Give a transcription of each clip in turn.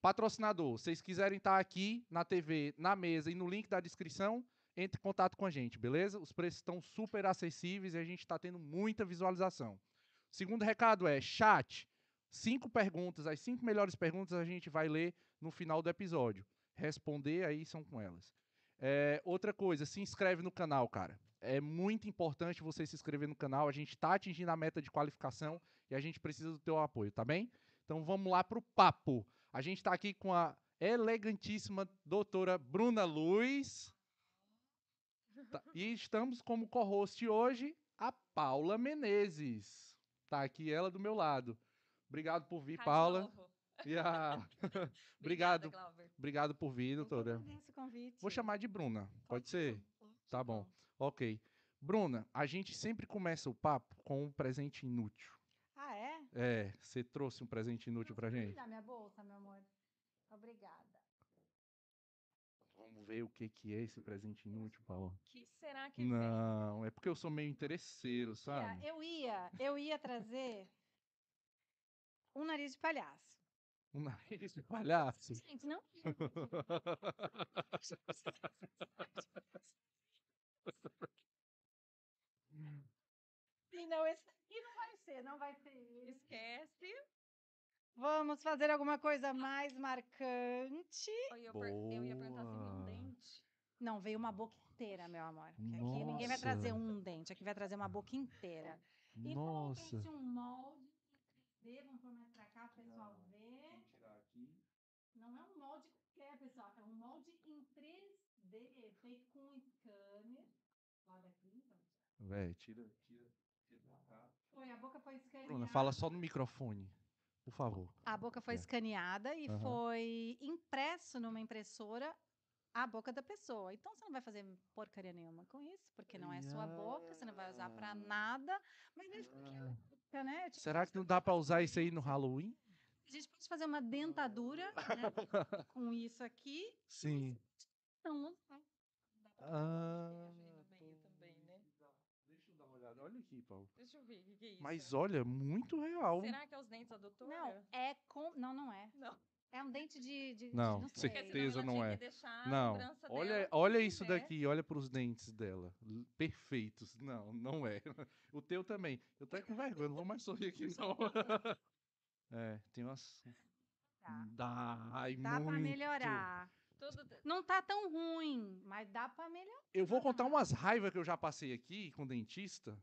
patrocinador, vocês quiserem estar aqui na TV, na mesa e no link da descrição, entre em contato com a gente, beleza? Os preços estão super acessíveis e a gente está tendo muita visualização. Segundo recado é chat. Cinco perguntas, as cinco melhores perguntas a gente vai ler no final do episódio. Responder aí são com elas. É, outra coisa, se inscreve no canal, cara. É muito importante você se inscrever no canal. A gente está atingindo a meta de qualificação e a gente precisa do teu apoio, tá bem? Então vamos lá pro papo. A gente está aqui com a elegantíssima doutora Bruna Luz. Tá, e estamos como co-host hoje a Paula Menezes. Tá aqui ela do meu lado. Obrigado por vir, de Paula. novo. E a- Obrigada, Obrigado, Glauber. obrigado por vir, doutora. Vou chamar de Bruna. Pode ser? Tá bom. Ok. Bruna, a gente sempre começa o papo com um presente inútil. É? É, você trouxe um presente inútil pra Você gente? dá minha bolsa, meu amor. Obrigada. Vamos ver o que, que é esse presente inútil, Paula. O que será que vem? Não, é porque eu sou meio interesseiro, sabe? Eu ia, eu ia trazer um nariz de palhaço. Um nariz de palhaço. Gente, não. E não, esse aqui não vai ser, não vai ser esse. Esquece. Vamos fazer alguma coisa mais marcante. Eu, per- eu ia perguntar se vinha um Boa. dente. Não, veio uma boca inteira, meu amor. Porque aqui ninguém vai trazer Nossa. um dente, aqui vai trazer uma boca inteira. Então, eu Nossa. trouxe um molde. Vê, vamos pôr mais pra cá, pro pessoal ver. Não é um molde qualquer, pessoal. É um molde em 3D, feito com um scanner. Lá daqui, então. Véi, tira, a boca foi escaneada. Bruna, fala só no microfone, por favor. A boca foi É. escaneada e Aham. foi impresso numa impressora a boca da pessoa. Então você não vai fazer porcaria nenhuma com isso, porque não é sua boca, você não vai usar pra Ah. nada. Mas deixa que né? Tipo, Será que não dá pra usar isso aí no Halloween? A gente pode fazer uma dentadura né, com isso aqui. Sim. Não, usar. Ah, Meio também, né? Deixa eu dar uma olhada. Olha aqui, Paulo. Deixa eu ver o que, que é isso. Mas olha, muito real. Será que é os dentes da doutora? não, é com. Não, não é. Não. É um dente de. de- de- Não, não sei. senão certeza ela não tinha é. que deixar a Não, olha, dela olha isso né? daqui, olha pros dentes dela. Perfeitos. Não, não é. O teu também. Eu tô com vergonha, não vou mais sorrir aqui, não. É, tem umas. Tá. Dá, ai, Dá pra muito. melhorar. Tudo... Não tá tão ruim, mas dá pra melhorar. Eu vou contar umas raivas que eu já passei aqui com o dentista,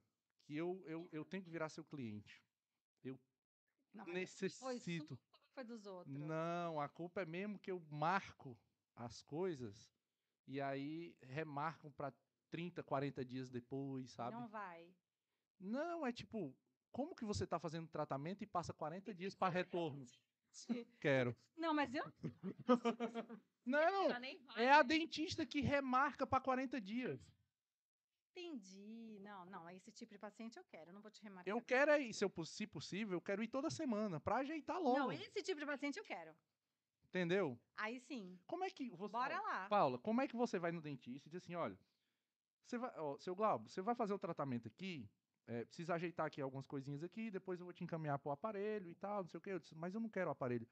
que eu, eu, eu tenho que virar seu cliente. Eu Não, necessito. foi dos outros. Não, a culpa é mesmo que eu marco as coisas e aí remarcam pra 30, 40 dias depois, sabe? Não vai. Não, é tipo, como que você tá fazendo tratamento e passa 40 dias para retorno? Quero. Não, mas eu. Não, é a dentista que remarca para 40 dias. Entendi. Não, não, esse tipo de paciente eu quero. Eu não vou te remarcar. Eu quero é ir, se, eu, se possível, eu quero ir toda semana para ajeitar logo. Não, esse tipo de paciente eu quero. Entendeu? Aí sim. Como é que você Bora lá. Paula, como é que você vai no dentista e diz assim, olha, você vai, ó, seu Glaubo, você vai fazer o tratamento aqui, é, precisa ajeitar aqui algumas coisinhas aqui, depois eu vou te encaminhar para o aparelho e tal, não sei o quê. Eu disse, mas eu não quero o aparelho.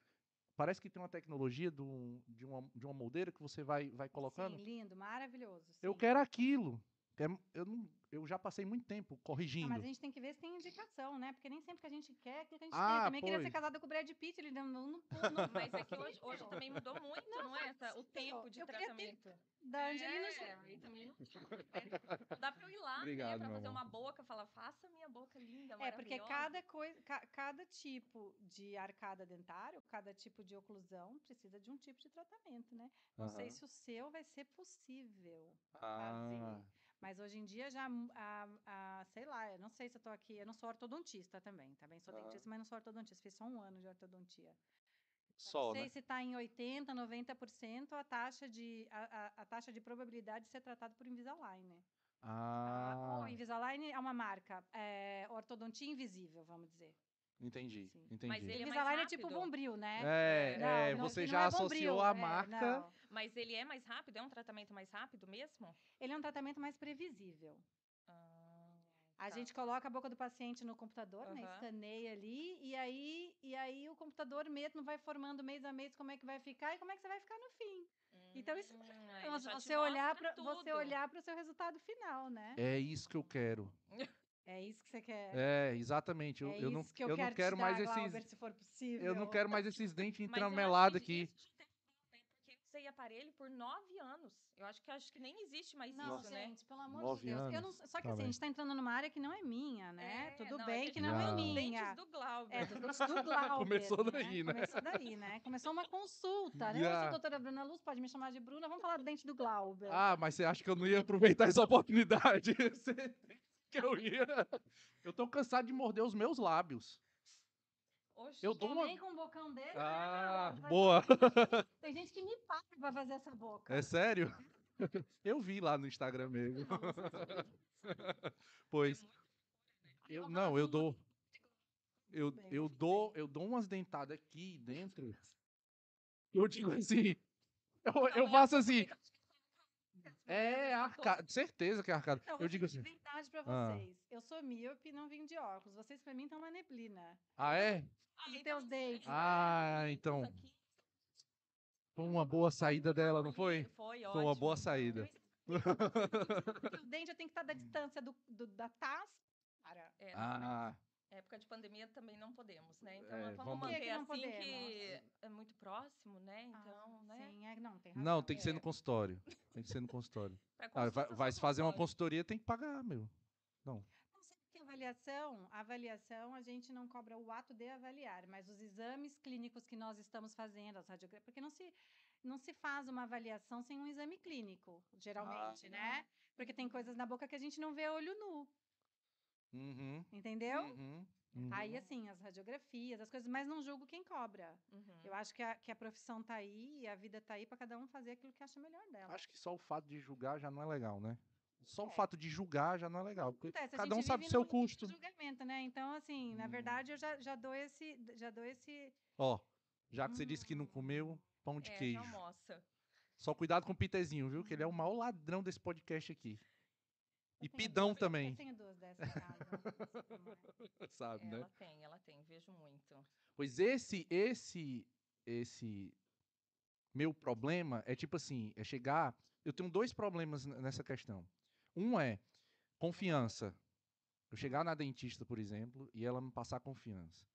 Parece que tem uma tecnologia do, de, uma, de uma moldeira que você vai, vai colocando. Sim, lindo, maravilhoso. Eu sim. quero aquilo. É- Eu, não, eu já passei muito tempo Ah, corrigindo. mas a gente tem que ver se tem indicação, né? Porque nem sempre que a gente quer é aquilo que a gente Ah, tem. Também queria ser pois. casada com o Brad Pitt, ele não, não, não, não Mas é que hoje, hoje também mudou muito, não, é? Essa, o tempo de ter tratamento. da Angelina é, Jolie. também não não dá pra eu ir lá, Obrigado, né, pra fazer uma boca, falar, faça minha boca linda, É, porque cada coisa, ca- cada tipo de arcada dentário, cada tipo de oclusão precisa de um tipo de tratamento, né? Não sei Aham. se o seu vai ser possível. Ah, Mas hoje em dia já, a, a- sei lá, eu não sei se eu tô aqui, eu não sou ortodontista também, tá bem? Sou Aham. dentista, mas não sou ortodontista, fiz só um ano de ortodontia. Só, Não sei né? se está em 80%, 90% a taxa, de, a, a- a taxa de probabilidade de ser tratado por Invisalign. Ah, O Invisalign é uma marca, é, ortodontia invisível, vamos dizer. entendi, Sim. entendi. Mas ele é Invisalign é tipo. Bombril, né? É, Não, é, não, você não já é associou Bombril, a é, marca. Mas ele é mais rápido? É um tratamento mais rápido mesmo? Ele é um tratamento mais previsível. Ah, A tá. gente coloca a boca do paciente no computador, né? Aham. Escaneia ali, e aí, e aí o computador mesmo vai formando mês a mês como é que vai ficar e como é que você vai ficar no fim. Então, isso- Hum, Então, já te você olhar para você olhar para o seu resultado final, né? É isso que eu quero. É isso que você quer. É, exatamente. Eu, É eu não, isso que eu, eu quero, não quero te mais dar, esses. Glauber, se for possível. Eu não quero mais esses dentes entramelados aqui. isso tem que ter, né? Porque eu usei aparelho por nove anos. Eu acho que acho que nem existe mais Não, isso, né? gente, pelo amor Nove de Deus. Eu não, anos. só que Tá assim, a bem. gente tá entrando numa área que não é minha, né? É, Tudo não, é bem que que a não gente é Dentes minha. do Glauber. É, do do Glauber. Começou né? daí, né? Começou daí, né? Começou uma consulta, né? Eu Já. sou a doutora Bruna Luz, pode me chamar de Bruna. Vamos falar do dente do Glauber. Ah, mas você acha que eu não ia aproveitar essa oportunidade? Que eu ia. Eu tô cansado de morder os meus lábios. Oxe, Eu dou uma. Com um bocão dele. né, Ah? Vai- boa. Tem gente que me paga pra fazer essa boca. É sério? Eu vi lá no Instagram mesmo. Pois. né? Eu, Vamos não, eu dou. Eu, eu dou, eu dou umas dentadas aqui dentro. Eu digo assim. Eu, eu é faço assim. É arcada. Certeza que é arcada. Não, Eu digo assim. de verdade pra Ah. vocês. Eu sou míope e não vim de óculos. Vocês pra mim estão uma neblina. Ah, é? Os teus dentes. Ah, então. Foi uma boa saída dela, não foi? Foi, Foi uma boa ótimo. saída. Porque o dente eu tenho que estar da distância do, do- da taça. Para. É, Ah, Época de pandemia também não podemos, né? Então É, vamos- vamos manter que não assim podemos? que é muito próximo, né? Então, Ah, né? Sim, é, não, tem razão. não, tem que ser no consultório. Tem que ser no consultório. Ah, vai, vai fazer uma consultoria, tem que pagar, meu. Não sei que avaliação, a avaliação a gente não cobra o ato de avaliar, mas os exames clínicos que nós estamos fazendo, as radiografias, porque não se não se faz uma avaliação sem um exame clínico, geralmente, né? Porque tem coisas na boca que a gente não vê olho nu, Uhum. entendeu? Uhum. uhum. Aí, assim, as radiografias, as coisas, mas não julgo quem cobra. Uhum. Eu acho que a, que a profissão tá aí e a vida tá aí para cada um fazer aquilo que acha melhor dela. Acho que só o fato de julgar já não é legal, né? Só o É. fato de julgar já não é legal. Porque Acontece, cada um sabe o seu custo. julgamento, né? Então, assim, na Hum. verdade, eu já, já dou esse, já dou esse Ó, já que você disse que não Hum. comeu, pão de É, já queijo. almoça. Só cuidado com o Pitezinho, viu? Que ele é o maior ladrão desse podcast aqui. E Pidão duas- também, Eu tenho duas dessas sabe, né? Ela tem, ela tem, vejo muito. Pois esse, esse, esse meu problema é tipo assim, é chegar. Eu tenho dois problemas nessa questão. Um é confiança. Eu chegar na dentista, por exemplo, e ela me passar confiança.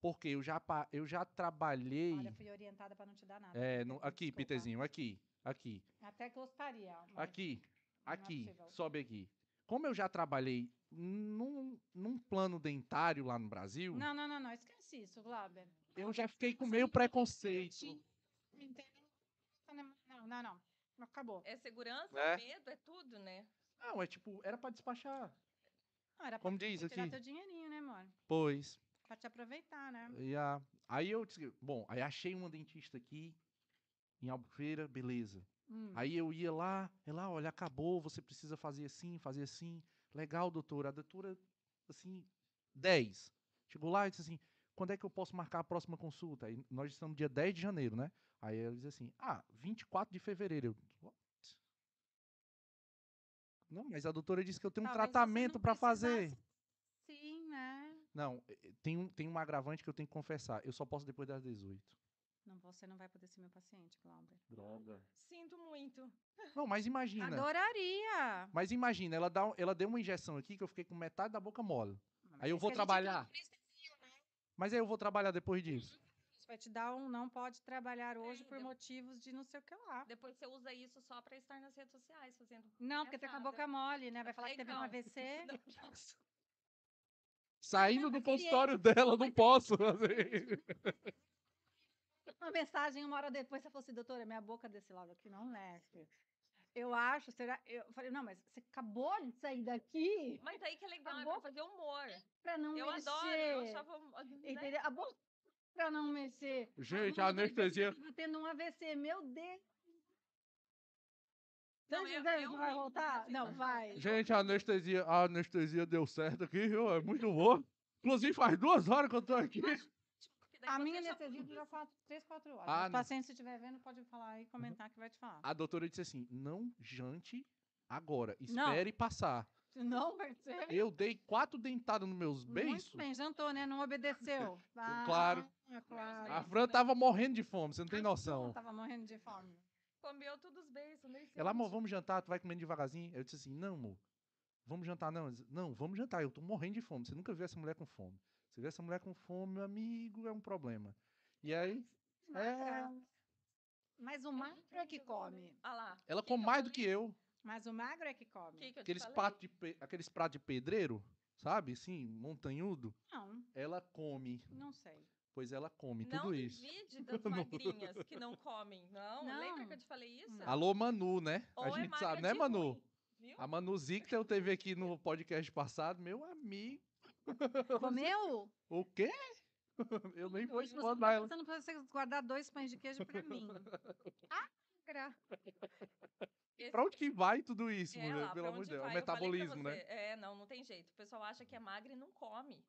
Porque eu já, eu já trabalhei. Olha, fui orientada para não te dar nada. é, Peter, no- aqui, desculpa. Pitezinho, aqui, aqui, Até gostaria. mas aqui, é aqui, possível. sobe aqui. Como eu já trabalhei num, num plano dentário lá no Brasil, Não, não, não, não. Esquece isso, Glauber. eu já fiquei com meio preconceito. Não, não, não. Acabou. É segurança, É. medo, é tudo, né? Não, é tipo, era pra despachar. Não, era Como pra diz tirar aqui. teu dinheirinho, né, amor? Pois. Pra te aproveitar, né? E a, aí eu disse, bom, aí achei uma dentista aqui em Albufeira, beleza. Hum. Aí eu ia lá, ela, olha, acabou, você precisa fazer assim, fazer assim. Legal, doutora. A doutora, assim, 10. Chegou lá e disse assim, quando é que eu posso marcar a próxima consulta? Aí nós estamos dia 10 de janeiro, né? Aí ela diz assim, ah, 24 de fevereiro. Eu, "What?" Não, mas a doutora disse que eu tenho um Talvez você tratamento para fazer. Sim, né? Não, eh, tem um, tem um agravante que eu tenho que confessar. Eu só posso depois das 18. Não, você não vai poder ser meu paciente, Glauber. Droga. Sinto muito. Não, mas imagina. Adoraria! Mas imagina, ela, dá, ela deu uma injeção aqui que eu fiquei com metade da boca mole. Mas Aí eu isso vou trabalhar. né? Mas aí eu vou trabalhar depois disso. Isso vai te dar um não pode trabalhar hoje por Ainda. motivos de não sei o que lá. Depois você usa isso só pra estar nas redes sociais fazendo. Não, porque tá com a boca mole, né? Vai falar que teve um. AVC. Saindo do consultório dela, não posso fazer. Uma mensagem uma hora depois, você falou assim, doutora, minha boca desse lado aqui não leste. Eu acho, será? Eu falei, não, mas você acabou de sair daqui Mas aí que é legal, é Acabou? pra fazer humor. pra não Eu mexer. adoro, eu achava. Entendeu? A boca pra não mexer. Gente, Ah, a anestesia. Tá tendo um AVC, meu Deus. Não, Não, eu- não eu vai voltar? Não, vai. Gente, a anestesia, a anestesia deu certo aqui, viu? É muito boa. Inclusive, faz duas horas que eu tô aqui. Daí A minha já- anestesia dura 3, 4 horas. Ah, Os pacientes, se estiver vendo, pode falar e comentar que vai te falar. A doutora disse assim: não jante agora, Não. espere passar. Não, Marcelo. Eu dei quatro dentadas nos meus beiços. Muito bem, jantou, né? Não obedeceu. Ah, Claro. claro. A Fran tava morrendo de fome, você não tem noção. Tava morrendo de fome. Comeu todos os beijos, nem Ela, amor, vamos jantar, tu vai comendo devagarzinho. Eu disse assim: não, amor, vamos jantar, não. Ela disse, Não, vamos jantar, eu tô morrendo de fome. Você nunca viu essa mulher com fome. Você vê essa mulher com fome, meu amigo, é um problema. E aí, é, Mas o magro é que come. Ah lá. ela que come que eu mais do que eu. Mas o magro é que come. Que que eu Aqueles pratos de, pe- aqueles pratos de pedreiro, sabe? Assim, montanhudo. Não, Ela come. não sei. Pois ela come Não tudo isso. divide das magrinhas que não comem, não. Lembra que eu Não. te falei isso? Não. Alô, Manu, né? Ou a é gente magra sabe, né, Manu? ruim? A Manu Zictel teve aqui no podcast passado, meu amigo. Comeu? O quê? Eu nem vou Hoje você explorar ela. Você não precisa guardar dois pães de queijo pra mim. Ah, gra- Esse- Pra onde que vai tudo isso, É, mulher? lá, Pelo amor de Deus. É o metabolismo, né? É, não, não tem jeito. O pessoal acha que é magra e não come.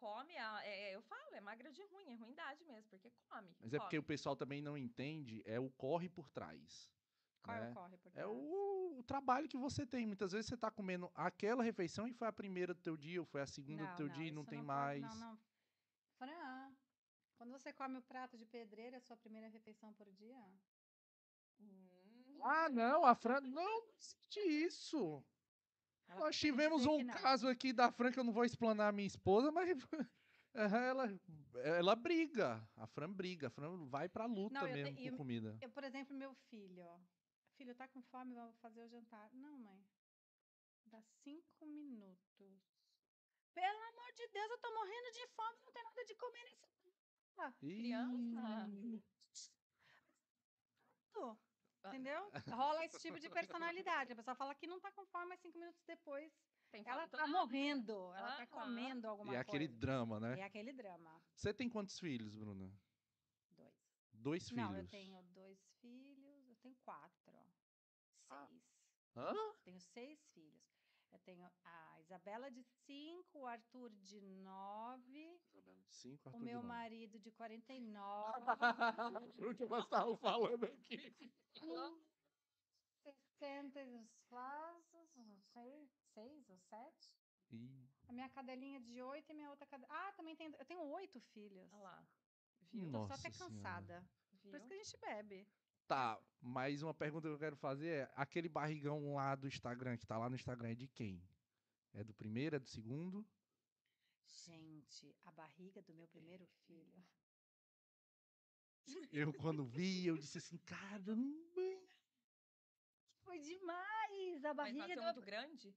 Come, a- é, eu falo, é magra de ruim, é ruindade mesmo, porque come. Mas é porque o come. pessoal também não entende, é o corre por trás. Qual é né? o corre por É o, o trabalho que você tem. Muitas vezes você tá comendo aquela refeição e foi a primeira do teu dia, ou foi a segunda do teu dia e não tem pode- mais. Não, não. Fran, quando você come o prato de pedreiro, é a sua primeira refeição por dia? Hum, Ah, não, a Fran. Não existe isso. Ela Nós tivemos um não. caso aqui da Fran que eu não vou explanar a minha esposa, mas ela, ela briga. A Fran briga. A Fran vai pra luta Não, mesmo te- com eu- comida. Eu, por exemplo, meu filho. Filho, tá com fome, vamos fazer o jantar. Não, mãe. Dá cinco minutos. Pelo amor de Deus, eu tô morrendo de fome, não tem nada de comer nesse Criança. Ih, mundo. Ah. Entendeu? Rola esse tipo de personalidade. A pessoa fala que não tá com fome, mas cinco minutos depois tem ela tá morrendo. Ela tá Aham. comendo alguma E é coisa. aquele drama, né? É aquele drama. Você tem quantos filhos, Bruna? Dois. Dois filhos. Não, eu tenho dois filhos, eu tenho quatro. Ah. Seis. Hã? Tenho seis filhos. Eu tenho a Isabela de cinco, o Arthur de nove, Cinco, o Arthur de meu nove. marido de 49, o que nós estávamos falando aqui. 60 e os fazos, não sei, seis ou sete. Ih, A minha cadelinha de oito e minha outra cadela. Ah, também tenho. Eu tenho oito filhos. Olha lá. Viu? Tô só até Senhora. cansada. Por Viu? isso que a gente bebe. Tá, mas uma pergunta que eu quero fazer é: aquele barrigão lá do Instagram, que tá lá no Instagram, é de quem? É do primeiro, é do segundo? Gente, a barriga do meu primeiro filho. Eu, quando vi, eu disse assim: caramba! Foi demais! A Mas barriga nasceu do. muito grande?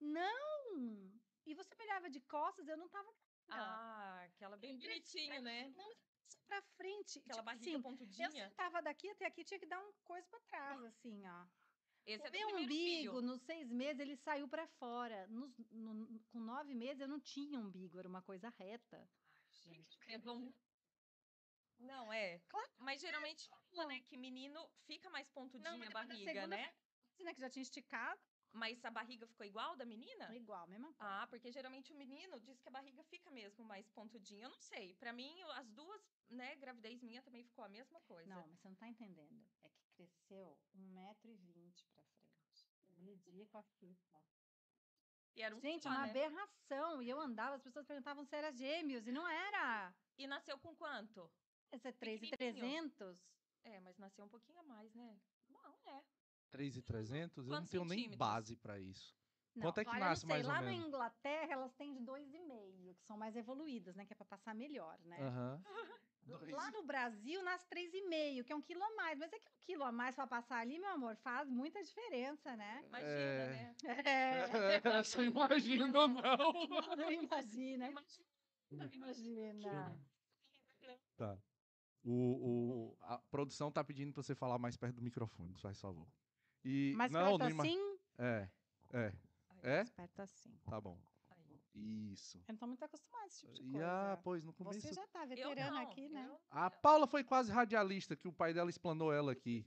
Não! E você me olhava de costas, eu não tava. Ah, aquela bem bonitinha, né? Não, mas pra frente. Aquela tipo barriga assim, eu pontudinha. sentava daqui até aqui, tinha que dar uma coisa pra trás, assim, ó. Esse o é meu umbigo, filho. nos seis meses, ele saiu pra fora. Nos- no- com nove meses, eu não tinha umbigo, era uma coisa reta. Gente, é bom. Não, é. Mas geralmente fala, né, que menino fica mais pontudinha a barriga, segunda né? Assim, né, que já tinha esticado, Mas a barriga ficou igual da menina? igual, mesma coisa. Ah, porque geralmente o menino diz que a barriga fica mesmo mais pontudinha. Eu não sei. Pra mim, eu- as duas, né, gravidez minha também ficou a mesma coisa. Não, mas você não tá entendendo. É que cresceu um metro e vinte pra frente. Medi com a fita. E era um Gente, só, uma né? aberração. E eu andava, as pessoas perguntavam se era gêmeos. E não era. E nasceu com quanto? Esse é Pequenininho. 3,300. É, mas nasceu um pouquinho a mais, né? Não, é. 3,300? Eu não tenho nem base pra isso. Não, Quanto é que olha, nasce mais ou Lá menos? na Inglaterra, elas têm de 2,5, que são mais evoluídas, né? Que é pra passar melhor, né? Aham. Lá no Brasil, nasce 3,5, que é um quilo a mais. Mas é que um quilo a mais pra passar ali, meu amor, faz muita diferença, né? Imagina, É. né? É, Você imagina, não? não imagina. Imagina. Tá. O, o- a produção tá pedindo pra você falar mais perto do microfone, faz favor. E, Mas não, perto assim? É, é, Aí, É? Mais perto assim. tá bom. Isso. Eu não tô muito acostumada a esse tipo de E, coisa. ah, pois, no começo... Você já tá veterana não, aqui, né? eu- A Paula foi quase radialista, que o pai dela explanou ela aqui.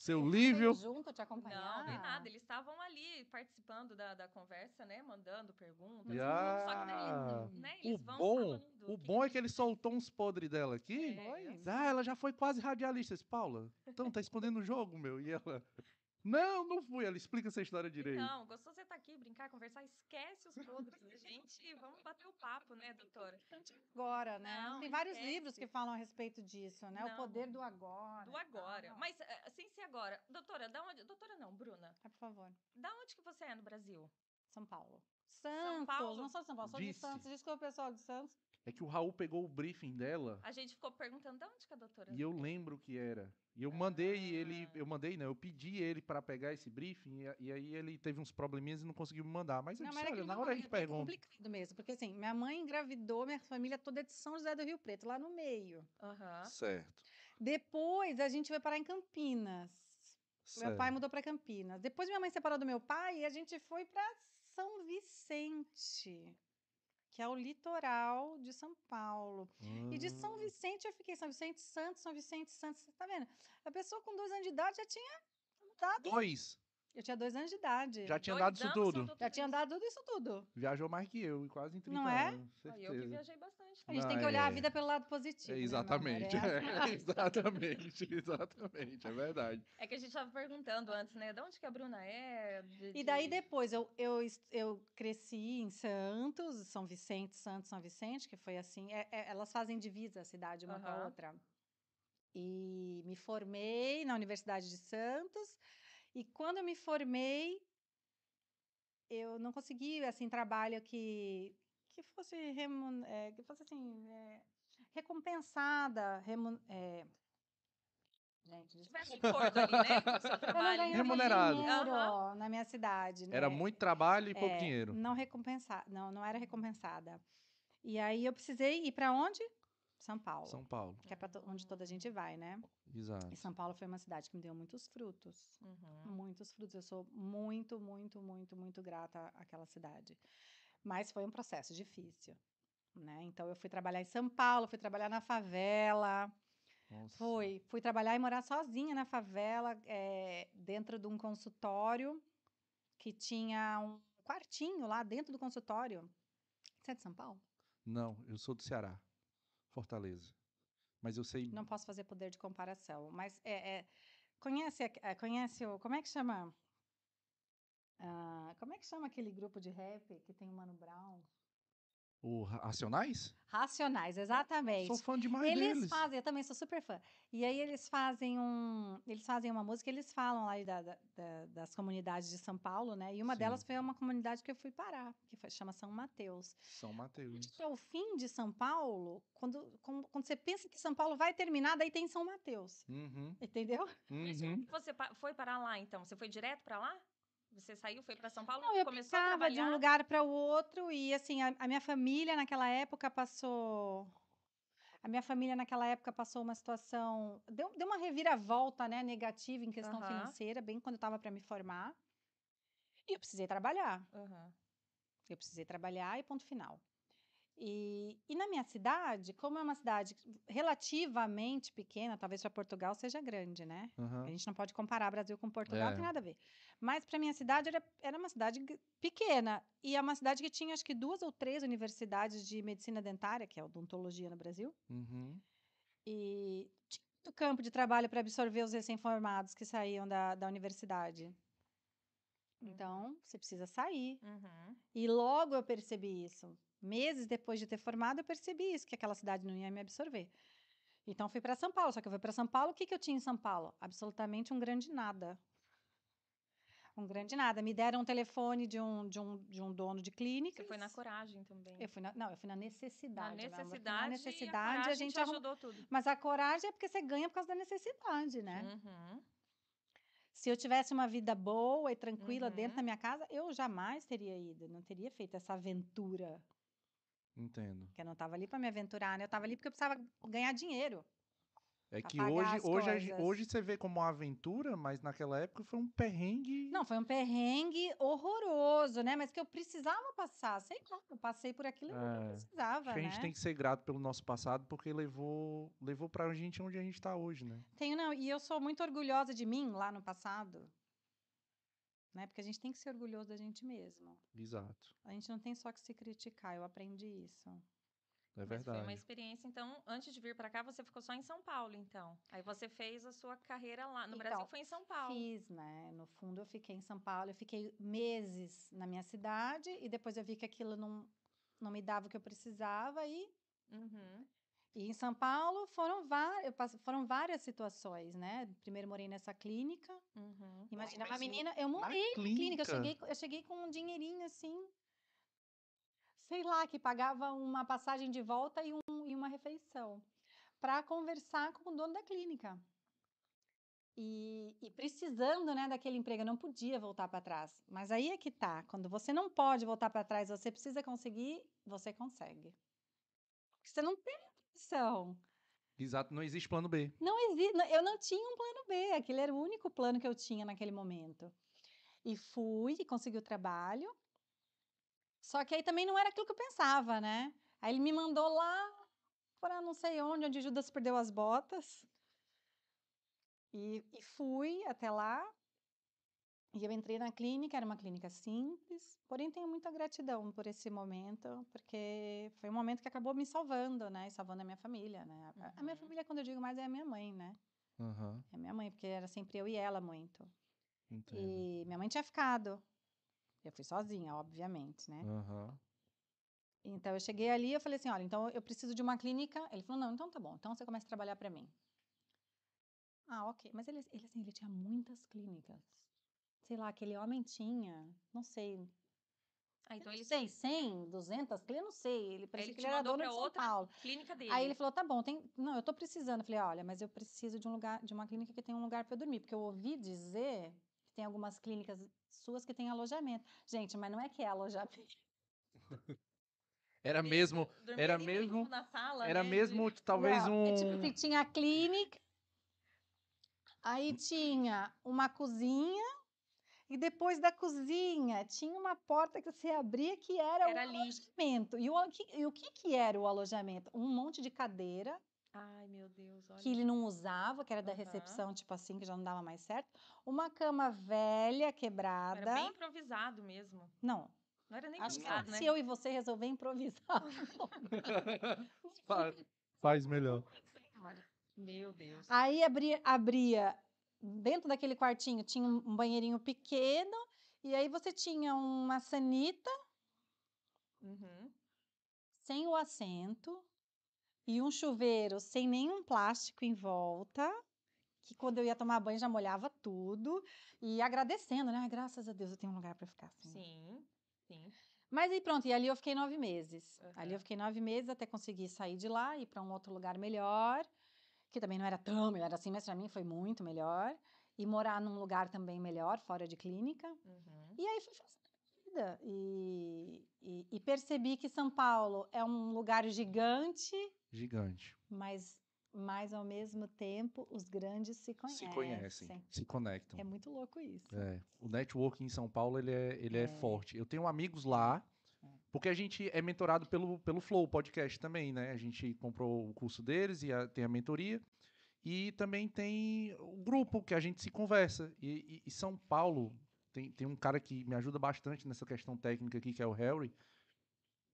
Seu Lívio... Junto te acompanhar? Não, nem nada. Eles estavam ali participando da, da conversa, né? Mandando perguntas. Tudo, Só que daí, né, O eles vão bom, falando o que bom é que- que ele soltou uns podres dela aqui. É, Ah, ela já foi quase radialista. Disse, Paula, então tá escondendo o jogo, meu. E ela, não, não fui. Ela explica essa história direito. Então, gostou você estar aqui, brincar, conversar? Esquece os podres da gente. Vamos bater o papo, né, doutora? Agora, né? Não, Tem vários esquece. livros que falam a respeito disso, né? O Não. poder do agora. Do agora. Ah, Mas, eh, sem ser agora. Doutora, da onde... Doutora não, Bruna. Por favor. Da onde que você é no Brasil? São Paulo. Santos. Paulo? Não sou de São Paulo, sou de Disse. Santos. Desculpa, pessoal de Santos. É que o Raul pegou o briefing dela A gente ficou perguntando da onde que a doutora e eu é? lembro que era. E eu mandei ele, Ah. eu mandei, não, eu pedi ele pra pegar esse briefing e, e aí ele teve uns probleminhas e não conseguiu me mandar. Mas eu Não, disse, mas é olha, na hora a é- gente é pergunta. complicado mesmo, porque assim, minha mãe engravidou, minha família toda é de São José do Rio Preto, lá no meio. Aham. Certo. Depois a gente foi parar em Campinas. Meu certo. pai mudou para Campinas. Depois minha mãe separou do meu pai e a gente foi para São Vicente, que é o litoral de São Paulo. E de São Ah, Vicente eu fiquei São Vicente Santos, São Vicente Santos, você tá vendo? A pessoa com dois anos de idade já tinha mudado. Dois. Eu tinha dois anos de idade. Já tinha Dois dado isso tudo. Já tinha dado tudo isso tudo. Viajou mais que eu, e quase em 30 Não é? anos. Ó, Eu que certeza. viajei bastante. A gente Não, tem que olhar a é- vida pelo lado positivo. É, né, meu amor? exatamente, É é, exatamente, exatamente, é verdade. É que a gente tava perguntando antes, né? De onde que a Bruna é? de- E daí de- depois eu, eu, eu cresci em Santos, São Vicente, Santos, São Vicente, que foi assim, é- é- elas fazem divisa a cidade uma com a outra. E me formei na Universidade de Santos, e quando eu me formei, eu não consegui, assim, trabalho que, que fosse, remun, é, que fosse assim, é, recompensada, remun, é, gente, acordo ali, né? Com o seu trabalho. Remunerado. dinheiro Aham. na minha cidade, né? Era muito trabalho e pouco É, dinheiro. Não recompensada, não, não era recompensada. E aí eu precisei ir para onde? São Paulo. São Paulo, Que é para onde toda a gente vai, né? exato. E São Paulo foi uma cidade que me deu muitos frutos. Uhum. Muitos frutos. Eu sou muito, muito, muito, muito grata àquela cidade. Mas foi um processo difícil, né? Então eu fui trabalhar em São Paulo, fui trabalhar na favela. Nossa. Foi. Fui trabalhar e morar sozinha na favela, eh, dentro de um consultório que tinha um quartinho lá dentro do consultório. Você é de São Paulo? Não, eu sou do Ceará, Fortaleza. Mas eu sei. Não posso fazer poder de comparação, mas é, é- conhece, é, conhece o como é que chama? Ah, como é que chama aquele grupo de rap que tem o Mano Brown? O Ra- Racionais? Racionais, exatamente. Sou fã demais Eles deles. fazem, eu também sou super fã. E aí eles fazem um, eles fazem uma música, eles falam lá da- da- da- das comunidades de São Paulo, né? E uma Sim. delas foi uma comunidade que eu fui parar, que foi, chama São Mateus. São Mateus. Ao fim de São Paulo, quando, quando, quando você pensa que São Paulo vai terminar, daí tem São Mateus. Uhum, Entendeu? Uhum. que Você foi parar lá, então? Você foi direto pra lá? Você saiu, foi pra São Paulo? Não, eu começou a pensava de um trabalhar? lugar para o outro e assim, a, a minha família naquela época passou a minha família naquela época passou uma situação, deu, deu uma reviravolta, né, negativa em questão financeira, bem quando eu estava para me formar. E eu precisei trabalhar. Eu precisei trabalhar e ponto final. E, e na minha cidade, como é uma cidade relativamente pequena, talvez para Portugal seja grande, né? aham. A gente não pode comparar Brasil com Portugal, É. tem nada a ver. Mas para minha cidade era, era uma cidade pequena e é uma cidade que tinha acho que duas ou três universidades de medicina dentária, que é odontologia no Brasil, Uhum. e tinha muito campo de trabalho para absorver os recém-formados que saíam da, da universidade. Então, você precisa sair. Uhum. E logo eu percebi isso. Meses depois de ter formado, eu percebi isso, que aquela cidade não ia me absorver. Então, fui para São Paulo. Só que eu fui para São Paulo, o que, que eu tinha em São Paulo? Absolutamente um grande nada. Um grande nada. Me deram um telefone de um, de um, de um dono de clínica. Você foi na coragem também. Eu fui na, não, eu fui na Na necessidade. fui necessidade, Na e necessidade, a, a, gente ajudou tudo. Mas a coragem é porque você ganha por causa da necessidade, né? Uhum. Se eu tivesse uma vida boa e tranquila Uhum. dentro da minha casa, eu jamais teria ido. Não teria feito essa aventura. Entendo. Porque eu não estava ali para me aventurar, né? Eu estava ali porque eu precisava ganhar dinheiro. É que hoje, hoje, a hoje você vê como uma aventura, mas naquela época foi um perrengue. Não, foi um perrengue horroroso, né? Mas que eu precisava passar. Sei lá, eu passei por aquilo e eu É, precisava, Acho que a né? gente tem que ser grato pelo nosso passado, porque levou, levou pra gente onde a gente tá hoje, né? Tenho, não, e eu sou muito orgulhosa de mim lá no passado. Né? Porque a gente tem que ser orgulhoso da gente mesmo. Exato. A gente não tem só que se criticar, eu aprendi isso. É Mas foi verdade. uma experiência, então, antes de vir pra cá, você ficou só em São Paulo, então. Aí você fez a sua carreira lá. No Brasil Então, foi em São Paulo. Fiz, né? No fundo, eu fiquei em São Paulo, eu fiquei meses na minha cidade e depois eu vi que aquilo não, não me dava o que eu precisava e Uhum. E em São Paulo foram, eu foram várias situações, né? Primeiro morei nessa clínica. Uhum. Imagina, uma mas no- menina, eu morei na clínica. Eu clínica. cheguei, co- eu cheguei com um dinheirinho assim, sei lá, que pagava uma passagem de volta e, um, e uma refeição, para conversar com o dono da clínica. E, e precisando, né, daquele emprego, eu não podia voltar para trás. Mas aí é que tá, quando você não pode voltar para trás, você precisa conseguir, você consegue. Porque você não tem opção. Exato, não existe plano B. Não existe, eu não tinha um plano B, aquele era o único plano que eu tinha naquele momento. E fui e consegui o trabalho. Só que aí também não era aquilo que eu pensava, né? Aí ele me mandou lá para não sei onde, onde Judas perdeu as botas. E, e fui até lá. E eu entrei na clínica, era uma clínica simples, porém tenho muita gratidão por esse momento, porque foi um momento que acabou me salvando, né? E salvando a minha família, né? A- A minha Uhum. família, quando eu digo mais, é a minha mãe, né? Aham, É a minha mãe, porque era sempre eu e ela muito. entendo. E minha mãe tinha ficado. Eu fui sozinha, obviamente, né? Aham. Então eu cheguei ali, eu falei assim, olha, então eu preciso de uma clínica. Ele falou, não, então tá bom, então você começa a trabalhar para mim. Ah, ok. Mas ele, ele, assim, ele tinha muitas clínicas. Sei lá, aquele homem tinha, não sei, Ah, então eu ele, sei, 100, 200 clínicas, não sei. Ele parecia ele que ele era dono pra de São outra Paulo. clínica dele. Aí ele falou, tá bom, tem... não, eu tô precisando. Eu falei, olha, mas eu preciso de um lugar, de uma clínica que tenha um lugar para eu dormir, porque eu ouvi dizer tem algumas clínicas suas que têm alojamento. Gente, mas não é que é alojamento. Era mesmo, Dormia era mesmo- na sala, era né, de- mesmo talvez Não, um. é tipo assim, tinha a clínica, aí tinha uma cozinha, e depois da cozinha tinha uma porta que você abria que era, Era o ali. alojamento. E o, que- e o que, que era o alojamento? Um monte de cadeira Ai, meu Deus, olha. que ele não usava, que era da Aham. recepção, tipo assim, que já não dava mais certo. Uma cama velha, quebrada. Era bem improvisado mesmo. Não, Não era nem acho que improvisado, né? se eu e você resolver improvisar. Faz, faz melhor. Meu Deus. Aí abria, abria dentro daquele quartinho tinha um um banheirinho pequeno e aí você tinha uma sanita Uhum. sem o assento e um chuveiro sem nenhum plástico em volta, que quando eu ia tomar banho já molhava tudo e agradecendo, né? Ai, graças a Deus eu tenho um lugar para ficar assim. Sim, sim. Mas e pronto, e ali eu fiquei nove meses. Ali Aham. eu fiquei nove meses até conseguir sair de lá e ir para um outro lugar melhor, que também não era tão melhor assim, mas para mim foi muito melhor. E morar num lugar também melhor, fora de clínica. Uhum. E aí fui fazendo a vida. E, e, e percebi que São Paulo é um lugar gigante, Gigante. mas, mas ao mesmo tempo os grandes se conhecem. Se conhecem, se conectam. É muito louco isso. É, o networking em São Paulo ele é, ele é. É. forte. Eu tenho amigos lá, É. porque a gente é mentorado pelo, pelo Flow Podcast também, né? A gente comprou o curso deles e a- tem a mentoria. E também tem o grupo que a gente se conversa. E, e- e São Paulo tem, tem um cara que me ajuda bastante nessa questão técnica aqui, que é o Harry.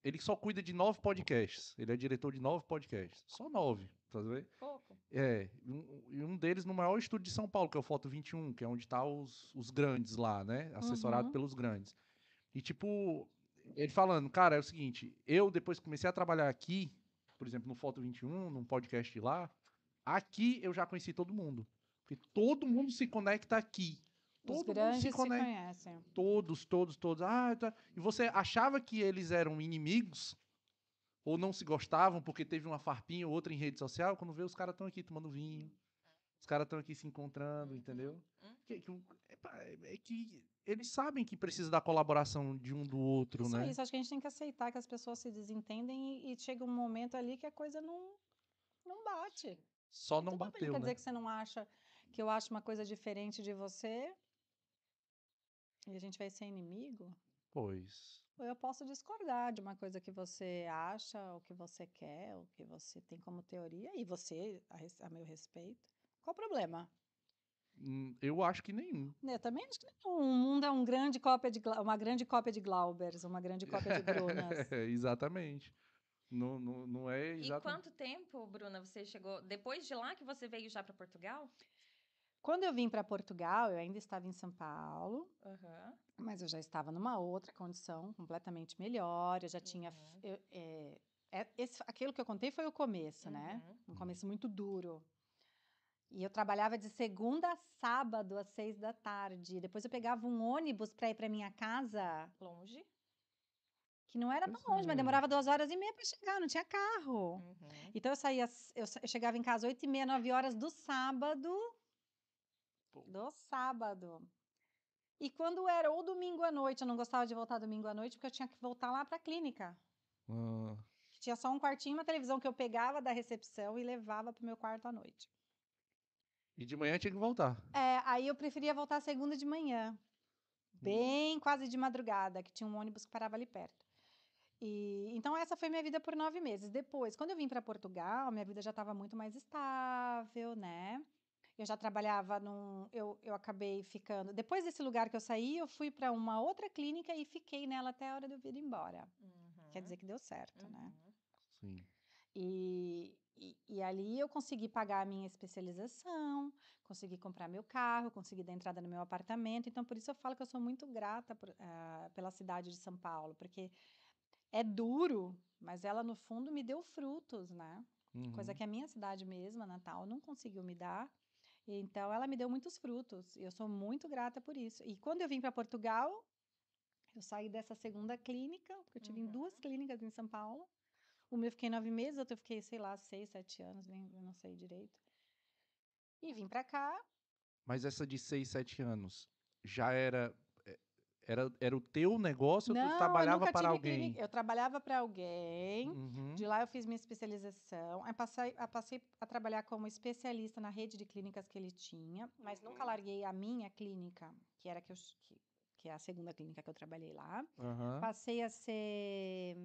Ele só cuida de nove podcasts. Ele é diretor de nove podcasts. Só nove, tá vendo? Pouco. É, e um, um deles no maior estúdio de São Paulo, que é o Foto 21, que é onde tá os, os grandes lá, né? Assessorado Uhum. pelos grandes. E, tipo, ele falando, cara, é o seguinte, eu depois comecei a trabalhar aqui, por exemplo, no Foto 21, num podcast lá, aqui eu já conheci todo mundo. Porque todo mundo se conecta aqui. Os Todo mundo grandes se se conhecem. Todos, todos, todos. Ah, tá. E você achava que eles eram inimigos? Ou não se gostavam porque teve uma farpinha ou outra em rede social? Quando vê, os caras estão aqui tomando vinho. Os caras estão aqui se encontrando, entendeu? Uhum. Que, que, é, é que eles sabem que precisa da colaboração de um do outro, Isso, né? isso, acho que a gente tem que aceitar que as pessoas se desentendem e, e chega um momento ali que a coisa não, não bate. Só não Tudo bem, bateu, Quer né? dizer que você não acha que eu acho uma coisa diferente de você? E a gente vai ser inimigo? Pois. Ou eu posso discordar de uma coisa que você acha, ou que você quer, ou que você tem como teoria, e você, a, a meu respeito. Qual o problema? Hum, Eu acho que nenhum. Eu também acho que o mundo é um grande cópia de, uma grande cópia de Glaubers, uma grande cópia de Brunas. exatamente. Não, não, não é E exatamente. quanto tempo, Bruna, você chegou? Depois de lá que você veio já para Portugal? Quando eu vim para Portugal, eu ainda estava em São Paulo, Aham. mas eu já estava numa outra condição completamente melhor. Eu já tinha. Uhum. eu- é, é- esse- aquilo que eu contei foi o começo, né? Uhum. Um começo muito duro. E eu trabalhava de segunda a sábado, às seis da tarde. Depois eu pegava um ônibus para ir para minha casa, Longe. que não era tão Pois longe, mas é. demorava duas horas e meia para chegar, não tinha carro. Uhum. Então eu saía, eu, eu chegava em casa oito e meia, nove horas do sábado. Do sábado. E quando era ou domingo à noite, eu não gostava de voltar domingo à noite, porque eu tinha que voltar lá para a clínica. Ah, Tinha só um quartinho e uma televisão que eu pegava da recepção e levava para o meu quarto à noite. e de manhã tinha que voltar. É, aí eu preferia voltar segunda de manhã, bem quase de madrugada, que tinha um ônibus que parava ali perto. E então essa foi minha vida por nove meses. Depois, quando eu vim para Portugal, minha vida já estava muito mais estável, né? Eu já trabalhava num, eu, eu acabei ficando. Depois desse lugar que eu saí, eu fui para uma outra clínica e fiquei nela até a hora de eu vir embora. Quer Uhum. dizer que deu certo, né? Uhum. Sim. E, e, e ali eu consegui pagar a minha especialização, consegui comprar meu carro, consegui dar entrada no meu apartamento. Então, por isso eu falo que eu sou muito grata por, ah, pela cidade de São Paulo, porque é duro, mas ela no fundo me deu frutos, né? Coisa Uhum. que a minha cidade mesma, Natal, não conseguiu me dar. Então, ela me deu muitos frutos. E eu sou muito grata por isso. E quando eu vim para Portugal, eu saí dessa segunda clínica, porque eu tive em Uhum. duas clínicas em São Paulo. Uma eu fiquei nove meses, outra eu fiquei, sei lá, seis, sete anos, nem, eu não sei direito. E vim para cá. Mas essa de 6, 7 anos já era. Era, era o teu negócio ou tu eu trabalhava nunca para tive alguém? clínica. Eu trabalhava para alguém. Uhum. De lá eu fiz minha especialização, aí passei, a- passei a trabalhar como especialista na rede de clínicas que ele tinha, mas nunca larguei a minha clínica, que era que, eu, que, que é a segunda clínica que eu trabalhei lá. Aham. Passei a ser.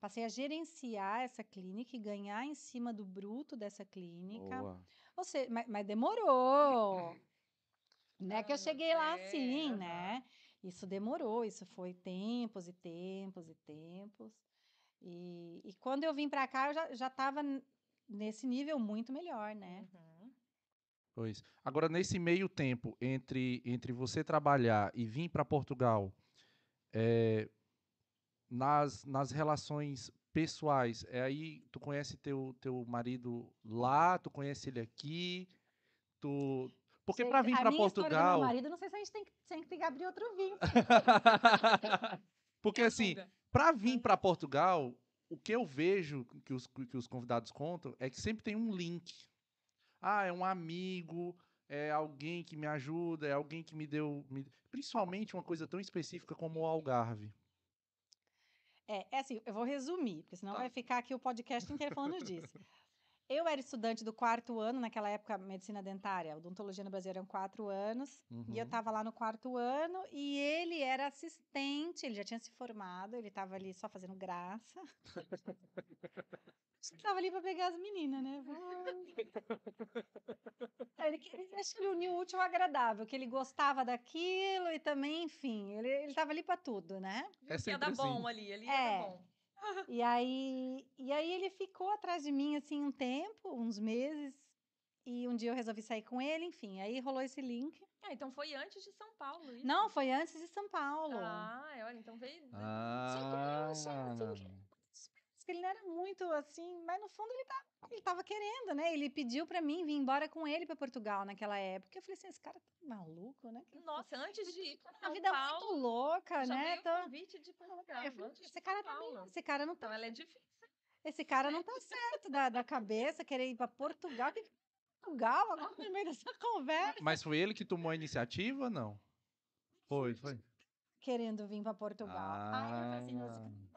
Passei a gerenciar essa clínica e ganhar em cima do bruto dessa clínica. Boa. Você, mas, mas demorou. Não é que eu Ah, cheguei lá assim, né? Isso demorou, isso foi tempos e tempos e tempos. E, e quando eu vim para cá, eu já, já estava nesse nível muito melhor, né? Uhum. Pois. Agora, nesse meio tempo, entre, entre você trabalhar e vir para Portugal, é, nas, nas relações pessoais, é aí tu conhece teu, teu marido lá, tu conhece ele aqui, tu... Porque para vir para história do meu Portugal... marido, não sei se a gente tem que, tem que abrir outro vinho. Porque assim, para vir para Portugal, o que eu vejo que os, que os convidados contam é que sempre tem um link. Ah, é um amigo, é alguém que me ajuda, é alguém que me deu. me- Principalmente uma coisa tão específica como o Algarve. É, é assim, eu vou resumir, porque senão Tá. vai ficar aqui o podcast inteiro falando disso. Eu era estudante do quarto ano, naquela época, medicina dentária, odontologia no Brasil eram quatro anos, e eu Uhum. estava lá no quarto ano, e ele era assistente, ele já tinha se formado, ele estava ali só fazendo graça. Estava ali para pegar as meninas, né? Ele, ele, acho que ele uniu o útil ao agradável, que ele gostava daquilo e também, enfim, ele estava ali para tudo, né? É Ia sempre dar assim. bom ali, ali ia É. dar bom. E aí, e aí ele ficou atrás de mim assim um tempo, uns meses, e um dia eu resolvi sair com ele, enfim, aí rolou esse link. Ah, então foi antes de São Paulo, isso? Não, foi antes de São Paulo. Ah, olha, então veio... Ah, que ele não era muito assim, mas no fundo ele tava, ele tava querendo, né? Ele pediu pra mim vir embora com ele pra Portugal naquela época. Eu falei assim, esse cara tá maluco, né? Que Nossa, antes de ir pra a vida é Paulo, muito louca, já né? veio o Então, convite de Portugal. eu falei, esse cara tá esse cara não tá, Então ela é difícil. esse cara não tá certo da, da cabeça, querer ir pra Portugal. Que Portugal, agora no meio dessa conversa. Mas foi ele que tomou a iniciativa ou não? Foi, foi. querendo vir para Portugal. Aí eu falei assim,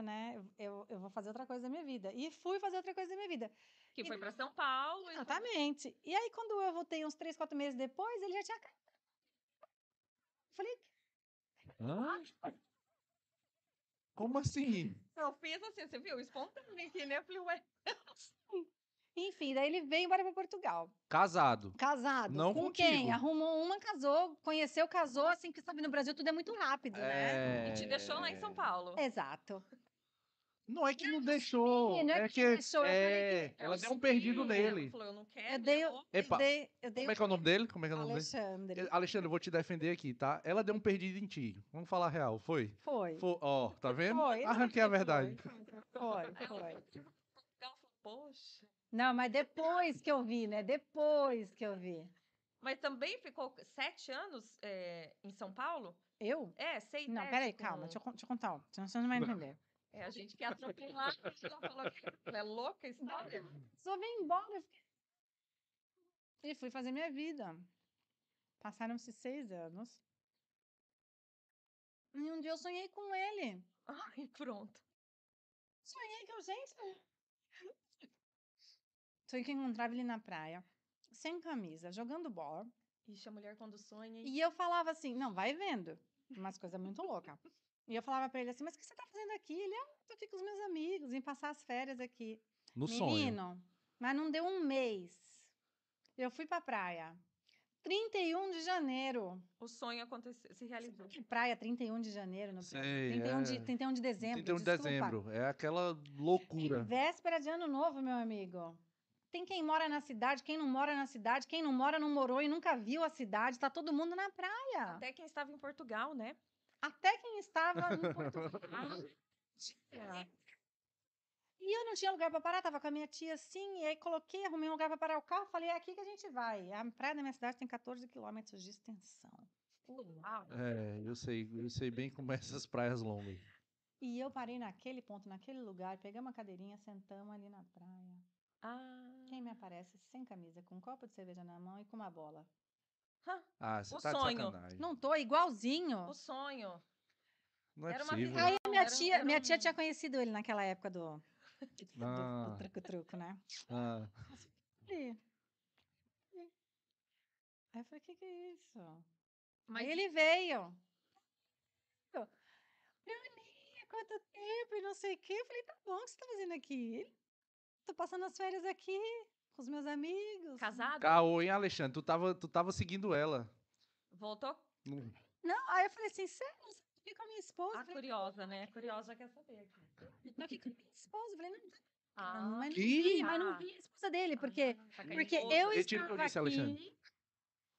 Ah. "Nossa, basta, né? Eu, eu, vou fazer outra coisa da minha vida. E fui fazer outra coisa da minha vida. Que E- foi pra São Paulo. e- Exatamente. E aí, quando eu voltei uns três, quatro meses depois, ele já tinha. Falei, Hã? Como assim? Eu fiz assim, você viu? Espontâneo aqui, né? Eu falei, ué. enfim, daí ele veio embora para Portugal. Casado. Casado. Não com contigo. quem? Arrumou uma, casou, conheceu, casou, assim, que sabe, no Brasil tudo é muito rápido, né? E te deixou lá em São Paulo. Exato. Não é que não deixou. não é é que que. deixou, eu falei é, É ela deu um perdido sim, nele. Ela falou, eu não quero. Eu dei, eu vou. Epa, eu dei, eu dei Como é que é o nome dele? Como é que é o nome dele? Alexandre. Alexandre, eu vou te defender aqui, tá? Ela deu um perdido em ti. Vamos falar a real, foi? Foi, ó, tá vendo? Foi, Arranquei a verdade. foi, foi. Poxa. Não, mas depois que eu vi, né? Depois que eu vi. Mas também ficou sete anos é, em São Paulo? Eu? É, seis Não, né, peraí, com- calma, deixa eu, deixa eu contar, senão você não vai entender. É, a gente quer atropelar. Ela falou que é louca a história. Só vim embora. E fui fazer minha vida. Passaram-se seis anos. E um dia eu sonhei com ele. Ai, pronto. Sonhei que eu, gente. Sonhei que eu encontrava ele na praia, sem camisa, jogando bola. Ixi, a mulher quando sonha. E eu falava assim, não, vai vendo. Umas coisas muito loucas. E eu falava pra ele assim, mas o que você tá fazendo aqui? Ele, ah, tô aqui com os meus amigos, vim passar as férias aqui. No sonho. Menino, mas não deu um mês. Eu fui pra praia. 31 de janeiro. O sonho aconteceu, se realizou. Que praia, 31 de janeiro no. Sei, 31, de, é. 31 de dezembro. 31 de desculpa. dezembro. É aquela loucura. Véspera de ano novo, meu amigo. Tem quem mora na cidade, quem não mora na cidade, quem não mora não morou e nunca viu a cidade. Tá todo mundo na praia. Até quem estava em Portugal, né? Até quem estava em Portugal. É. E eu não tinha lugar para parar, tava com a minha tia assim, e aí coloquei, arrumei um lugar para parar o carro, falei, é aqui que a gente vai. A praia da minha cidade tem 14 quilômetros de extensão. Uau. É, eu sei, eu sei bem como é essas praias longas. E eu parei naquele ponto, naquele lugar, pegamos uma cadeirinha, sentamos ali na praia. Ah, Quem me aparece sem camisa, com um copo de cerveja na mão e com uma bola? Ah, você O tá sonho. de sacanagem. Não tô, igualzinho. o sonho. Não é Era uma possível. visão. Aí minha era- tia, era minha tia um- tinha conhecido ele naquela época do, do, Ah. do truco-truco, né? Ah, E- Aí eu falei, o que, que é isso? Mas Aí ele veio. Eu, Leoninha, quanto tempo e não sei o quê. Eu falei, tá bom, o que você tá fazendo aqui? Tô passando as férias aqui com os meus amigos. casado? Caô, hein, Alexandre? Tu tava, tu tava seguindo ela. Voltou? Não- Não, aí eu falei assim, sério, você tá aqui com a minha esposa? Ah, Eu falei, curiosa, né? Curiosa quer saber. tô aqui com a minha esposa. Eu falei, não, Ah, mas não que? vi, mas não Ah. vi a esposa dele, porque, tá com a porque esposa. eu que eu estava Alexandre. aqui,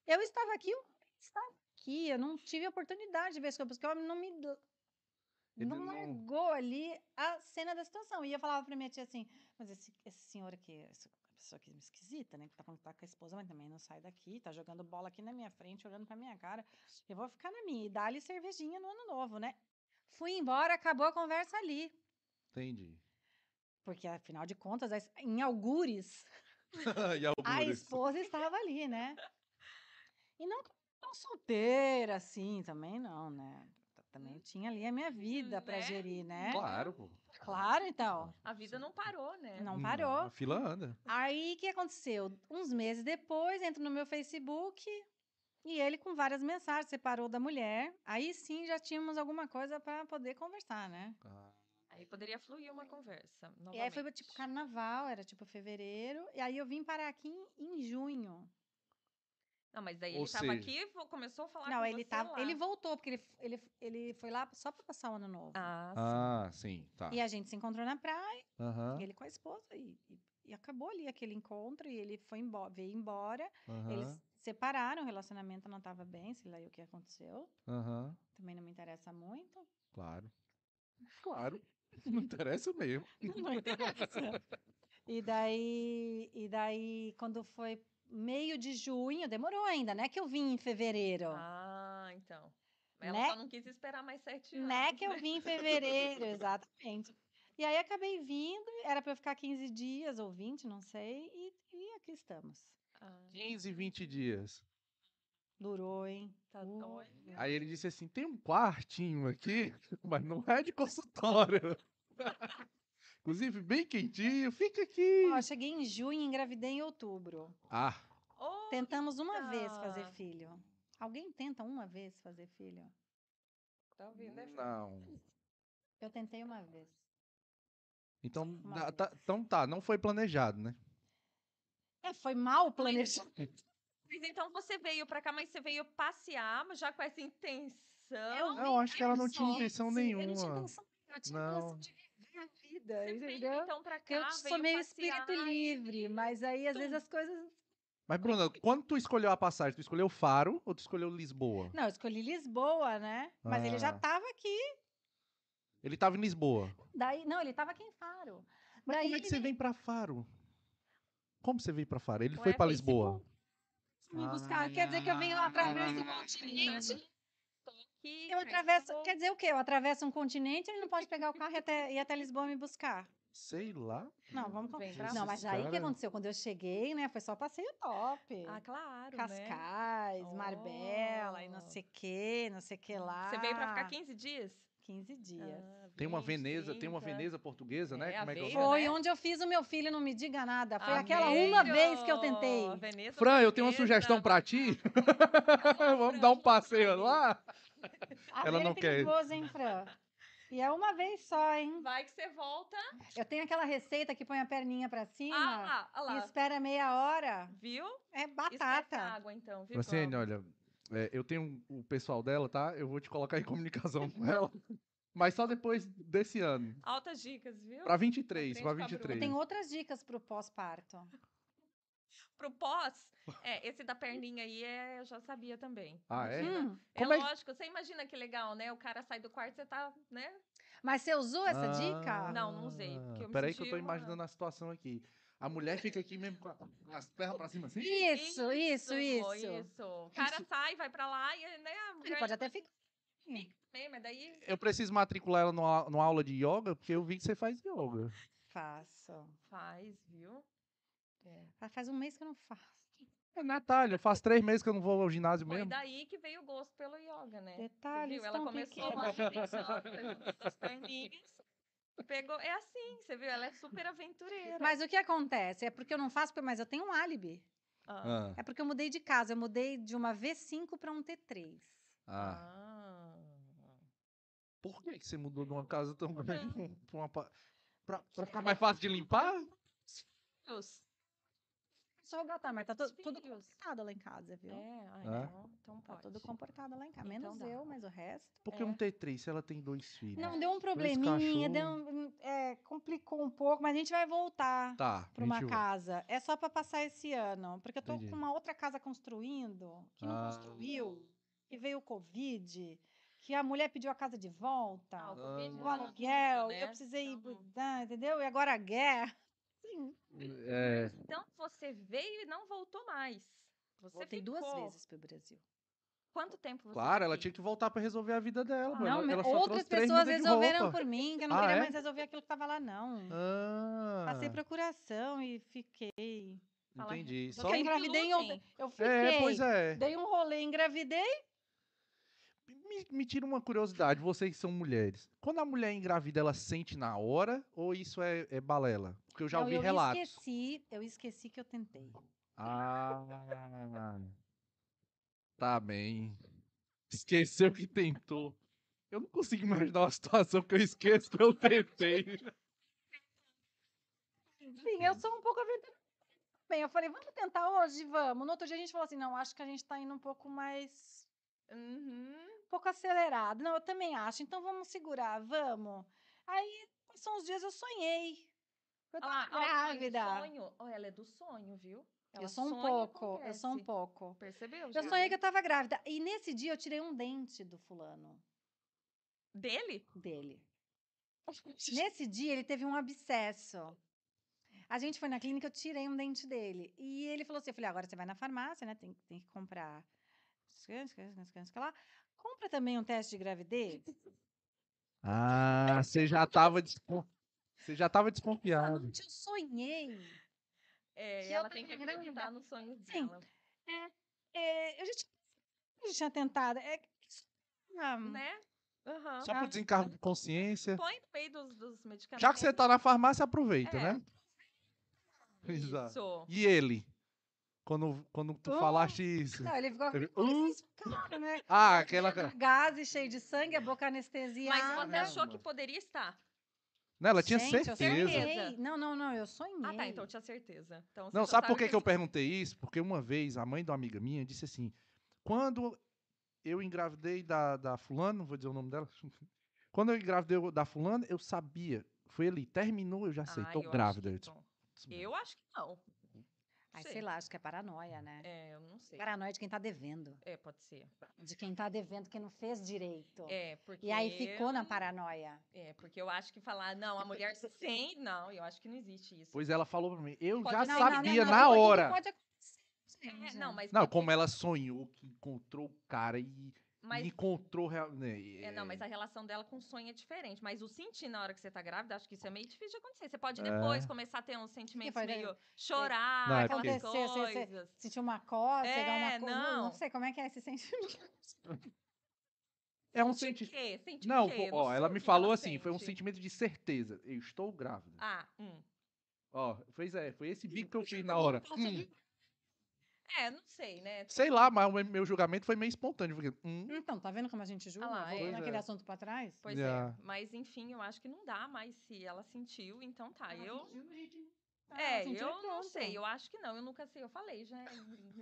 eu estava aqui, eu estava aqui, eu não tive a oportunidade de ver esse corpo, porque o homem não me Ele não não- largou ali a cena da situação. E eu falava pra minha tia assim, mas esse, esse senhor aqui, essa pessoa aqui esquisita, né? Que tá falando que tá com a esposa, mas também não sai daqui, tá jogando bola aqui na minha frente, olhando pra minha cara. Eu vou ficar na minha e dar-lhe cervejinha no ano novo, né? Fui embora, acabou a conversa ali. Entendi. Porque, afinal de contas, as- em algures, e a algures? esposa estava ali, né? E não tão solteira assim também, não, né? Também tinha ali a minha vida pra né? gerir, né? Claro, pô. Claro, então. A vida não parou, né? Não Hum, parou. A fila anda. Aí, o que aconteceu? Uns meses depois, entro no meu Facebook e ele com várias mensagens, separou da mulher. Aí sim, já tínhamos alguma coisa para poder conversar, né? Ah, Aí poderia fluir uma conversa. E aí foi novamente. tipo carnaval, era tipo fevereiro. E aí eu vim parar aqui em, em junho. Não, mas daí Ou ele tava seja- aqui e começou a falar Não, com ele você tava, lá. ele voltou, porque ele, ele, ele foi lá só para passar o ano novo. Ah, sim. Ah, sim, tá. E a gente se encontrou na praia, ele com a esposa, e, e, e acabou ali aquele encontro, e ele foi embora, veio embora. Eles aham, separaram, o relacionamento não estava bem, sei lá o que aconteceu. aham. Também não me interessa muito. Claro. Claro. Não interessa mesmo. Não interessa. e daí, e daí, quando foi meio de junho, demorou ainda, né? Que eu vim em fevereiro. Ah, então. Ela Né? só não quis esperar mais sete anos. né? Que eu vim em fevereiro, exatamente. E aí acabei vindo, era para eu ficar 15 dias ou 20, não sei, e, e aqui estamos. Ah, 15, 20 dias. Durou, hein? tá Uh, doido. Aí ele disse assim: tem um quartinho aqui, mas não é de consultório. Inclusive, bem quentinho. Fica aqui. Ó, cheguei em junho e engravidei em outubro. Ah, Tentamos uma vez fazer filho. Alguém tenta uma vez fazer filho? tá ouvindo, né, não. Eu tentei uma vez. Então, Uma dá- vez. tá, então tá, não foi planejado, né? É, foi mal planejado. Mas então você veio pra cá, mas você veio passear, mas já com essa intenção. Eu Não, acho que ela não tinha intenção sim, Eu não tinha nenhuma. intenção, eu tinha Não. intenção de viver vida, Você veio entendeu? então pra cá, Eu sou meio passear espírito e- livre, mas aí às vezes as coisas. Mas, Bruna, quando tu escolheu a passagem, tu escolheu Faro ou tu escolheu Lisboa? Não, eu escolhi Lisboa, né? Mas ele já Ah. tava aqui. Ele tava em Lisboa. Daí, não, ele tava aqui em Faro. Mas Daí como é que você ele- vem pra Faro? Como você veio pra Faro? Ele Ué, foi pra Facebook. Lisboa. me buscar, quer dizer que eu venho através do continente. Que Eu atravesso, quer dizer o quê? Eu atravesso um continente, ele não pode pegar o carro e até, ir até Lisboa me buscar. Sei lá. Não, vamos pra Não, mas aí o que aconteceu? Quando eu cheguei, né? Foi só passeio top. Ah, claro, né? Cascais, Marbella e não Oh. sei o que, não sei o que lá. Você veio pra ficar 15 dias? 15 dias. Ah, Tem uma 20, Veneza, tem uma 30. Veneza portuguesa, né? É, a Como é que é nome? Foi né? onde eu fiz o meu filho não me diga nada. Foi Ah, aquela uma vez que eu tentei. Veneza Fran, eu tenho uma sugestão pra ti. Vamos Fran, dar um vamos passeio lá? Ah, Ela ele não é quer. perigoso, hein, Fran? E é uma vez só, hein? Vai que você volta. Eu tenho aquela receita que põe a perninha pra cima Ah lá, ah e lá. espera meia hora. Viu? É batata. a água, então, viu? Francine, olha, é, eu tenho o pessoal dela, tá? Eu vou te colocar em comunicação com ela. Mas só depois desse ano. Altas dicas, viu? Pra 23, Frente pra com a 23. Tem outras dicas pro pós-parto. Pro pós, é, esse da perninha aí é, eu já sabia também. Ah, é? Imagina. Hum, É Como é que- lógico, você imagina que legal, né? O cara sai do quarto, você tá, né? mas você usou essa dica? Não, não usei, porque eu me Peraí que eu tô uma- imaginando a situação aqui. A mulher fica aqui mesmo com a- com as pernas pra cima assim? Isso, isso, isso. isso. O cara sai, vai pra lá e, né? A Ele mulher pode até ficar. fica mesmo, daí... Eu preciso matricular ela numa, numa aula de yoga, porque eu vi que você faz yoga. Faço. Faz, viu? É. Faz um mês que eu não faço. É, Natália, faz três meses que eu não vou ao ginásio Foi mesmo. daí que veio o gosto pelo yoga, né? Você Detalhes viu? Ela começou pequenos. lá com as perninhas. Pegou, é assim, você viu? Ela é super aventureira. Mas o que acontece? É porque eu não faço, mas eu tenho um álibi. Ah. Ah, É porque eu mudei de casa. Eu mudei de uma V5 para um T3. ah. Ah. Por que, você mudou de uma casa tão grande pra, uma, pa- pra, pra ficar mais fácil de limpar? Só gatar, mas tá Os tudo comportado lá em casa, viu? É, ah, É? então, então Tá pode. tudo comportado lá em casa. Então Menos dá. eu, mas o resto. Por que É. um T3 se ela tem dois filhos? Não, deu um probleminha, deu um- é, complicou um pouco, mas a gente vai voltar Tá, para uma casa. É só para passar esse ano, porque eu tô Entendi. com uma outra casa construindo, que não Ah. construiu, e veio o Covid, que a mulher pediu a casa de volta, Ah, o Ah. o tá aluguel, e eu né? precisei, Então, ah, entendeu? E agora a guerra. Sim, É, então você veio e não voltou mais. Você voltei duas ficou. vezes pro Brasil. Quanto tempo você claro, ela tinha que voltar pra resolver a vida dela. Ah, não, ela outras pessoas resolveram por mim, que eu não Ah, queria é? mais resolver aquilo que tava lá, não. Ah, Passei procuração e fiquei. Entendi. Só... Eu Quem engravidei outra- Eu fiquei. É, pois é. Dei um rolê, engravidei. Me, me tira uma curiosidade, vocês que são mulheres. Quando a mulher engravida, ela sente na hora ou isso é, é balela? Porque eu já Não, ouvi eu relatos. esqueci, eu esqueci que eu tentei. Ah, tá bem. Esqueceu que tentou. Eu não consigo imaginar uma situação que eu esqueço que eu tentei. Sim, eu sou um pouco. Bem, eu falei, vamos tentar hoje? Vamos. No outro dia a gente falou assim, não, acho que a gente tá indo um pouco mais, Uhum. Um pouco acelerado. Não, eu também acho, então vamos segurar, vamos. Aí, são os dias eu sonhei. Eu tava Ah, grávida. sonho. Ó, ela é do sonho, viu? Ela Eu sou um e pouco, eu sou um pouco. Percebeu? Eu já? sonhei que eu tava grávida. E nesse dia eu tirei um dente do fulano, Dele? dele. Nesse dia ele teve um abscesso. A gente foi na clínica, eu tirei um dente dele. E ele falou assim: eu falei, agora você vai na farmácia, né? Tem, tem que comprar. Lá. Compra também um teste de gravidez. Ah, você já tava descon... Você já tava À desconfiado. eu sonhei. É, Que ela tem que acreditar nos sonhos Sim. dela. É, eu já tinha, eu já tinha tentado. É, ah, Né? Aham. Só por desencargo de consciência. Põe no meio dos, dos medicamentos. Já que você tá na farmácia, aproveita, É. né? Exato. Isso. E ele? Quando, quando tu Oh. falaste isso. Não, ele ficou Ele- com esse cara, né? Ah, aquela. Gases cheio de sangue, a boca anestesiada. Mas você achou Caramba. que poderia estar. Não, ela tinha Gente, eu certeza. Certeza. Não, não, não, eu sonhei. Ah, tá. Então tinha certeza. Então, você Não, sabe por que, que eu perguntei isso? Porque uma vez a mãe de uma amiga minha disse assim: quando eu engravidei da, da fulano, não vou dizer o nome dela. Quando eu engravidei da fulano, eu sabia. Foi ali, terminou, eu já sei, Ah, tô eu acho grávida. Eu. Eu acho que não. Ai, sei. sei lá, acho que é paranoia, né? É, eu não sei. Paranoia de quem tá devendo. É, pode ser. De quem tá devendo, que não fez direito. É, porque. E aí ficou na paranoia. É, porque eu acho que falar, não, a mulher sem. Não, eu acho que não existe isso. Pois ela falou pra mim, eu Pode já não, não, sabia não, na tudo hora. Pode acontecer, É, não, mas. Não, pode como ser- ela sonhou que encontrou o cara e, Mas, e encontrou real. né, é, não, mas a relação dela com o sonho é diferente. Mas o sentir na hora que você tá grávida, acho que isso é meio difícil de acontecer. Você pode depois É. começar a ter uns sentimentos pode- meio chorar, Não, é aquelas porque- Acontecer, você- você- coisas. Sentir uma cócega, É, uma coisa. Não. não. não sei como é que é esse sentimento. É um sentimento. quê? Sentir Não, quê? ó, sei ela me que falou ela assim, foi um sente. sentimento de certeza. Eu estou grávida. Ah, hum. Ó, fez é, foi esse bico que eu fiz na hora. Hum, É, não sei, né? sei lá, mas o meu julgamento foi meio espontâneo. Porque, hum, Então, tá vendo como a gente julga? Ah lá, é. naquele é. assunto pra trás? Pois Yeah. é. Mas enfim, eu acho que não dá mais se ela sentiu, então tá. Eu. Ah, É, sentiu, eu não pronto. sei, eu acho que não, eu nunca sei, eu falei, já,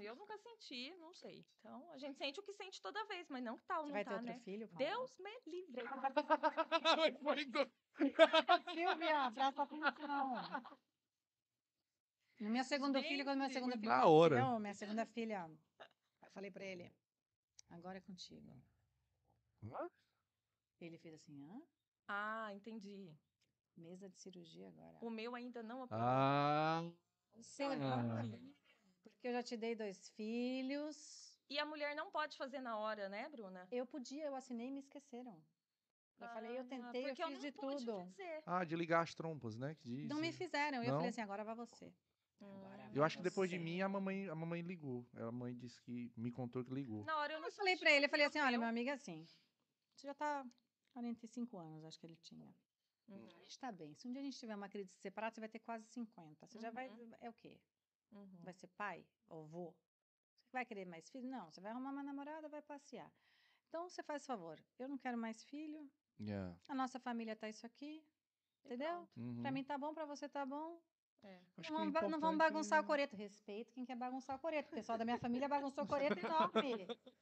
eu nunca senti, não sei. Então, a gente sente o que sente toda vez, mas não que tal, Você não vai ter tá, outro né? filho? Paula? Deus me livre. Silvia, presta atenção. Minha segunda filha, quando minha segunda filha da hora. nasceu, minha segunda filha, eu falei pra ele, agora é contigo. Hã? Ele fez assim, hã? Ah, entendi. Mesa de cirurgia agora. O meu ainda não operou. Ah, O seu, Ah. Porque eu já te dei dois filhos. E a mulher não pode fazer na hora, né, Bruna? Eu podia, eu assinei e me esqueceram. Eu falei, eu Ah, tentei, eu fiz não de pude tudo. fazer. ah, de ligar as trompas, né? Que diz. Não me fizeram. E eu Não? falei assim, agora vai você. Hum. Agora Eu acho que depois de mim a mamãe, a mamãe ligou. A mãe disse que me contou que ligou. Na hora eu não Eu falei pra ele, eu falei assim, olha, eu- meu amigo, é assim, você já tá 45 anos, acho que ele tinha. Uhum, A gente tá bem. Se um dia a gente tiver uma crise separada, você vai ter quase 50. Você já vai. Uhum. É o quê? uhum. Vai ser pai ou avô? Você vai querer mais filho? Não. Você vai arrumar uma namorada, vai passear. Então você faz favor. Eu não quero mais filho. Yeah. A nossa família tá isso aqui. Entendeu? Uhum. Pra mim tá bom, pra você tá bom. É. Acho Não não vamos bagunçar o é- coreto. Respeito quem quer bagunçar o coreto. O pessoal da minha família bagunçou o coreto enorme.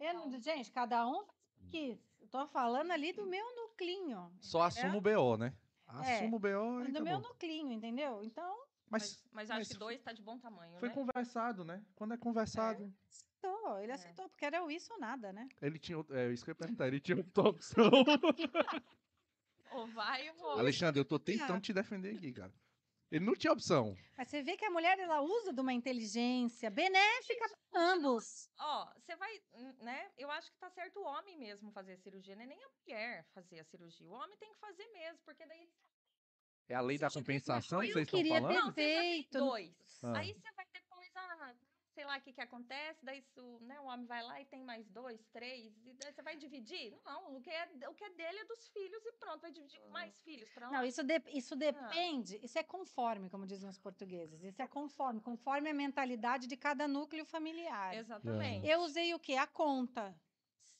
Eu gente, cada um que tô falando ali do meu nuclinho. Só assumo o BO, né? É, Assumo o BO e Do meu acabou. nuclinho, entendeu? Então, Mas, Mas, mas acho mas que dois tá de bom tamanho, foi né? conversado, né? Quando é conversado, aceitou. Ele É. aceitou, porque era o isso ou nada, né? ele tinha. É isso que eu ia perguntar, ele tinha outra opção. Ou vai ou. Alexandre, eu tô tentando te defender aqui, cara. Ele não tinha opção. Mas você vê que a mulher, ela usa de uma inteligência benéfica para ambos. Ó, você vai, hum, né? Eu acho que tá certo o homem mesmo fazer a cirurgia, não é nem a mulher fazer a cirurgia. O homem tem que fazer mesmo, porque daí É a lei da Você tem compensação que vocês estão queria falando? ter- Não, você já tem dois. Ah. Aí você vai ah, sei lá o que que acontece, daí isso, né, o homem vai lá e tem mais dois, três, e daí você vai dividir? Não, o que é, o que é dele é dos filhos e pronto, vai dividir com mais filhos pra. Não, isso, de- isso depende, isso é conforme, como dizem os portugueses. Isso é conforme, conforme a mentalidade de cada núcleo familiar. Exatamente. Eu usei o quê? A conta.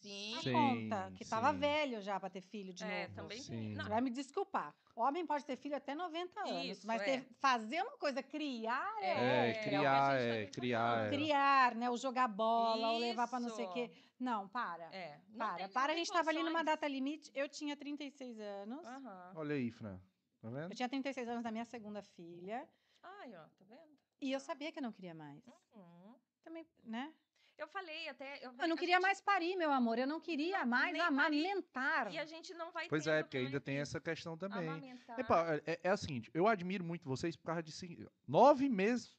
Sim. A Sim, conta, que estava velho já para ter filho de É, novo. também Sim. Não, vai me desculpar. Homem pode ter filho até 90 anos, Isso, mas é. ter- fazer uma coisa, criar É, É, é o criar, gente tá é, criar. é. criar, né? O jogar bola, ou levar para não sei o Isso. quê. Não, para. É. não para, tem- para. não A gente estava ali numa data limite. Eu tinha 36 anos. Aham. Olha aí, Fran. Tá vendo? Eu tinha 36 anos da minha segunda filha. Ai, ó, tá vendo? E eu sabia que eu não queria mais. Uhum. Também, né? Eu falei até. Eu não a queria gente- mais parir, meu amor. Eu não queria Não, mais amamentar. E a gente não vai Pois é, porque ainda tem essa questão também. amamentar. Epa, é, é assim, eu admiro muito vocês por causa de se- nove meses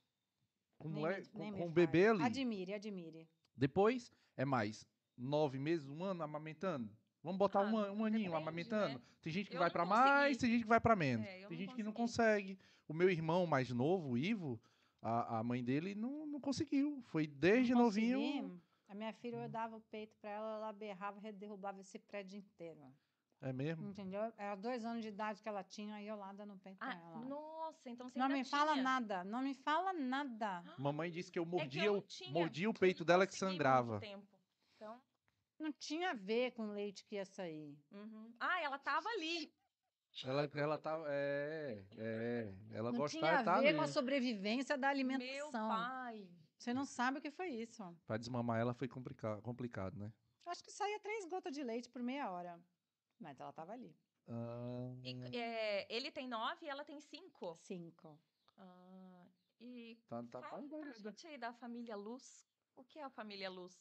com, Nem mulher, com, nem me com o fale. bebê ali. Admire, admire. Depois é mais nove meses, um ano amamentando. Vamos botar Ah, um, um aninho depende, amamentando. né? Tem gente que Eu vai não pra consegui. mais, tem gente que vai pra menos. É, eu tem não gente que não consegui. consegue. O meu irmão mais novo, o Ivo, a, a mãe dele não, não conseguiu. Foi desde Não novinho. consegui. A minha filha, eu dava o peito pra ela, ela berrava e derrubava esse prédio inteiro. É mesmo? Entendeu? Era dois anos de idade que ela tinha, aí eu lá dando peito pra Ah, ela. nossa, então você Não me fala tinha. nada, não me fala nada. Mamãe disse que eu É que mordia, eu mordia o peito não dela que sangrava. tempo. Então, Não tinha a ver com o leite que ia sair. uhum. Ah, ela tava ali. Ela, ela tava. É, é. Ela Não gostava tinha de tá a ver ali. com a sobrevivência da Meu alimentação. pai. Você não sabe o que foi isso. Pra desmamar ela foi complica complicado, né? Acho que saía três gotas de leite por meia hora. Mas ela tava ali. Ah, E, é, ele tem nove e ela tem cinco. Cinco. Ah, e tá, tá fala pra doida. gente aí da família Luz. O que é a família Luz?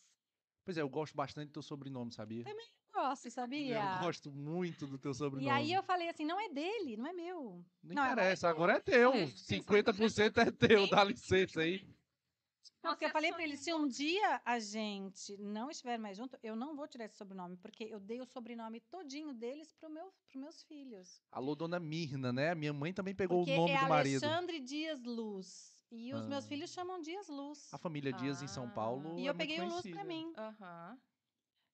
Pois é, eu gosto bastante do teu sobrenome, sabia? Gosto, sabia? Eu gosto muito do teu sobrenome. E aí eu falei assim, não é dele, não é meu. Não Não, agora interessa, agora é teu. É, 50% é teu, dá licença aí. Não, porque eu Você falei pra ele, se um dia a gente não estiver mais junto, eu não vou tirar esse sobrenome, porque eu dei o sobrenome todinho deles pro meu, pros meus filhos. Alô, dona Mirna, né? A minha mãe também pegou porque o nome é do marido. Alexandre Dias Luz. E os meus Ah. filhos chamam Dias Luz. A família Dias em São Ah. Paulo. E é eu muito peguei o Luz pra conhecida. mim. Aham.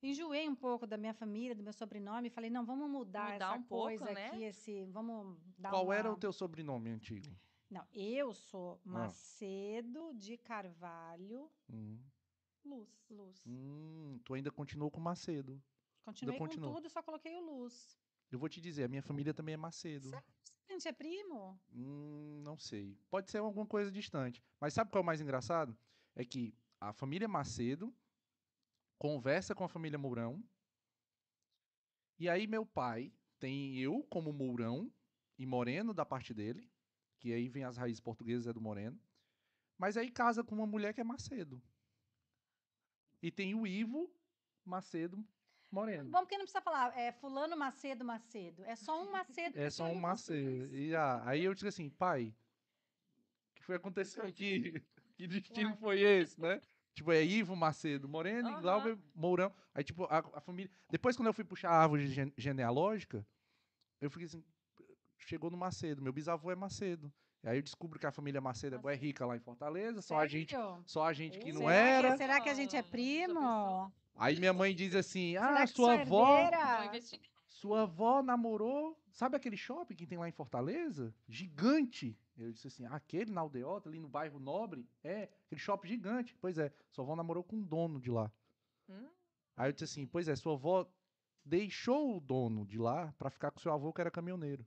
Enjoei um pouco da minha família, do meu sobrenome, e falei, não, vamos mudar, Mudar essa um pouco, coisa né? aqui, esse, vamos dar Qual era uma- o teu sobrenome antigo? Não, eu sou Ah. Macedo de Carvalho Hum, Luz. Luz. hum, tu ainda continuou com Macedo. Continuei com continuo. tudo, só coloquei o Luz. Eu vou te dizer, a minha família também é Macedo. Sério? É primo? Hum, não sei. Pode ser alguma coisa distante. Mas sabe qual é o mais engraçado? É que a família Macedo conversa com a família Mourão. E aí meu pai tem eu como Mourão e Moreno da parte dele, que aí vem as raízes portuguesas é do Moreno. Mas aí casa com uma mulher que é Macedo. E tem o Ivo Macedo Moreno. Bom, porque não precisa falar é fulano Macedo Macedo. É só um Macedo. É só um Macedo. E ah, aí eu disse assim, pai, o que foi aconteceu aqui? Que destino foi esse, né? Tipo, é Ivo Macedo Moreno e Aham. Glauber Mourão. Aí, tipo, a, a família. Depois, quando eu fui puxar a árvore gene- genealógica, eu fiquei assim, chegou no Macedo, meu bisavô é Macedo. E aí eu descubro que a família Macedo é bué rica lá em Fortaleza, só a gente, Sério? só a gente que não Será era. Que, será que a gente é primo? Aí minha mãe diz assim: Ah, sua sou avó. Sua avó namorou. Sabe aquele shopping que tem lá em Fortaleza? Gigante. Eu disse assim: aquele na aldeota, ali no bairro Nobre? É, aquele shopping gigante. Pois é, sua avó namorou com um dono de lá. Hum? Aí eu disse assim: pois é, sua avó deixou o dono de lá pra ficar com seu avô que era caminhoneiro.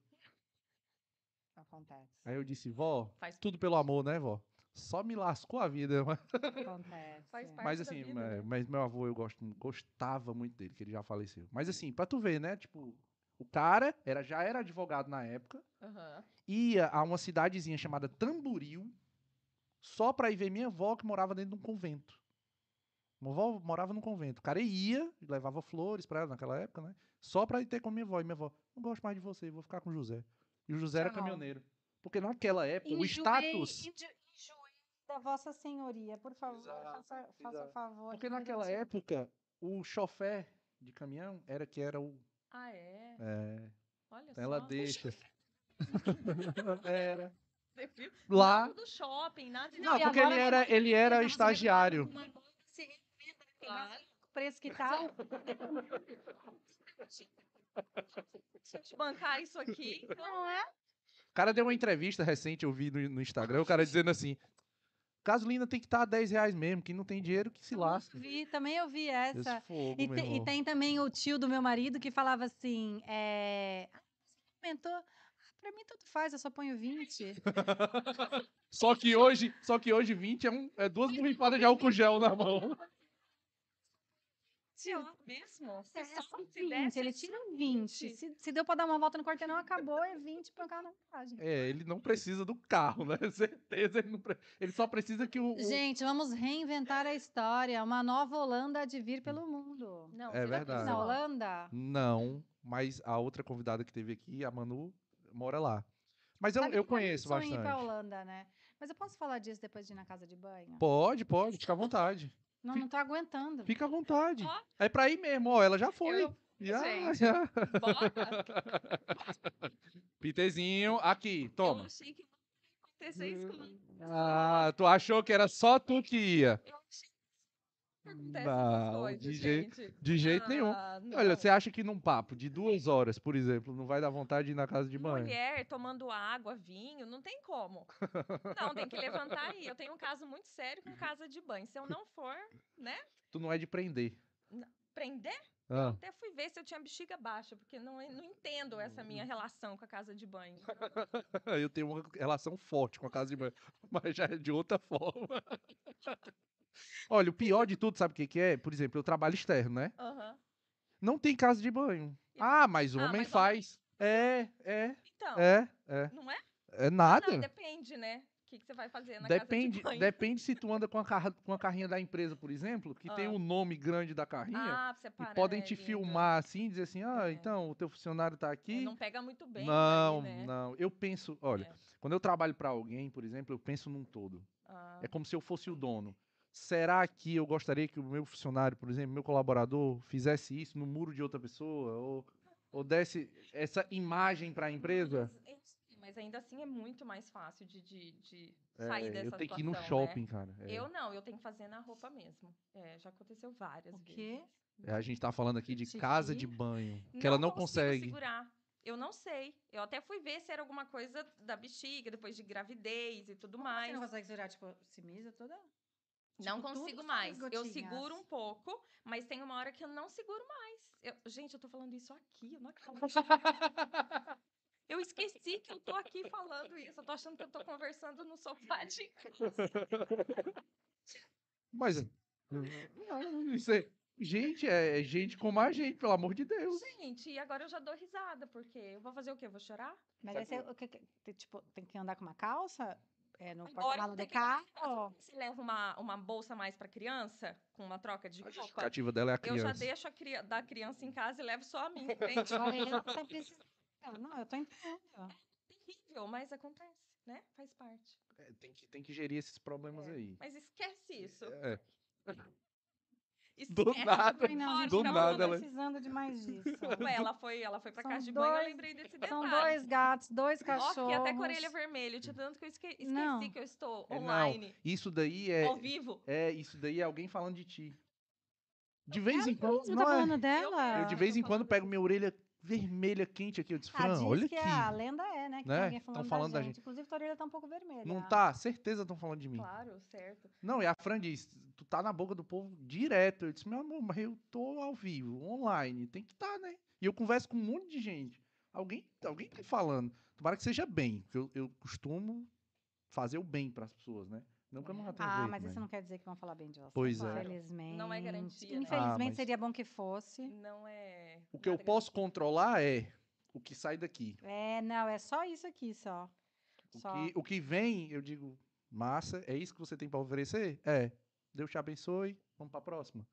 Acontece. Aí eu disse: vó, Faz, tudo pelo amor, né, vó? Só me lascou a vida. Mas, Acontece. mas assim, vida, é, né? mas meu avô eu gosto, gostava muito dele, que ele já faleceu. Mas assim, pra tu ver, né? Tipo, o cara era, já era advogado na época. Aham. ia a uma cidadezinha chamada Tamboril só pra ir ver minha avó que morava dentro de um convento. Minha avó morava num convento. O cara ia, levava flores pra ela naquela época, né? Só pra ir ter com minha avó. E minha avó, não gosto mais de você, vou ficar com o José. E o José era caminhoneiro. Porque naquela época, o Enjoei- status. Da Vossa Senhoria, por favor, Exato, faça, faça exato. favor. Porque naquela época, o chofé de caminhão era que era o. Ah, é? É, Olha ela só. deixa. era. Você viu? Lá. Nada do shopping, nada de Não, porque ele era, ele era Então, vai estagiário. Uma se Claro. o preço que tá. Se a gente bancar isso aqui, então Não é? O cara deu uma entrevista recente, eu vi no, no Instagram, o cara dizendo assim: gasolina tem que estar a 10 reais mesmo, quem não tem dinheiro que se lasque. Vi, também eu vi essa. fogo, E, te- e tem também o tio do meu marido que falava assim: é... "Ah, você aumentou? Ah, Pra mim, tanto faz, eu só ponho 20. Só que hoje, só que hoje 20 é, um, é duas borrifadas de álcool gel na mão. tio mesmo. Se É só se 20, desse ele tira 20. Se, se deu pra dar uma volta no quarteirão, acabou, é 20 põe o carro na garagem. É, ele não precisa do carro, né? Certeza, ele, não pre- ele só precisa que o. o- Gente, vamos reinventar a história. Uma nova Holanda há de vir pelo mundo. Não, É você verdade. Na? Holanda? Não, mas a outra convidada que teve aqui, a Manu, mora lá. Mas eu, Sabe eu conheço sonho ir pra bastante. Holanda, né? Mas eu posso falar disso depois de ir na casa de banho? Pode, pode, fica à vontade. Não, fica- não tô aguentando. Fica à vontade. Ó. É pra ir mesmo, ó, ela já foi. Eu- já, gente. já. Pitezinho, aqui, toma. Eu achei que não ia acontecer isso comigo. Ah, tu achou que era só tu que ia. Eu achei Acontece Não, coisas, de jeito- gente. De jeito nenhum. Ah, Olha, não. você acha que num papo de duas horas, por exemplo, não vai dar vontade de ir na casa de banho? Mulher tomando água, vinho, não tem como. Não, tem que levantar aí. Eu tenho um caso muito sério com casa de banho. Se eu não for, né, Tu não é de prender. prender, Ah, até fui ver se eu tinha bexiga baixa, porque não, não entendo essa Hum. minha relação com a casa de banho. eu tenho uma relação forte com a casa de banho, mas já é de outra forma. Olha, o pior de tudo, sabe o que, que é? Por exemplo, eu trabalho externo, né? Aham. Não tem casa de banho. Ah, mas o Ah, homem mas faz. É, é, Então, é, é. não é? É Ah, nada. Não, depende, né? O que, que você vai fazer na Depende, casa de banho. depende se tu anda com a, carra, com a carrinha da empresa, por exemplo, que tem Ah. o nome grande da carrinha. Ah, você E para, podem né, te lindo? filmar assim, dizer assim, ah, É. então o teu funcionário tá É, aqui. Não pega muito bem. não, daí, né? não. Eu penso, olha, É. quando eu trabalho para alguém, por exemplo, eu penso num todo. Ah, É como se eu fosse o dono. Será que eu gostaria que o meu funcionário, por exemplo, meu colaborador, fizesse isso no muro de outra pessoa? Ou, ou desse essa imagem para a empresa? Mas, sei, mas ainda assim é muito mais fácil de, de, de É, sair dessa eu tenho que ir no situação, né? shopping, cara. É. Eu não, eu tenho que fazer na roupa mesmo. É, já aconteceu várias O vezes. quê? É, a gente tá falando aqui de Xixi? casa de banho, que ela não consegue. segurar. Eu não sei. Eu até fui ver se era alguma coisa da bexiga, depois de gravidez e tudo Você mais. não consegue segurar, tipo, semisa toda? Não Tipo, tudo consigo mais. Eu seguro um pouco, mas tem uma hora que eu não seguro mais. Eu- gente, eu tô falando isso aqui, eu não acredito. Eu esqueci que eu tô aqui falando isso. Eu tô achando que eu tô conversando no sofá de Mas. não, Isso é, gente, é gente como a gente, pelo amor de Deus. Gente, e agora eu já dou risada, porque eu vou fazer o quê? Eu vou chorar? Mas aí você, tipo, tem que andar com uma calça é, no porta-malas que- carro? Você leva uma, uma bolsa mais pra criança, com uma troca de A roupa. justificativa dela é a Eu já criança. deixo a cria- da criança em casa e levo só a minha, entende? Precisar. Não, eu tô entendendo. Terrível, mas acontece, né? Faz parte. É, tem, que, tem que gerir esses problemas É, aí. Mas esquece isso. É. Esquece, Do nada, não, do não, nada ela- precisando de mais disso. Ué, ela foi, ela foi pra São casa de banho, eu dois- lembrei desse São detalhe. dois gatos, dois Ó, cachorros. fiquei até com a orelha vermelha, de tanto que eu esque- esqueci Não. que eu estou É, não, online, Isso daí é, ao vivo. é. Isso daí é alguém falando de ti. De vez em quando. Você Não tá é? falando dela? Eu de vez em quando pego minha orelha vermelha quente aqui. Eu disse, Ah, Fran, diz olha que aqui. a lenda é, né? Que Né? alguém falando, falando da da gente. gente. Inclusive, tua orelha tá um pouco vermelha. Não tá? Certeza estão falando de mim. Claro, certo. Não, e a Fran diz, tu tá na boca do povo direto. Eu disse, meu amor, mas eu tô ao vivo, online, tem que estar, né? E eu converso com um monte de gente. Alguém, alguém tá falando. Tomara que seja bem, porque eu, eu costumo fazer o bem pras pessoas, né? Não não Ah, mas isso não quer dizer que vão falar bem de você. Pois é. Infelizmente. Não é garantia, né? Infelizmente, Ah, seria bom que fosse. Não é. O que eu posso controlar é o que sai daqui. É, não, é só isso aqui, só. O Só. que, o que vem, eu digo, massa, é isso que você tem pra oferecer? É. Deus te abençoe, vamos pra próxima.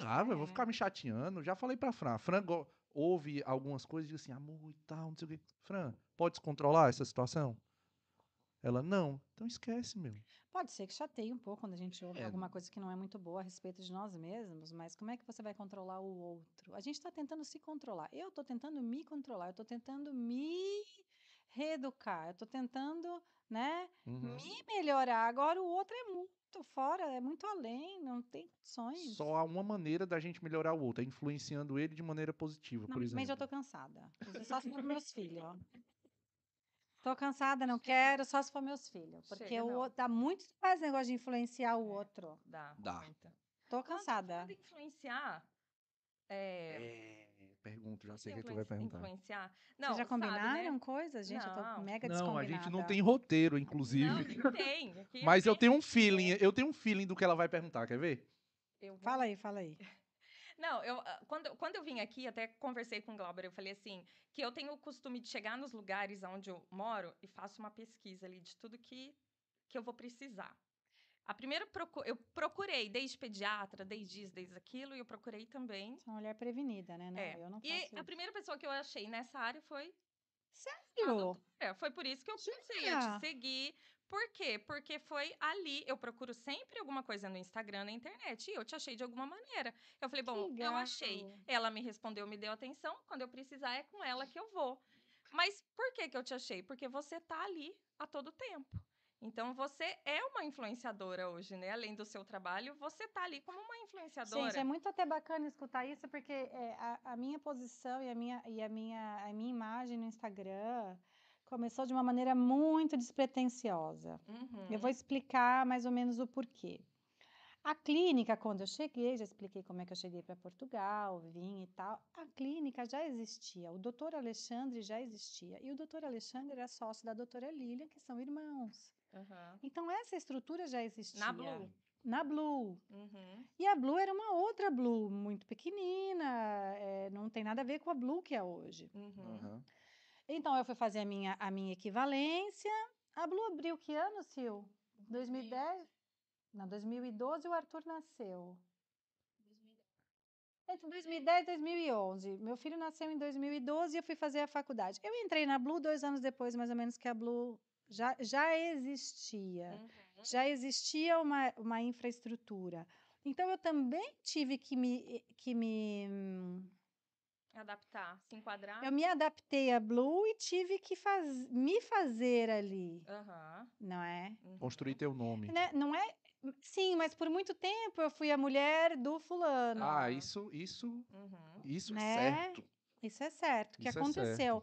Ah, eu vou É. ficar me chateando. Já falei pra Fran. Fran go- ouve algumas coisas e diz assim, amor e tal, não sei o quê. Fran, pode controlar essa situação? Ela, não. Então esquece, meu. Pode ser que chateie um pouco quando a gente ouve É. alguma coisa que não é muito boa a respeito de nós mesmos, mas como é que você vai controlar o outro? A gente está tentando se controlar. Eu estou tentando me controlar, eu estou tentando me reeducar, eu estou tentando, né, Uhum. me melhorar. Agora o outro é muito fora, é muito além, não tem condições. Só há uma maneira da gente melhorar o outro, é influenciando ele de maneira positiva, Não, por exemplo. mas eu tô cansada. Isso Só se for meus filhos. ó. Tô cansada, não quero, só se for meus filhos. Porque Chega, o não. outro dá muito mais negócio de influenciar o É. outro. Dá. Dá. muita. Tô cansada. quando influenciar. É, É, pergunto, já sei o que tu vai perguntar. Influenciar. Não, Vocês já né? combinaram coisas? Gente, eu tô Não. mega Não, a gente não tem roteiro, inclusive. Não, não tem. Aqui Mas eu tenho um feeling, eu tenho um feeling do que ela vai perguntar, quer ver? eu vou- Fala aí, fala aí. Não, eu, ah, quando, eu- quando eu vim aqui, até conversei com o Glauber, eu falei assim, que eu tenho o costume de chegar nos lugares onde eu moro e faço uma pesquisa ali de tudo que, que eu vou precisar. A primeira, procu eu procurei, desde pediatra, desde isso, desde aquilo, e eu procurei também. Sou uma mulher prevenida, né? Não, É, eu não E faço a primeira pessoa que eu achei nessa área foi Sério? É, foi por isso que eu comecei a Jura? te seguir. Por quê? Porque foi ali, eu procuro sempre alguma coisa no Instagram, na internet, e eu te achei de alguma maneira. Eu falei, bom, eu achei. Ela me respondeu, me deu atenção, quando eu precisar é com ela que eu vou. Mas por que que eu te achei? Porque você tá ali a todo tempo. Então você é uma influenciadora hoje, né? Além do seu trabalho, você tá ali como uma influenciadora. Gente, é muito até bacana escutar isso, porque é, a, a minha posição e, a minha, e a, minha, a minha imagem no Instagram começou de uma maneira muito despretensiosa. Uhum. Eu vou explicar mais ou menos o porquê. A clínica, quando eu cheguei, já expliquei como é que eu cheguei para Portugal, vim e tal. A clínica já existia, o doutor Alexandre já existia. E o doutor Alexandre era sócio da doutora Lília, que são irmãos. Uhum. Então, essa estrutura já existia. Na Blue. Na Blue. Uhum. E a Blue era uma outra Blue, muito pequenina, é, não tem nada a ver com a Blue que é hoje. Uhum. Então, eu fui fazer a minha, a minha equivalência. A Blue abriu que ano, Sil? 2010? Não, 2012 o Arthur nasceu. Entre 2010 e 2011. Meu filho nasceu em 2012 e eu fui fazer a faculdade. Eu entrei na Blue dois anos depois, mais ou menos, que a Blue já, já existia. Uhum. Já existia uma, uma infraestrutura. Então, eu também tive que me, que me Adaptar, se enquadrar. Eu me adaptei a Blue e tive que faz, me fazer ali, Aham. não é? Uhum. Construir teu nome. Né, Não é? Sim, mas por muito tempo eu fui a mulher do fulano. Ah, isso, isso, Uhum. isso Né? é certo. Isso é certo, que Isso é aconteceu.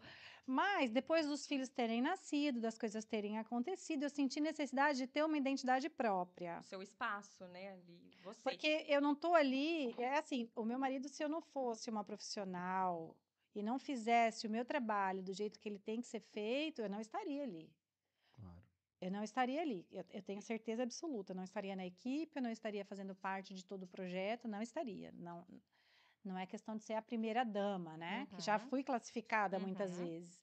Mas depois dos filhos terem nascido, das coisas terem acontecido, eu senti necessidade de ter uma identidade própria. O seu espaço, né? Ali, você. Porque eu não tô ali, é assim, o meu marido, se eu não fosse uma profissional e não fizesse o meu trabalho do jeito que ele tem que ser feito, eu não estaria ali. Claro. Eu não estaria ali. Eu, eu tenho certeza absoluta. Eu não estaria na equipe, eu não estaria fazendo parte de todo o projeto, não estaria. Não, não é questão de ser a primeira dama, né? Que já Uhum. fui classificada muitas Uhum. vezes.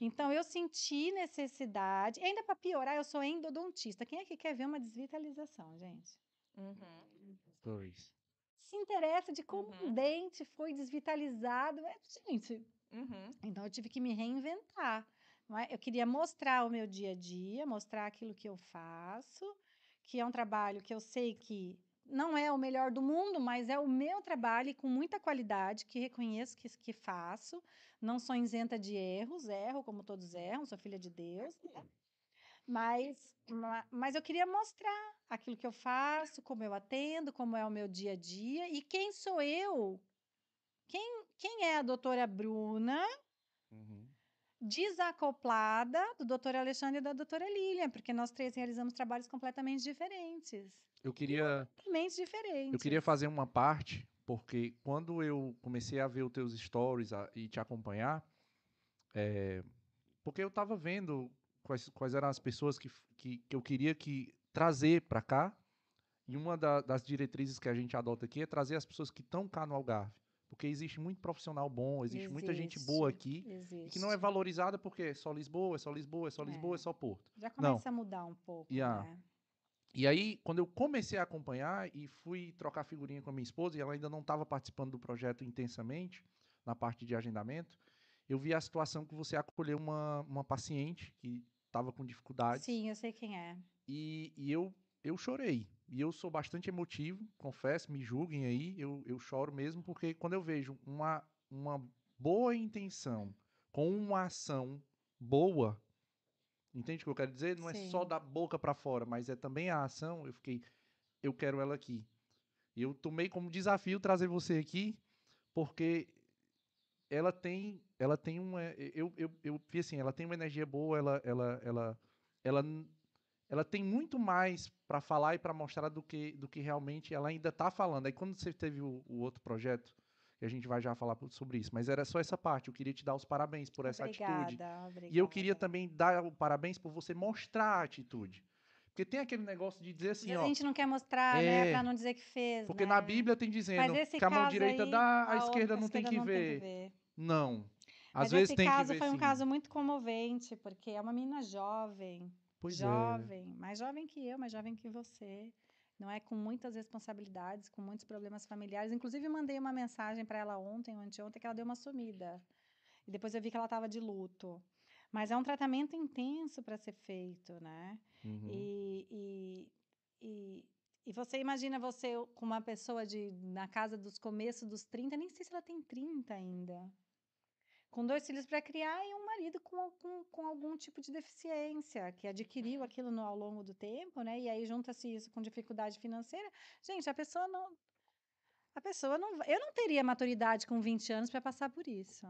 Então, eu senti necessidade. E ainda para piorar, eu sou endodontista. Quem é que quer ver uma desvitalização, gente? Uhum. Pois. Se interessa de como Uhum. um dente foi desvitalizado. É, gente, Uhum. então eu tive que me reinventar. não é? Eu queria mostrar o meu dia a dia, mostrar aquilo que eu faço, que é um trabalho que eu sei que não é o melhor do mundo, mas é o meu trabalho com muita qualidade, que reconheço que, que faço. Não sou isenta de erros, erro como todos erram, sou filha de Deus. né? Mas, ma- mas eu queria mostrar aquilo que eu faço, como eu atendo, como é o meu dia a dia e quem sou eu. Quem, quem é a doutora Bruna. Desacoplada do doutor Alexandre e da doutora Lilian, porque nós três realizamos trabalhos completamente diferentes. Eu queria, Completamente diferentes. eu queria fazer uma parte, porque quando eu comecei a ver os teus stories a- e te acompanhar, é, porque eu tava vendo quais, quais eram as pessoas que, que, que eu queria que trazer para cá, e uma da- das diretrizes que a gente adota aqui é trazer as pessoas que estão cá no Algarve, porque existe muito profissional bom, existe muita gente boa Existe, aqui, Existe. que não é valorizada porque é só Lisboa, é só Lisboa, é só É. Lisboa, é só Porto. Já Não. começa a mudar um pouco. Yeah. né? E aí, quando eu comecei a acompanhar e fui trocar figurinha com a minha esposa, e ela ainda não estava participando do projeto intensamente, na parte de agendamento, eu vi a situação que você acolheu uma, uma paciente que estava com dificuldades. Sim, eu sei quem é. E, e eu, eu chorei. E eu sou bastante emotivo, confesso, me julguem aí, eu, eu choro mesmo, porque quando eu vejo uma, uma boa intenção com uma ação boa, entende o que eu quero dizer? Não é só Sim. da boca para fora, mas é também a ação. Eu fiquei, eu quero ela aqui. E eu tomei como desafio trazer você aqui, porque ela tem, ela tem uma, eu, eu, eu vi assim, ela tem uma energia boa, ela, ela, ela, ela, ela tem muito mais para falar e para mostrar do que, do que realmente ela ainda está falando. Aí quando você teve o, o outro projeto, que a gente vai já falar sobre isso, mas era só essa parte. Eu queria te dar os parabéns por essa obrigada, atitude. obrigada. E eu queria também dar o parabéns por você mostrar a atitude. Porque tem aquele negócio de dizer assim, a ó. gente não quer mostrar, né? É. Pra não dizer que fez. Porque né? na Bíblia tem dizendo que a mão direita aí, dá, a, outra- esquerda a não tem esquerda que ver. ver. Não. Às Mas vezes esse tem caso que ver foi um sim. caso muito comovente, porque é uma menina jovem, Pois é. jovem, mais jovem que eu, mais jovem que você. Não é com muitas responsabilidades, com muitos problemas familiares. Inclusive, mandei uma mensagem para ela ontem ou anteontem que ela deu uma sumida. E depois eu vi que ela estava de luto. Mas é um tratamento intenso para ser feito, né? Uhum. E, e, e, e você imagina você com uma pessoa de na casa dos começos dos 30, nem sei se ela tem 30 ainda. Com dois filhos para criar e um marido com, com, com algum tipo de deficiência, que adquiriu Uhum. aquilo no, ao longo do tempo, né? E aí junta-se isso com dificuldade financeira. Gente, a pessoa não. A pessoa não. Eu não teria maturidade com 20 anos para passar por isso.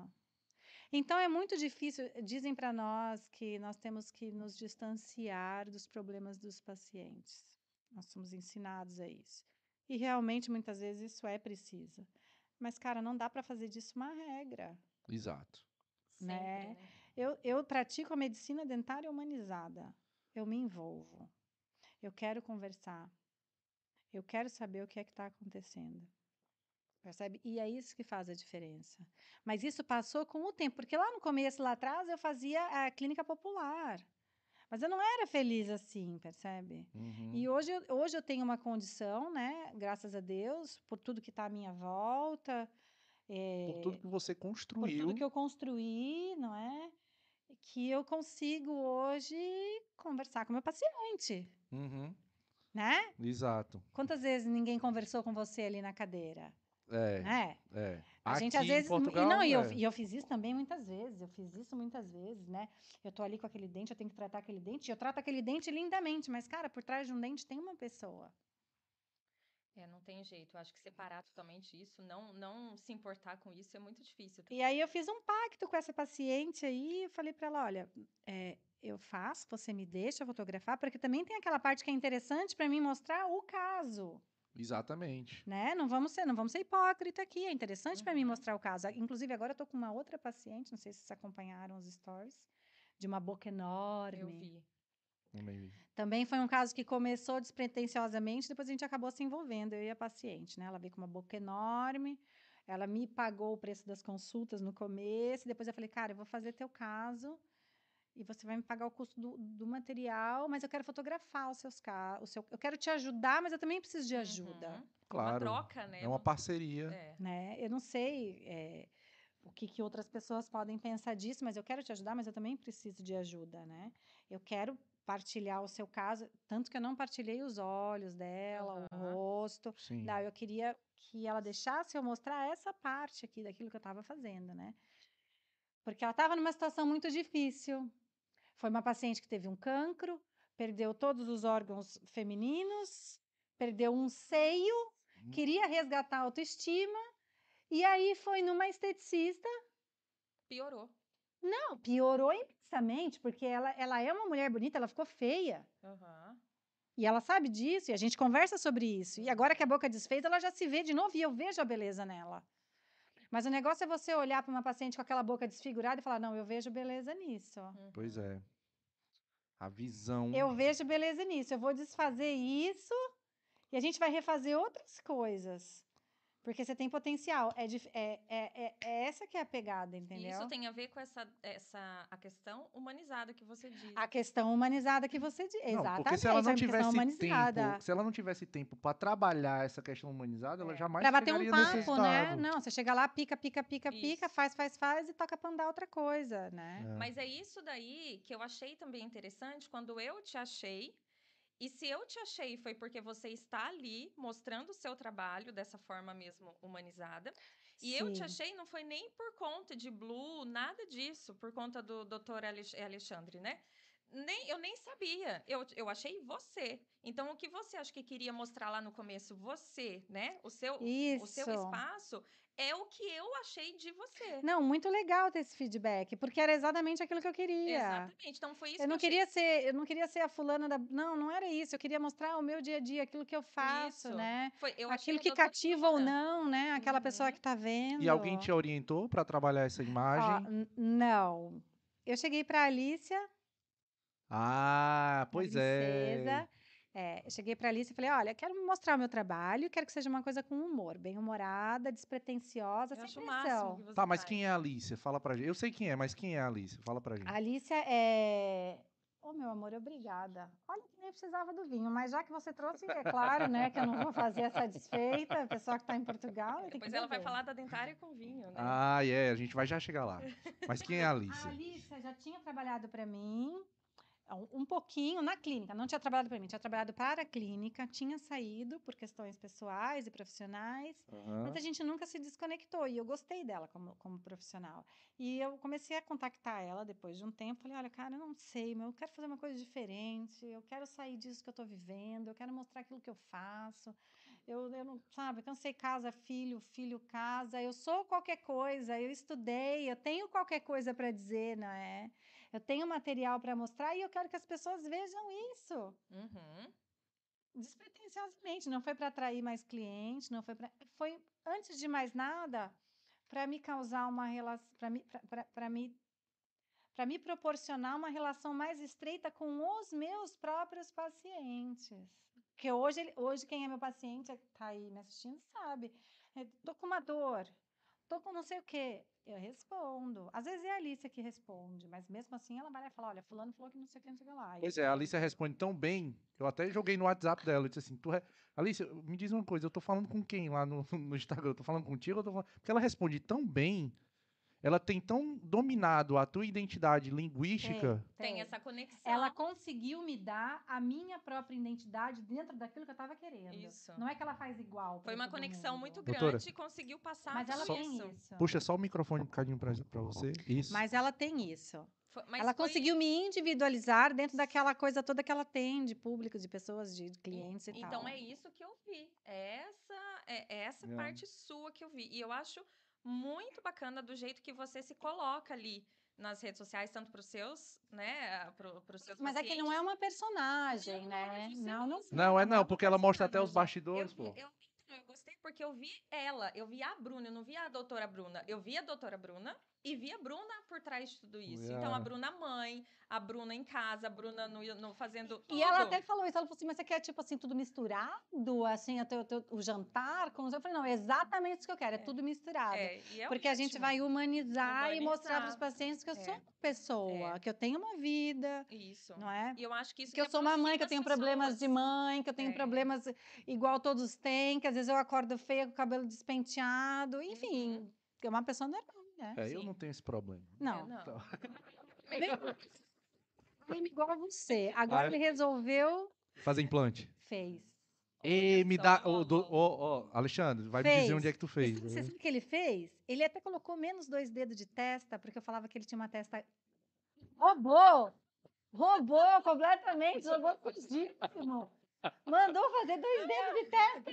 Então é muito difícil. Dizem para nós que nós temos que nos distanciar dos problemas dos pacientes. Nós somos ensinados a isso. E realmente muitas vezes isso é preciso. Mas, cara, não dá para fazer disso uma regra. Exato. Sempre, Né? né? Eu, eu pratico a medicina dentária humanizada. Eu me envolvo. Eu quero conversar. Eu quero saber o que é que está acontecendo. Percebe? E é isso que faz a diferença. Mas isso passou com o tempo, porque lá no começo, lá atrás, eu fazia a clínica popular. Mas eu não era feliz assim, percebe? Uhum. E hoje, eu- hoje eu tenho uma condição, né? Graças a Deus, por tudo que está à minha volta. Eh, Por tudo que você por construiu. tudo que eu construí, não é? Que eu consigo hoje conversar com meu paciente, Uhum. né? Exato. Quantas vezes ninguém conversou com você ali na cadeira, É, né? é. A gente às Aqui vezes, e Portugal, não, e eu, é. e eu fiz isso também muitas vezes, eu fiz isso muitas vezes, né? Eu tô ali com aquele dente, eu tenho que tratar aquele dente, e eu trato aquele dente lindamente, mas cara, por trás de um dente tem uma pessoa. É, não tem jeito. Eu acho que separar totalmente isso, não, não se importar com isso é muito difícil. E aí eu fiz um pacto com essa paciente aí, eu falei para ela, olha, é, eu faço, você me deixa fotografar, porque também tem aquela parte que é interessante para mim mostrar o caso, Exatamente. né? Não vamos ser, não vamos ser hipócrita aqui, é interessante para mim Uhum. mostrar o caso. Inclusive agora eu tô com uma outra paciente, não sei se vocês acompanharam os stories, de uma boca enorme. Eu vi. Também vi. Também foi um caso que começou despretensiosamente, depois a gente acabou se envolvendo, eu e a paciente, né? Ela veio com uma boca enorme, ela me pagou o preço das consultas no começo, e depois eu falei, cara, eu vou fazer teu caso e você vai me pagar o custo do, do material, mas eu quero fotografar os seus casos, seu, eu quero te ajudar, mas eu também preciso de ajuda, Uhum. Uma Claro. troca, né? É uma parceria. É. né? Eu não sei é, o que, que outras pessoas podem pensar disso, mas eu quero te ajudar, mas eu também preciso de ajuda, né? Eu quero partilhar o seu caso, tanto que eu não partilhei os olhos dela, o Aham. rosto. Sim. Não, eu queria que ela deixasse eu mostrar essa parte aqui daquilo que eu estava fazendo, né? Porque ela estava numa situação muito difícil. Foi uma paciente que teve um cancro, perdeu todos os órgãos femininos, perdeu um seio, Hum. queria resgatar a autoestima, e aí foi numa esteticista. Piorou. Não, piorou imensamente, porque ela, ela é uma mulher bonita, ela ficou feia. Aham. E ela sabe disso, e a gente conversa sobre isso. E agora que a boca desfez, ela já se vê de novo, e eu vejo a beleza nela. Mas o negócio é você olhar para uma paciente com aquela boca desfigurada e falar: não, eu vejo beleza nisso. Pois é. A visão. Eu vejo beleza nisso. Eu vou desfazer isso e a gente vai refazer outras coisas. Porque você tem potencial. É, dif- é, é, é, é essa que é a pegada, E entendeu? isso tem a ver com essa, essa a questão humanizada que você diz. A questão humanizada que você diz. Não, Exatamente. porque se ela não a questão tivesse humanizada. tempo, se ela não tivesse tempo para trabalhar essa questão humanizada, ela É. jamais Pra bater um papo, né? estado. Não, você chega lá, pica, pica, pica, pica, Isso. faz, faz, faz e toca pra andar outra coisa, né? É. Mas é isso daí que eu achei também interessante quando eu te achei. E se eu te achei foi porque você está ali mostrando o seu trabalho dessa forma mesmo humanizada. E eu te Sim. achei não foi nem por conta de Blue, nada disso, por conta do. Alex- Alexandre, né? Nem, eu nem sabia. Eu, eu achei você. Então, o que você acha que queria mostrar lá no começo? Você, né? O seu, o seu espaço é o que eu achei de você. Não, muito legal ter esse feedback, porque era exatamente aquilo que eu queria. Exatamente. Então, foi isso Eu não que eu queria ser, eu não queria ser a fulana da. Não, não era isso. Eu queria mostrar o meu dia a dia, aquilo que eu faço, Isso. né? Foi, eu aquilo que cativa ou não, né? Aquela pessoa Uhum. que tá vendo. E alguém te orientou para trabalhar essa Ó, imagem? n- não. Eu cheguei pra Alicia, Ah, pois princesa. É, eu cheguei pra Alice e falei: olha, quero mostrar o meu trabalho, quero que seja uma coisa com humor, bem humorada, despretensiosa, Eu sem pressão. Tá, mas faz. quem é a Alice? Fala pra gente. Eu sei quem é, mas quem é a Alice? Fala pra gente. A Alicia é. Ô, meu amor, obrigada. Olha que nem precisava do vinho, mas já que você trouxe, é claro, né, que eu não vou fazer essa desfeita, a pessoa que está em Portugal. Depois ela vai falar da dentária com vinho, né? Ah, é, a gente vai já chegar lá. Mas quem é a Alice? A Alicia já tinha trabalhado para mim. Um, pouquinho na clínica. Não tinha trabalhado para mim, tinha trabalhado para a clínica, tinha saído por questões pessoais e profissionais, Aham. mas a gente nunca se desconectou e eu gostei dela como, como profissional. E eu comecei a contactar ela depois de um tempo. Falei: olha, cara, eu não sei, mas eu quero fazer uma coisa diferente, eu quero sair disso que eu estou vivendo, eu quero mostrar aquilo que eu faço. Eu, eu não, sabe, cansei casa, filho, filho, casa. Eu sou qualquer coisa, eu estudei, eu tenho qualquer coisa para dizer, não é? Eu tenho material para mostrar e eu quero que as pessoas vejam isso Uhum. despretensiosamente. Não foi para atrair mais clientes, não foi para. Foi, antes de mais nada, para me causar uma relação. Para me, para me, para me proporcionar uma relação mais estreita com os meus próprios pacientes. Porque hoje, hoje quem é meu paciente, está aí me assistindo, sabe. É, Tô com uma dor, tô com não sei o quê. Eu respondo. Às vezes é a Alicia que responde, mas mesmo assim ela vai lá e fala: olha, Fulano falou que não sei o que, não sei o que lá. Pois é, a Alicia responde tão bem. Eu até joguei no WhatsApp dela. Eu disse assim: tu re... Alicia, me diz uma coisa. Eu tô falando com quem lá no, no Instagram? Eu tô falando contigo? Eu tô falando... Porque ela responde tão bem. Ela tem tão dominado a tua identidade linguística. Tem essa conexão. Ela conseguiu me dar a minha própria identidade dentro daquilo que eu estava querendo. Isso. Não é que ela faz igual. Foi uma conexão mundo. muito Doutora. grande e conseguiu passar Mas ela tem isso. Puxa só o microfone um bocadinho pra, pra você. Isso. Mas ela tem isso. Foi- ela foi- conseguiu me individualizar dentro daquela coisa toda que ela tem de público, de pessoas, de clientes e tal. Então é isso que eu vi. É essa, é, é essa É. parte sua que eu vi. E eu acho muito bacana do jeito que você se coloca ali nas redes sociais, tanto para os seus, né, para os seus Mas é que não é uma personagem, Não, né? é Não, não. Não, é não, porque ela mostra até os bastidores, eu, pô. eu, então, eu gostei porque eu vi ela, eu vi a Bruna, eu não vi a doutora Bruna. Eu vi a doutora Bruna e vi a Bruna por trás de tudo isso. Então, Yeah. a Bruna mãe, a Bruna em casa, a Bruna no, no fazendo tudo. E ela até falou isso, ela falou assim, mas você quer, tipo assim, tudo misturado, assim, o, teu, teu- o jantar com... os-" Eu falei, não, é exatamente isso que eu quero, é, É. tudo misturado. É, é Porque a gente vai humanizar, e mostrar para os Humanizar. pacientes que eu É. sou uma pessoa, É. que eu tenho uma vida, Isso. não é? E eu acho que isso Que eu sou uma mãe, que eu tenho as problemas de pessoas. mãe, que eu tenho É. problemas igual todos têm, que às vezes eu acordo feia com o cabelo despenteado, enfim, Uhum. é uma pessoa normal, né? É, eu sim. não tenho esse problema. É, Não, não. Então. igual a você. Agora Ah, é? ele resolveu, Fazer implante. fez. E me dá. Ô, ó. ó, ó, Alexandre, vai me Fez. dizer onde é que tu fez. Você sabe o que ele fez? Ele até colocou menos dois dedos de testa, porque eu falava que ele tinha uma testa. Roubou! Roubou completamente, jogou fudíssimo. Mandou fazer dois dedos de testa.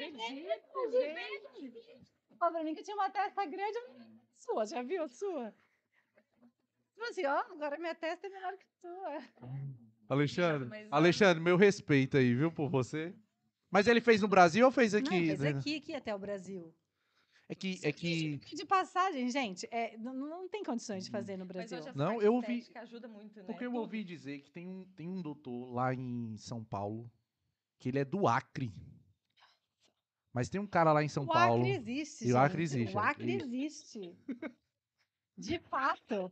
Falou pra mim que eu tinha uma testa grande. Sua, já viu a sua? Falou assim, ó, agora minha testa é menor que a sua. Alexandre, Mas, ó. Alexandre, meu respeito aí, viu, por você. Mas ele fez no Brasil ou fez Não, aqui? fez né? aqui, aqui até o Brasil. É que, é que De passagem, gente, é, não, não tem condições de fazer no Mas Brasil. hoje as Não, eu ouvi- ajuda muito, né? porque eu ouvi dizer que tem um, tem um doutor lá em São Paulo que ele é do Acre. Mas tem um cara lá em São o Paulo. Acre existe, E o Acre existe, O Acre existe. De fato.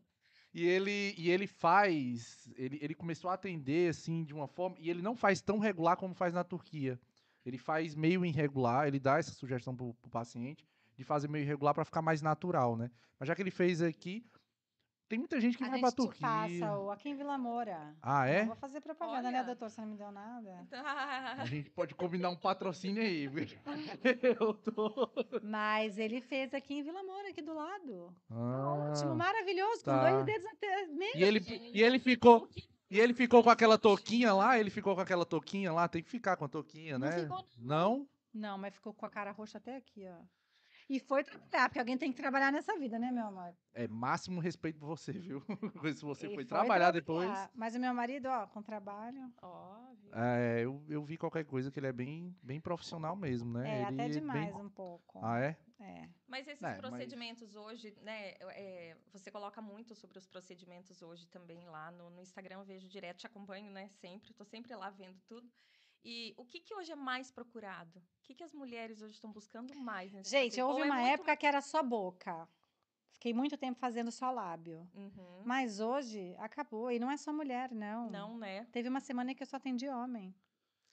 E ele, e ele faz. Ele, ele começou a atender assim de uma forma. E ele não faz tão regular como faz na Turquia. Ele faz meio irregular, ele dá essa sugestão pro, pro paciente de fazer meio irregular para ficar mais natural, né? Mas já que ele fez aqui, tem muita gente que a vai gente pra Turquia. passa o aqui em Vila Moura. Ah, é? Não vou fazer propaganda, né, Olha. doutor? Você não me deu nada. A gente pode combinar um patrocínio aí. viu? Eu tô. Mas ele fez aqui em Vila Moura, aqui do lado. Ah, Ótimo, maravilhoso, com tá. dois dedos até. meio. e ele, e ele ficou. E ele ficou com aquela touquinha lá, ele ficou com aquela touquinha lá, tem que ficar com a touquinha, Não né? ficou, Não? Não, mas ficou com a cara roxa até aqui, ó. E foi trabalhar, porque alguém tem que trabalhar nessa vida, né, meu amor? É máximo respeito por você, viu? Se você foi foi trabalhar depois. Mas o meu marido, ó, com trabalho. Óbvio. É, eu, eu vi qualquer coisa que ele é bem, bem profissional mesmo, né? É, Ele até bem- demais um pouco. Ah, é? É. Mas esses É, mas- procedimentos hoje, né? é, você coloca muito sobre os procedimentos hoje também lá no, no Instagram, eu vejo direto, te acompanho, né? Sempre, tô sempre lá vendo tudo. E o que, que hoje é mais procurado? O que, que as mulheres hoje estão buscando mais? nesse Gente, houve Ou é uma muito- época que era só boca. Fiquei muito tempo fazendo só lábio. Uhum. Mas hoje acabou. E não é só mulher, não. Não, né? Teve uma semana que eu só atendi homem.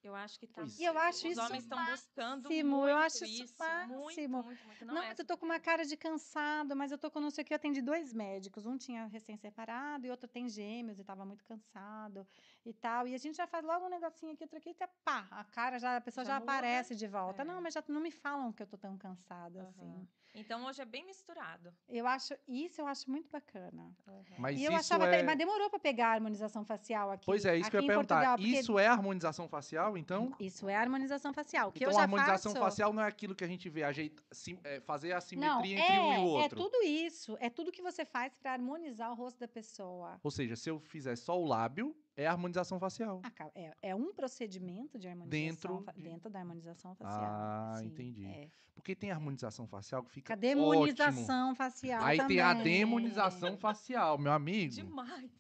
Eu acho que tá. E eu é. acho Os isso homens estão buscando muito eu acho isso isso. máximo. Muito, muito, muito. Não, Não, é mas eu tô com uma cara de cansado, mas eu tô com não sei o que. Eu atendi dois médicos. Um tinha recém-separado e outro tem gêmeos e tava muito cansado e tal. E a gente já faz logo um negocinho aqui, outro aqui, e pá, a cara já, a pessoa já, Já aparece de volta. É. Não, mas já não me falam que eu tô tão cansada Aham. assim. Então hoje é bem misturado. Eu acho, isso eu acho muito bacana. Mas e eu isso achava, é... até- mas demorou para pegar a harmonização facial aqui. Pois é, isso que eu ia perguntar. Portugal, porque Isso é harmonização facial, então? Isso é harmonização facial. Que então eu a já harmonização faço... facial não é aquilo que a gente vê, ajeita, sim- é, fazer a Não, simetria é, entre um e o é outro. tudo isso. É tudo que você faz para harmonizar o rosto da pessoa. Ou seja, se eu fizer só o lábio, é harmonização facial. Ah, É, é um procedimento de harmonização Dentro de- dentro da harmonização facial. Ah, sim, entendi. é. Porque tem harmonização facial que fica A ótimo. demonização facial Aí tem a também. demonização facial, meu amigo. Demais.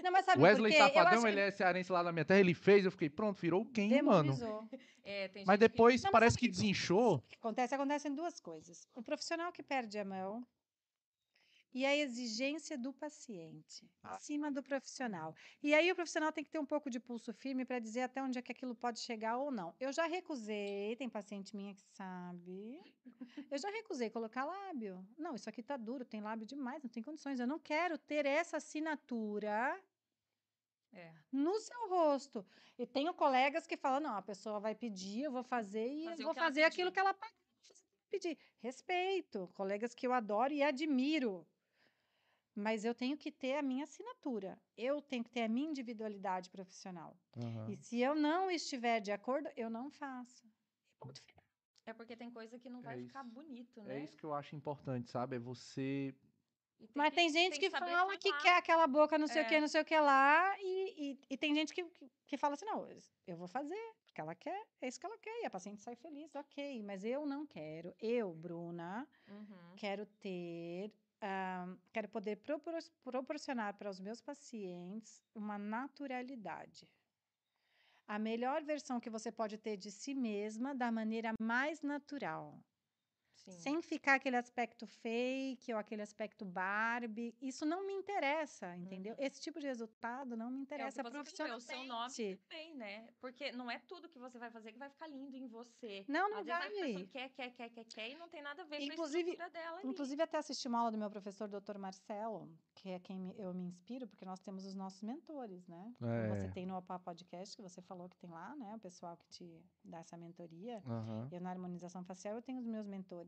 Não, mas sabe Wesley por quê? Eu Safadão, acho ele é cearense lá na minha terra, ele fez, eu fiquei, pronto, virou quem, mano? demonizou. É, tem Mas gente que- depois Não, parece que que- desinchou. O que acontece? Acontecem duas coisas. O profissional que perde a mão e a exigência do paciente Ah. acima do profissional. E aí o profissional tem que ter um pouco de pulso firme para dizer até onde é que aquilo pode chegar ou não. Eu já recusei, tem paciente minha que sabe. Eu já recusei colocar lábio. Não, isso aqui tá duro, tem lábio demais, não tem condições. Eu não quero ter essa assinatura É. no seu rosto. E tenho colegas que falam: não, a pessoa vai pedir, eu vou fazer e Fazer o vou fazer aquilo que ela pedir. Respeito, colegas que eu adoro e admiro. Mas eu tenho que ter a minha assinatura. Eu tenho que ter a minha individualidade profissional. Aham. E se eu não estiver de acordo, eu não faço. E ponto final. É porque tem coisa que não É vai isso. ficar bonito, É né? isso que eu acho importante, sabe? É você. E Mas tem gente que, saber fala que falar. quer aquela boca, não sei o que, É. não sei o que lá, e, e, e tem gente que, que, que fala assim: não, eu vou fazer, porque ela quer, é isso que ela quer, e a paciente sai feliz, ok, mas eu não quero. Eu, Bruna, Uhum. quero ter, quero poder propor- proporcionar para os meus pacientes uma naturalidade. A melhor versão que você pode ter de si mesma da maneira mais natural. Sim. Sem ficar aquele aspecto fake ou aquele aspecto Barbie. Isso não me interessa, entendeu? Uhum. Esse tipo de resultado não me É o interessa que você falou, é o seu nome profissionalmente. também, né? Porque não é tudo que você vai fazer que vai ficar lindo em você. Não, não Às vezes a pessoa vai. quer, quer, quer, quer, quer e não tem nada a ver Inclusive- com a dela ali. Inclusive, até assisti uma aula do meu professor, Dr. Marcelo, que é quem eu me inspiro, porque nós temos os nossos mentores, né? Como Você É. tem no OPA Podcast, que você falou que tem lá, né? O pessoal que te dá essa mentoria. Aham. Eu, na harmonização facial, eu tenho os meus mentores.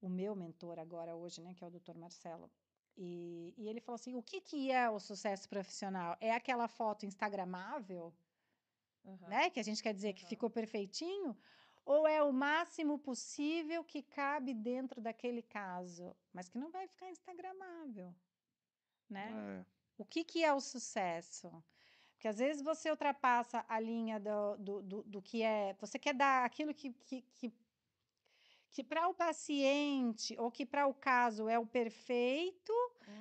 O meu mentor agora, hoje, né? Que é o Dr. Marcelo. E, e ele falou assim, o que, que é o sucesso profissional? É aquela foto instagramável, Aham. né? Que a gente quer dizer que Aham. ficou perfeitinho? Ou é o máximo possível que cabe dentro daquele caso, mas que não vai ficar instagramável, né? É. O que, que é o sucesso? Porque às vezes você ultrapassa a linha do, do, do, do que é. Você quer dar aquilo que, que, que, que para o paciente ou que para o caso é o perfeito,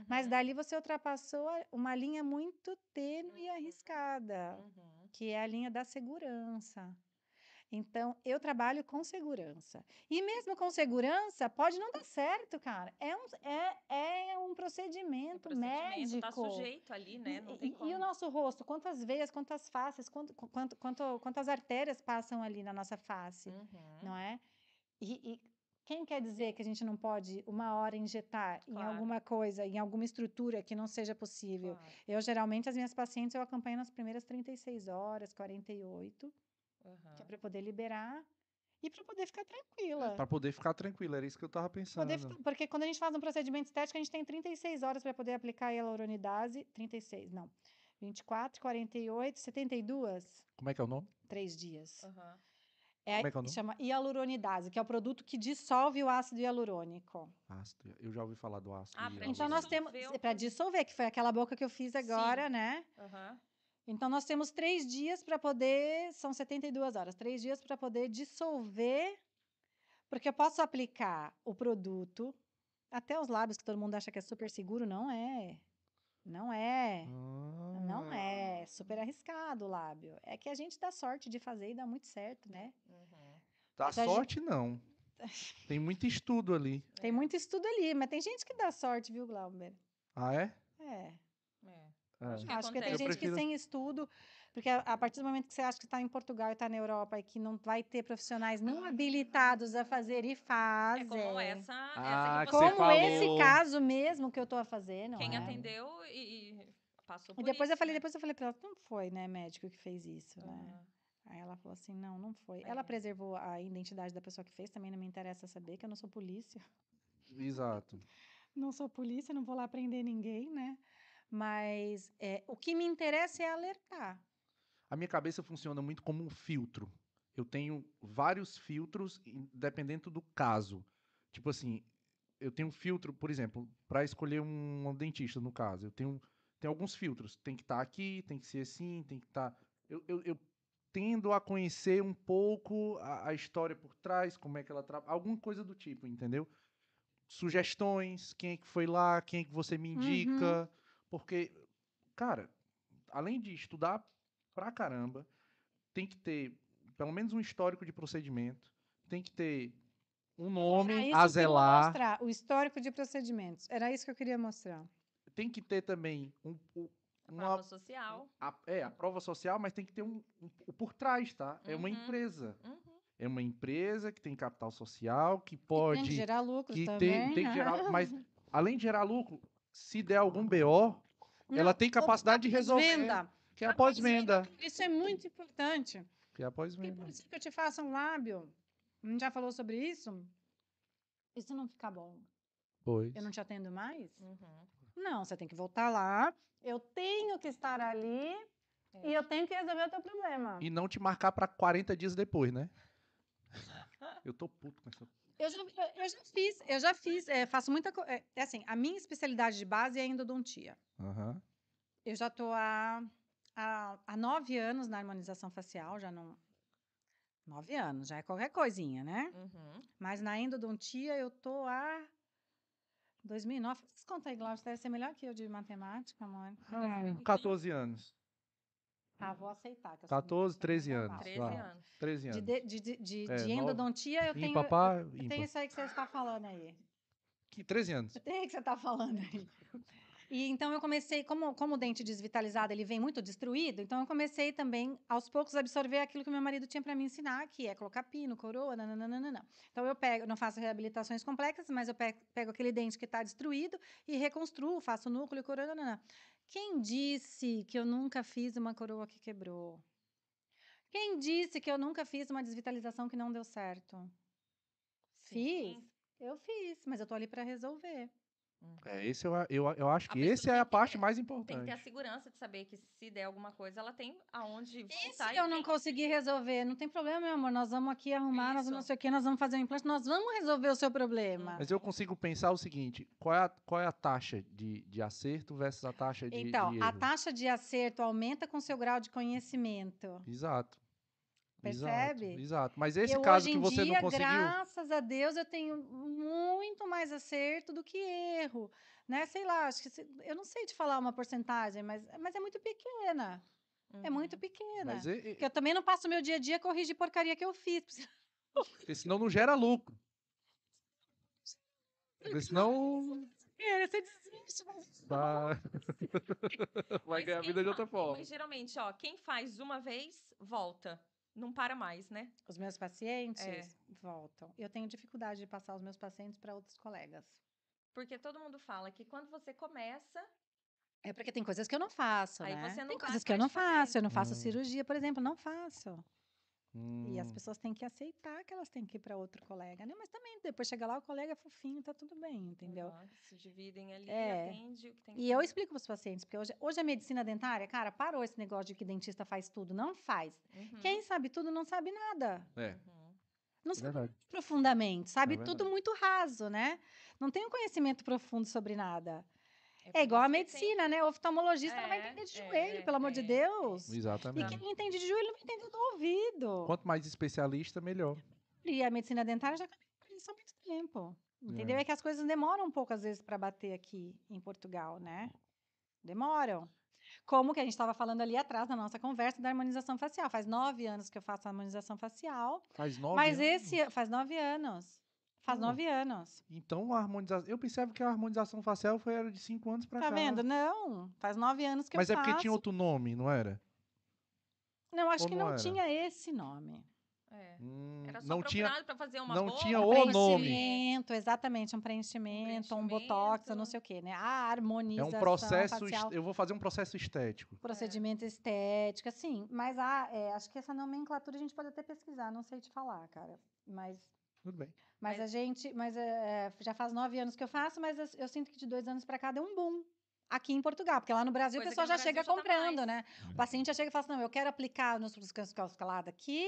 mas Uhum. dali você ultrapassou uma linha muito tênue e arriscada, Uhum. que é a linha da segurança. Então, eu trabalho com segurança. E mesmo com segurança, pode não dar certo, cara. É um, é, é um O procedimento, procedimento médico. tá sujeito ali, né? E- e o nosso rosto, quantas veias, quantas faces, quanto, quanto, quanto- quantas artérias passam ali na nossa face, Uhum. não é? E, e quem quer dizer que a gente não pode, uma hora, injetar em Claro. alguma coisa, em alguma estrutura que não seja possível? Claro. Eu, geralmente, as minhas pacientes, eu acompanho nas primeiras 36 horas, 48, que é para poder liberar e para poder ficar tranquila. Pra poder ficar tranquilo, era isso que eu tava pensando. Ficar- porque quando a gente faz um procedimento estético, a gente tem 36 horas para poder aplicar a hialuronidase. 36, não. 24, 48, 72, Como é que é o nome? três dias. Aham. É, Como é que é o nome? chama hialuronidase, que é o produto que dissolve o ácido hialurônico. Ácido. Eu já ouvi falar do ácido. Ah, hialurônico. Então, nós temos. Para dissolver, que foi aquela boca que eu fiz agora, né? Aham. Então, nós temos três dias para poder. São 72 horas. Três dias para poder dissolver. Porque eu posso aplicar o produto. Até os lábios, que todo mundo acha que é super seguro, não é. Não é. Não Ah. é. Super arriscado o lábio. É que a gente dá sorte de fazer e dá muito certo, né? Uhum. Dá a gente- sorte, não. Tem muito estudo ali. Tem muito estudo ali, mas tem gente que dá sorte, viu, Glauber? Ah, é? É. É. É. Acho que Acho que tem gente prefiro- que sem estudo Porque a, a partir do momento que você acha que está em Portugal e está na Europa e que não vai ter profissionais não habilitados a fazer e É fazem. como essa, Ah, essa Como falou. esse caso mesmo que eu estou a fazer, não Quem é? atendeu e, e passou por E depois isso, eu falei, né? depois eu falei para ela, não foi, né, médico que fez isso, né? Aham. Aí ela falou assim, não, não foi. É. Ela preservou a identidade da pessoa que fez, também não me interessa saber que eu não sou polícia. Exato. Não sou polícia, não vou lá prender ninguém, né? Mas é, o que me interessa é alertar. A minha cabeça funciona muito como um filtro. Eu tenho vários filtros dependendo do caso. Tipo assim, eu tenho um filtro, por exemplo, para escolher um, dentista, no caso. Eu tenho, tenho alguns filtros. Tem que estar aqui, tem que ser assim, tem que estar. Eu, eu, eu tendo a conhecer um pouco a, a história por trás, como é que ela trabalha, alguma coisa do tipo, entendeu? Sugestões, quem é que foi lá, quem é que você me indica. Porque, cara, além de estudar pra caramba, tem que ter pelo menos um histórico de procedimento, tem que ter um nome a que zelar, mostrar, o histórico de procedimentos. Era isso que eu queria mostrar. tem que ter também um, um- uma, Prova social. a, é, a prova social, mas tem que ter um, um- o por trás, tá? É uma Uhum. empresa. Uhum. É uma empresa que tem capital social, que Tem que pode. gerar lucros que também. tem, tem que né? gerar. Mas, além de gerar lucro, se der algum BO, ela tem capacidade de resolver. Venda. Que é a pós-venda. Isso é muito importante. Que é a pós-venda. por isso que eu te faço um lábio. A gente já falou sobre isso. Isso não fica bom. Pois. Eu não te atendo mais? Uhum. Não, você tem que voltar lá. Eu tenho que estar ali É. e eu tenho que resolver o teu problema. E não te marcar pra 40 dias depois, né? Eu tô puto com essa. Eu já, eu- já fiz, eu já fiz, é, faço muita coisa. É, é assim, a minha especialidade de base é endodontia. Aham. Eu já estou há, há, há nove anos na harmonização facial, já não. Nove anos, já é qualquer coisinha, né? Uhum. Mas na endodontia eu tô há 2009. Vocês contam aí, Glaucio, deve ser melhor que eu de matemática, amor. 14 anos. Ah, vou aceitar. Que eu sou 14, muito 13 boa. anos. 13 vai. anos. 13 De, anos. de, de, de, de- É, de nove. endodontia eu tenho. Ímpar, par, eu tenho isso aí que você está falando aí. Que- 13 anos. Eu tenho que você está falando aí. E então eu comecei, como, como o dente desvitalizado ele vem muito destruído, então eu comecei também aos poucos a absorver aquilo que meu marido tinha para me ensinar, que é colocar pino, coroa, nananana. Então eu pego, não faço reabilitações complexas, mas eu pego, pego aquele dente que está destruído e reconstruo, faço núcleo, coroa, nananana. Quem disse que eu nunca fiz uma coroa que quebrou? Quem disse que eu nunca fiz uma desvitalização que não deu certo? Fiz. Sim. Eu fiz, mas eu tô ali para resolver. É, esse eu, eu, eu acho A que esse é a que parte ter- mais Tem que ter importante. a segurança de saber que se der alguma coisa, ela tem aonde voltar. se e eu não tem- conseguir resolver? Não tem problema, meu amor. Nós vamos aqui arrumar, nós Isso. não sei o quê, nós vamos fazer um implante, nós vamos resolver o seu problema. Mas eu consigo pensar o seguinte: qual é a, qual é a taxa de, de acerto versus a taxa de, então, de a taxa de acerto aumenta com seu grau de conhecimento. Exato. Percebe? Exato, exato. Mas esse eu, caso que você dia, não conseguiu. graças a Deus, eu tenho muito mais acerto do que erro. Né? Sei lá, acho que se- eu não sei te falar uma porcentagem, mas, mas é muito pequena. É muito Uhum. pequena. Mas e- e- Porque eu também não passo meu dia a dia a corrigir porcaria que eu fiz. porque senão não gera lucro. Porque senão É, Você desiste, mas tá- vai Mas ganhar a vida de outra forma. Mas geralmente, ó, quem faz uma vez, volta. Não para mais, né? Os meus pacientes É. voltam. Eu tenho dificuldade de passar os meus pacientes para outros colegas. Porque todo mundo fala que quando você começa, É porque tem coisas que eu não faço, Aí né? você não tem tá coisas que eu não fazer. faço. Eu não faço Hum. cirurgia, por exemplo, não faço. E as Hum, pessoas têm que aceitar que elas têm que ir para outro colega, né? Mas também depois chega lá o colega é fofinho, tá tudo bem, entendeu? Aham, se dividem ali, É. atende o que tem que E eu explico para os pacientes, porque hoje, hoje a medicina dentária, cara, parou esse negócio de que dentista faz tudo. Não faz. Uhum, Quem sabe tudo não sabe nada. é, uhum. Não é sabe verdade. profundamente, sabe É tudo muito raso, né? Não tem um conhecimento profundo sobre nada. É por igual a que tem- medicina, né? O oftalmologista não vai É, entender de é, joelho, pelo amor de é, Deus. E Exatamente. quem entende de joelho não vai entender do ouvido. Quanto mais especialista, melhor. E a medicina dentária já caminha há muito tempo. Entendeu? É. que as coisas demoram um pouco, às vezes, para bater aqui em Portugal, né? Demoram. Como que a gente estava falando ali atrás na nossa conversa da harmonização facial. Faz nove anos que eu faço harmonização facial. Faz nove mas anos. esse. Faz nove anos. Faz Pô. nove anos. Então a harmonização. Eu pensava que a harmonização facial foi era de cinco anos pra Tá cá. vendo? Não. Faz nove anos que Mas eu é faço. porque tinha outro nome, não era? Não, acho Ou que não não tinha esse nome. É. Hum, Era só não tinha, para fazer uma não boca, tinha um o nome. Preenchimento, exatamente, um preenchimento, um botox, eu não preenchimento. sei o quê, né? A é harmonização um processo, facial, eu vou fazer um processo estético. procedimento estético, assim. Mas a, é, acho que essa nomenclatura a gente pode até pesquisar, não sei te falar, cara. Mas Tudo bem. Mas, a gente, mas é, já faz nove anos que eu faço, mas eu, sinto que de dois anos para cá deu um boom aqui em Portugal, porque lá no Brasil Coisa o pessoal que no já chega Brasil já tá comprando, mais. né? O paciente já chega e fala assim, não, eu quero aplicar nos escalado aqui,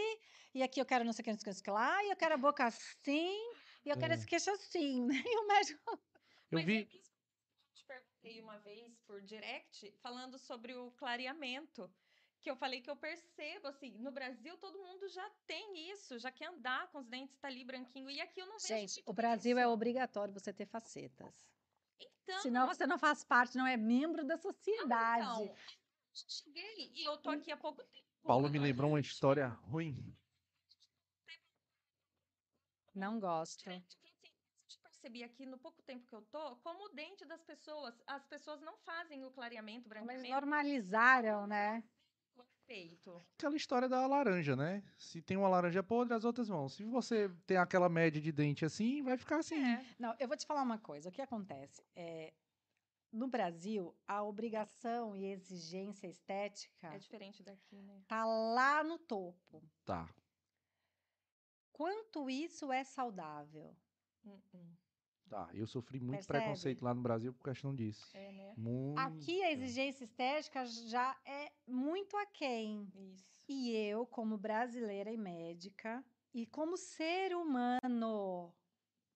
e aqui eu quero não sei o que, não sei o que lá, e eu quero a boca assim, e eu quero É. esse queixo assim, né? E o médico... Eu Mas vi, é eu te perguntei uma vez por direct, falando sobre o clareamento. Que eu falei que eu percebo, assim, no Brasil todo mundo já tem isso, já quer andar com os dentes tá ali branquinho. E aqui eu não vejo. Gente, o Brasil é obrigatório você ter facetas. Então, Senão você não faz parte, não é membro da sociedade. então, cheguei e eu tô aqui há pouco tempo. Paulo me lembrou uma história ruim. Não gosto. Eu assim, percebi aqui no pouco tempo que eu tô, como o dente das pessoas, as pessoas não fazem o clareamento, Mas branqueamento normalizaram, né? Perfeito. Aquela história da laranja, né? Se tem uma laranja podre, as outras vão. Se você tem aquela média de dente assim, vai ficar assim. É. Não, eu vou te falar uma coisa. O que acontece? É, no Brasil, a obrigação e exigência estética É diferente daqui, né? tá lá no topo. Tá. Quanto isso é saudável? Hum, hum. Tá. Eu sofri muito Percebe? preconceito lá no Brasil por questão disso. É, né? Muito. Aqui a exigência estética já é muito aquém. Isso. E eu, como brasileira e médica, e como ser humano,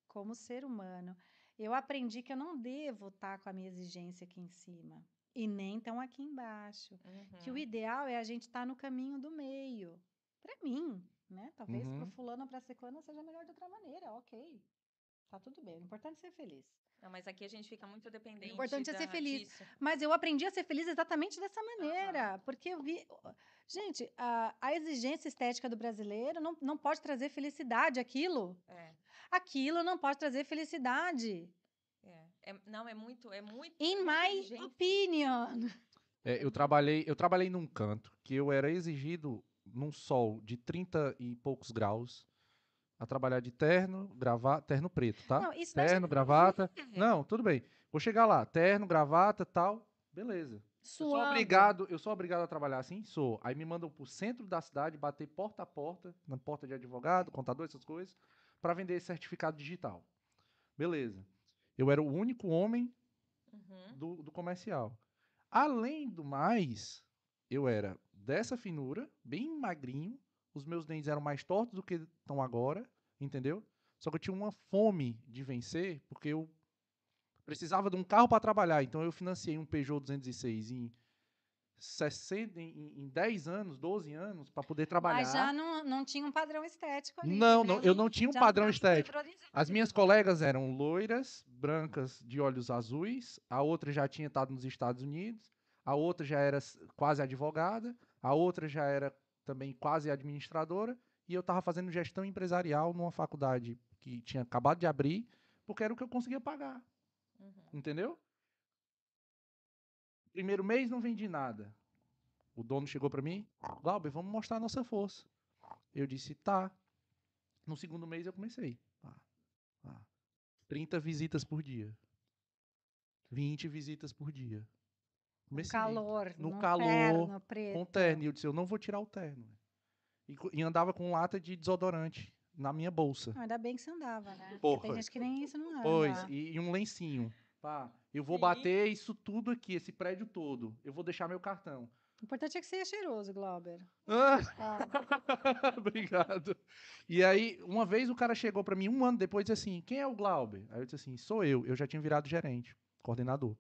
como ser humano, eu aprendi que eu não devo estar com a minha exigência aqui em cima. E nem tão aqui embaixo. Que o Uhum. ideal é a gente estar no caminho do meio. Para mim, né? Talvez Uhum. para fulano ou para ciclana seja melhor de outra maneira, ok. Tá tudo bem. O importante é ser feliz. Não, mas aqui a gente fica muito dependente. importante é ser da- feliz. disso. Mas eu aprendi a ser feliz exatamente dessa maneira. Porque eu vi. Gente, a, a exigência estética do brasileiro não, não pode trazer felicidade aquilo. É, Aquilo não pode trazer felicidade. é. É- não, é muito, é muito. In my opinion. É, eu trabalhei, eu trabalhei num canto que eu era exigido num sol de 30 e poucos graus a trabalhar de terno, gravata, terno preto, tá? Não, isso terno, gravata. É. Não, tudo bem. Vou chegar lá, terno, gravata, tal. Beleza. Eu sou obrigado, eu sou obrigado a trabalhar assim? Sou. Aí me mandam pro centro da cidade bater porta a porta, na porta de advogado, contador, essas coisas, para vender esse certificado digital. Beleza. Eu era o único homem Uhum. do, do comercial. Além do mais, eu era dessa finura, bem magrinho, os meus dentes eram mais tortos do que estão agora, entendeu? Só que eu tinha uma fome de vencer, porque eu precisava de um carro para trabalhar, então eu financiei um Peugeot 206 em 60 em, em- em 10 anos, 12 anos para poder trabalhar. Mas já não, não tinha um padrão estético ali. Não, né? não, eu não tinha um Já padrão estético. As minhas colegas eram loiras, brancas, de olhos azuis. A outra já tinha estado nos Estados Unidos. A outra já era quase advogada. A outra já era também quase administradora. E eu estava fazendo gestão empresarial numa faculdade que tinha acabado de abrir, porque era o que eu conseguia pagar. Uhum. Entendeu? Primeiro mês não vendi nada. O dono chegou para mim, Glauber, vamos mostrar a nossa força. Eu disse, tá. No segundo mês eu comecei. Pá, pá. 30 visitas por dia. 20 visitas por dia. No calor, No num calor, terno preto. Com terno. E eu disse, eu não vou tirar o terno. E, e andava com lata de desodorante na minha bolsa. Não, ainda bem que você andava, né? Porra. Tem gente que nem isso não anda. Pois, e, e um lencinho. Pá, eu vou Sim. bater isso tudo aqui, esse prédio todo. Eu vou deixar meu cartão. O importante é que você é cheiroso, Glauber. Ah, Ah, Obrigado. E aí, uma vez o cara chegou pra mim um ano depois e disse assim: Quem é o Glauber? Aí eu disse assim: Sou eu. Eu já tinha virado gerente, coordenador.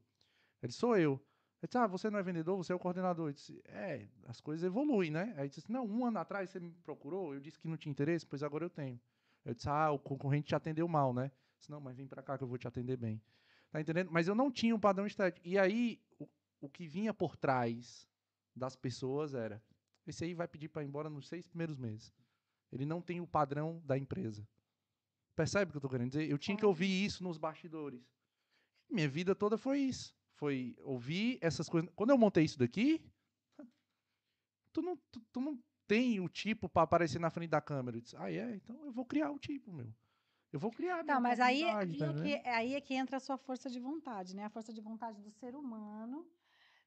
Ele disse: Sou eu. Ele disse: Ah, você não é vendedor, você é o coordenador. Eu disse: É, as coisas evoluem, né? Aí disse: Não, um ano atrás você me procurou, eu disse que não tinha interesse, pois agora eu tenho. Eu disse: Ah, o concorrente te atendeu mal, né? Eu disse: Não, mas vem pra cá que eu vou te atender bem. Tá entendendo? Mas eu não tinha um padrão estético. E aí, o, o que vinha por trás das pessoas era: esse aí vai pedir para ir embora nos seis primeiros meses. Ele não tem o padrão da empresa. Percebe o que eu estou querendo dizer? Eu tinha que ouvir isso nos bastidores. Minha vida toda foi isso. Foi ouvir essas coisas. Quando eu montei isso daqui, tu não, tu, tu não tem o tipo pra aparecer na frente da câmera. Eu disse, ah, é? Então eu vou criar o tipo, meu. Eu vou criar. Não, mas aí, comunidade, aí, tá é vendo? que, aí é que entra a sua força de vontade, né? A força de vontade do ser humano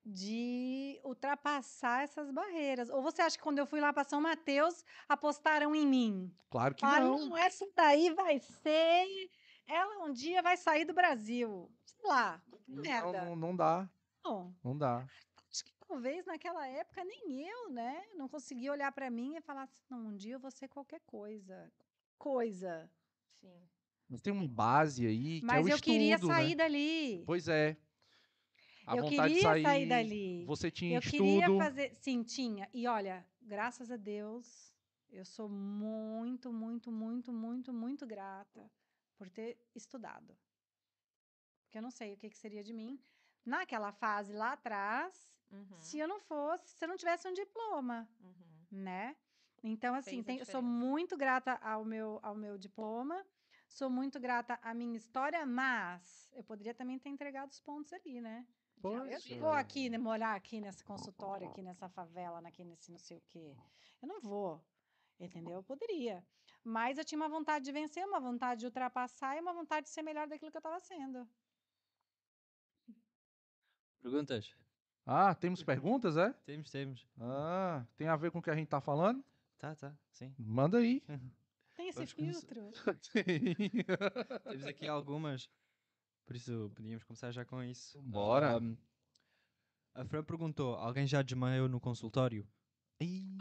de ultrapassar essas barreiras. Ou você acha que quando eu fui lá para São Mateus, apostaram em mim? Claro que Falaram, não. não, essa daí vai ser. Ela um dia vai sair do Brasil. Sei lá. Não, Merda. não, não dá. Não. Não dá. Acho que talvez naquela época nem eu, né? Não conseguia olhar para mim e falar assim: não, um dia eu vou ser qualquer coisa. Coisa. Sim. Mas tem uma base aí que é Mas o eu queria estudo, né? sair dali. Pois é. A eu vontade queria de sair, sair dali. Você tinha Eu estudo. queria fazer. Sim, tinha. E olha, graças a Deus, eu sou muito, muito, muito, muito, muito grata por ter estudado. Porque eu não sei o que, que seria de mim naquela fase lá atrás, Uhum. se eu não fosse, se eu não tivesse um diploma, Uhum. né? Então, assim, tem- eu sou muito grata ao meu, ao meu diploma, sou muito grata à minha história, mas eu poderia também ter entregado os pontos ali, né? Eu Poxa. não vou aqui, né, morar aqui nesse consultório, aqui nessa favela, aqui nesse não sei o quê. Eu não vou, entendeu? Eu poderia. Mas eu tinha uma vontade de vencer, uma vontade de ultrapassar e uma vontade de ser melhor daquilo que eu estava sendo. Perguntas? Ah, temos perguntas, é? Temos, temos. Ah, tem a ver com o que a gente tá falando? Tá, tá, sim. Manda aí. Tem esse Vamos filtro? Temos aqui algumas. Por isso, podíamos começar já com isso. Bora. A Fran perguntou: alguém já desmaiou no consultório? Ih,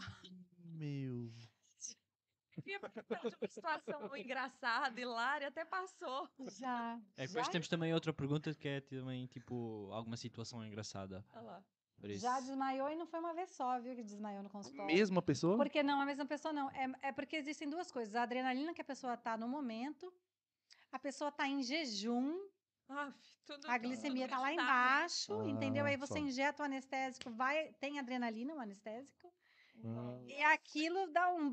meu. Queria perguntar de uma situação engraçada, hilária, até passou. Já. É, depois já, temos também outra pergunta que é também tipo alguma situação engraçada. Olha lá. Já desmaiou e não foi uma vez só, viu, que desmaiou no consultório. Mesma pessoa? Porque não, a mesma pessoa não. É, é porque existem duas coisas. A adrenalina que a pessoa está no momento, a pessoa está em jejum, Aff, tudo, a glicemia tudo está lá embaixo, entendeu? Ah, Aí você só. injeta o anestésico, vai, tem adrenalina, o anestésico, Ah, e aquilo dá um.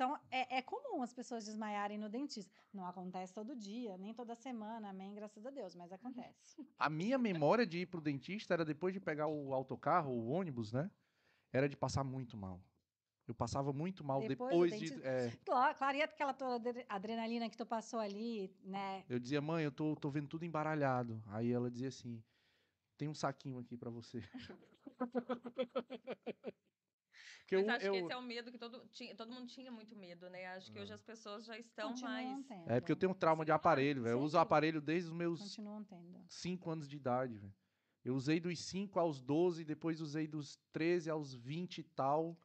Então, é, é comum as pessoas desmaiarem no dentista. Não acontece todo dia, nem toda semana, amém, graças a Deus, mas acontece. A minha memória de ir pro dentista era depois de pegar o autocarro, o ônibus, né? Era de passar muito mal. Eu passava muito mal Depois depois, de. é, Claro, claro, e aquela toda adre- adrenalina que tu passou ali, né? eu dizia, mãe, eu tô, tô vendo tudo embaralhado. Aí ela dizia assim: tem um saquinho aqui pra você. Porque Mas eu, acho eu- que esse é o medo que todo, tinha, todo mundo tinha muito medo, né? Acho que hoje as pessoas já estão Continuam mais. tendo. é porque eu tenho um trauma de Senhora, aparelho, velho. Eu uso aparelho desde os meus Continuam tendo. 5 anos de idade, velho. Eu usei dos 5 aos 12, depois usei dos 13 aos 20 e tal.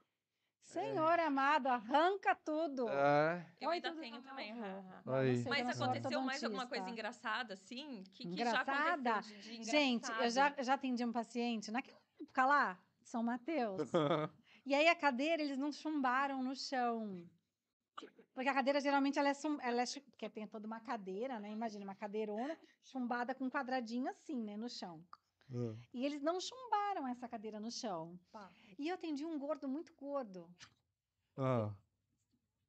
Senhor amado, arranca tudo. É. Eu ainda tudo tenho também. sei, Mas sou aconteceu mais alguma coisa engraçada, assim? Que, que Engraçada? já aconteceu de, de Gente, eu já, já atendi um paciente naquela época lá, São Mateus. e aí a cadeira, eles não chumbaram no chão. Porque a cadeira geralmente ela é, sum, ela é porque tem toda uma cadeira, né? Imagina uma cadeirona chumbada com um quadradinho assim, né, no chão. E eles não chumbaram essa cadeira no chão. Tá. E eu atendi um gordo muito gordo. Ah.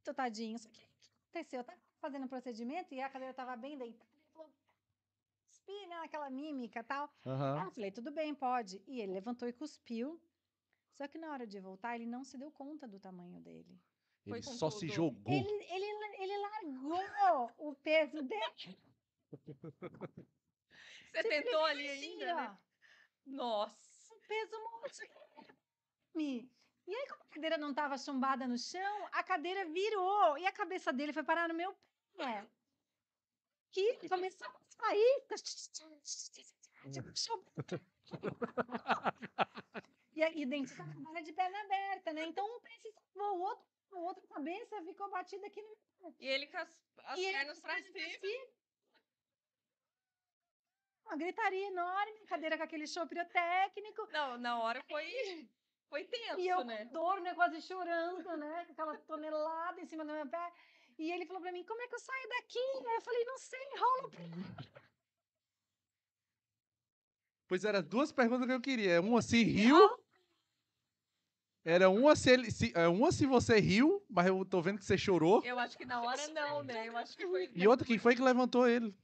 Tô tadinho. Só que o que aconteceu? Eu tava fazendo o procedimento e a cadeira tava bem deitada. Ele falou, cuspir, né? Aquela mímica e tal. Aham. Aí eu falei, tudo bem, pode. E ele levantou e cuspiu. Só que na hora de voltar, ele não se deu conta do tamanho dele. Foi Ele com só se jogou. Ele, ele, ele largou o peso dele. Você tentou ali assim, ainda, né? ó. Nossa. um peso muito enorme. E aí, como a cadeira não estava chumbada no chão, a cadeira virou e a cabeça dele foi parar no meu pé. Que começou a sair. E aí, o dentista trabalha de perna aberta, né? Então, um pé se salvou, o outro, a outra cabeça ficou batida aqui no E ele com as, as e ele pernas pra com as pernas cima. Uma gritaria enorme, cadeira com aquele show pirotécnico. Não, na hora foi, foi tenso, E eu né? com dor, né, quase chorando, né? Com aquela tonelada em cima do meu pé. E ele falou pra mim, como é que eu saio daqui? Aí eu falei, não sei, enrola. Pois era duas perguntas que eu queria. Uma se riu. Era uma se, ele, se, é, uma se você riu, mas eu tô vendo que você chorou. Eu acho que na hora não, né? Eu acho que foi. E outra, quem foi que levantou ele?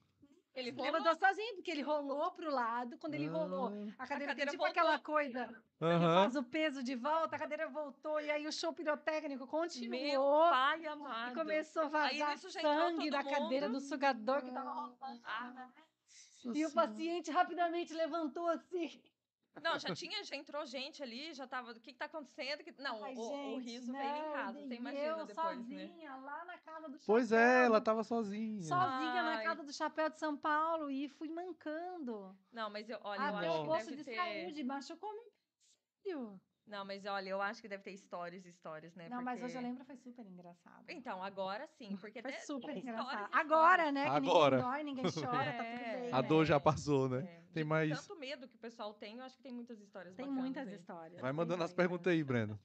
Ele Levantou sozinho, porque ele rolou pro lado. Quando ele rolou, a cadeira, tem cadeira tipo aquela coisa faz o peso de volta, a cadeira voltou, e aí o show pirotécnico Meu continuou. pai E amado. começou a vazar sangue da cadeira mundo. do sugador que tava rolando. Ah, E o paciente rapidamente levantou assim. Não, já tinha, já entrou gente ali, já tava. O que, que tá acontecendo? Que- Não, Ai, o, o gente, riso veio em não, casa, você imagina eu depois, né? sozinha lá na casa do Pois chapéu, é, ela tava sozinha. sozinha na Ai. casa do chapéu de São Paulo e fui mancando. Não, mas eu, olha, Até eu o acho que de deve ter. saúde, machucou filho. Não, mas olha, eu acho que deve ter histórias, e histórias, né? Não, mas hoje eu porque- lembro, foi super engraçado. Então, agora sim, porque Foi super engraçado. Agora, né? Que Agora. ninguém dói, ninguém chora, tá tudo É. bem. A né? dor já passou, né? É, Tem mais. Tanto medo que o pessoal tem, eu acho que tem muitas histórias Tem bacanas muitas aí. histórias. Vai mandando as perguntas aí, Breno.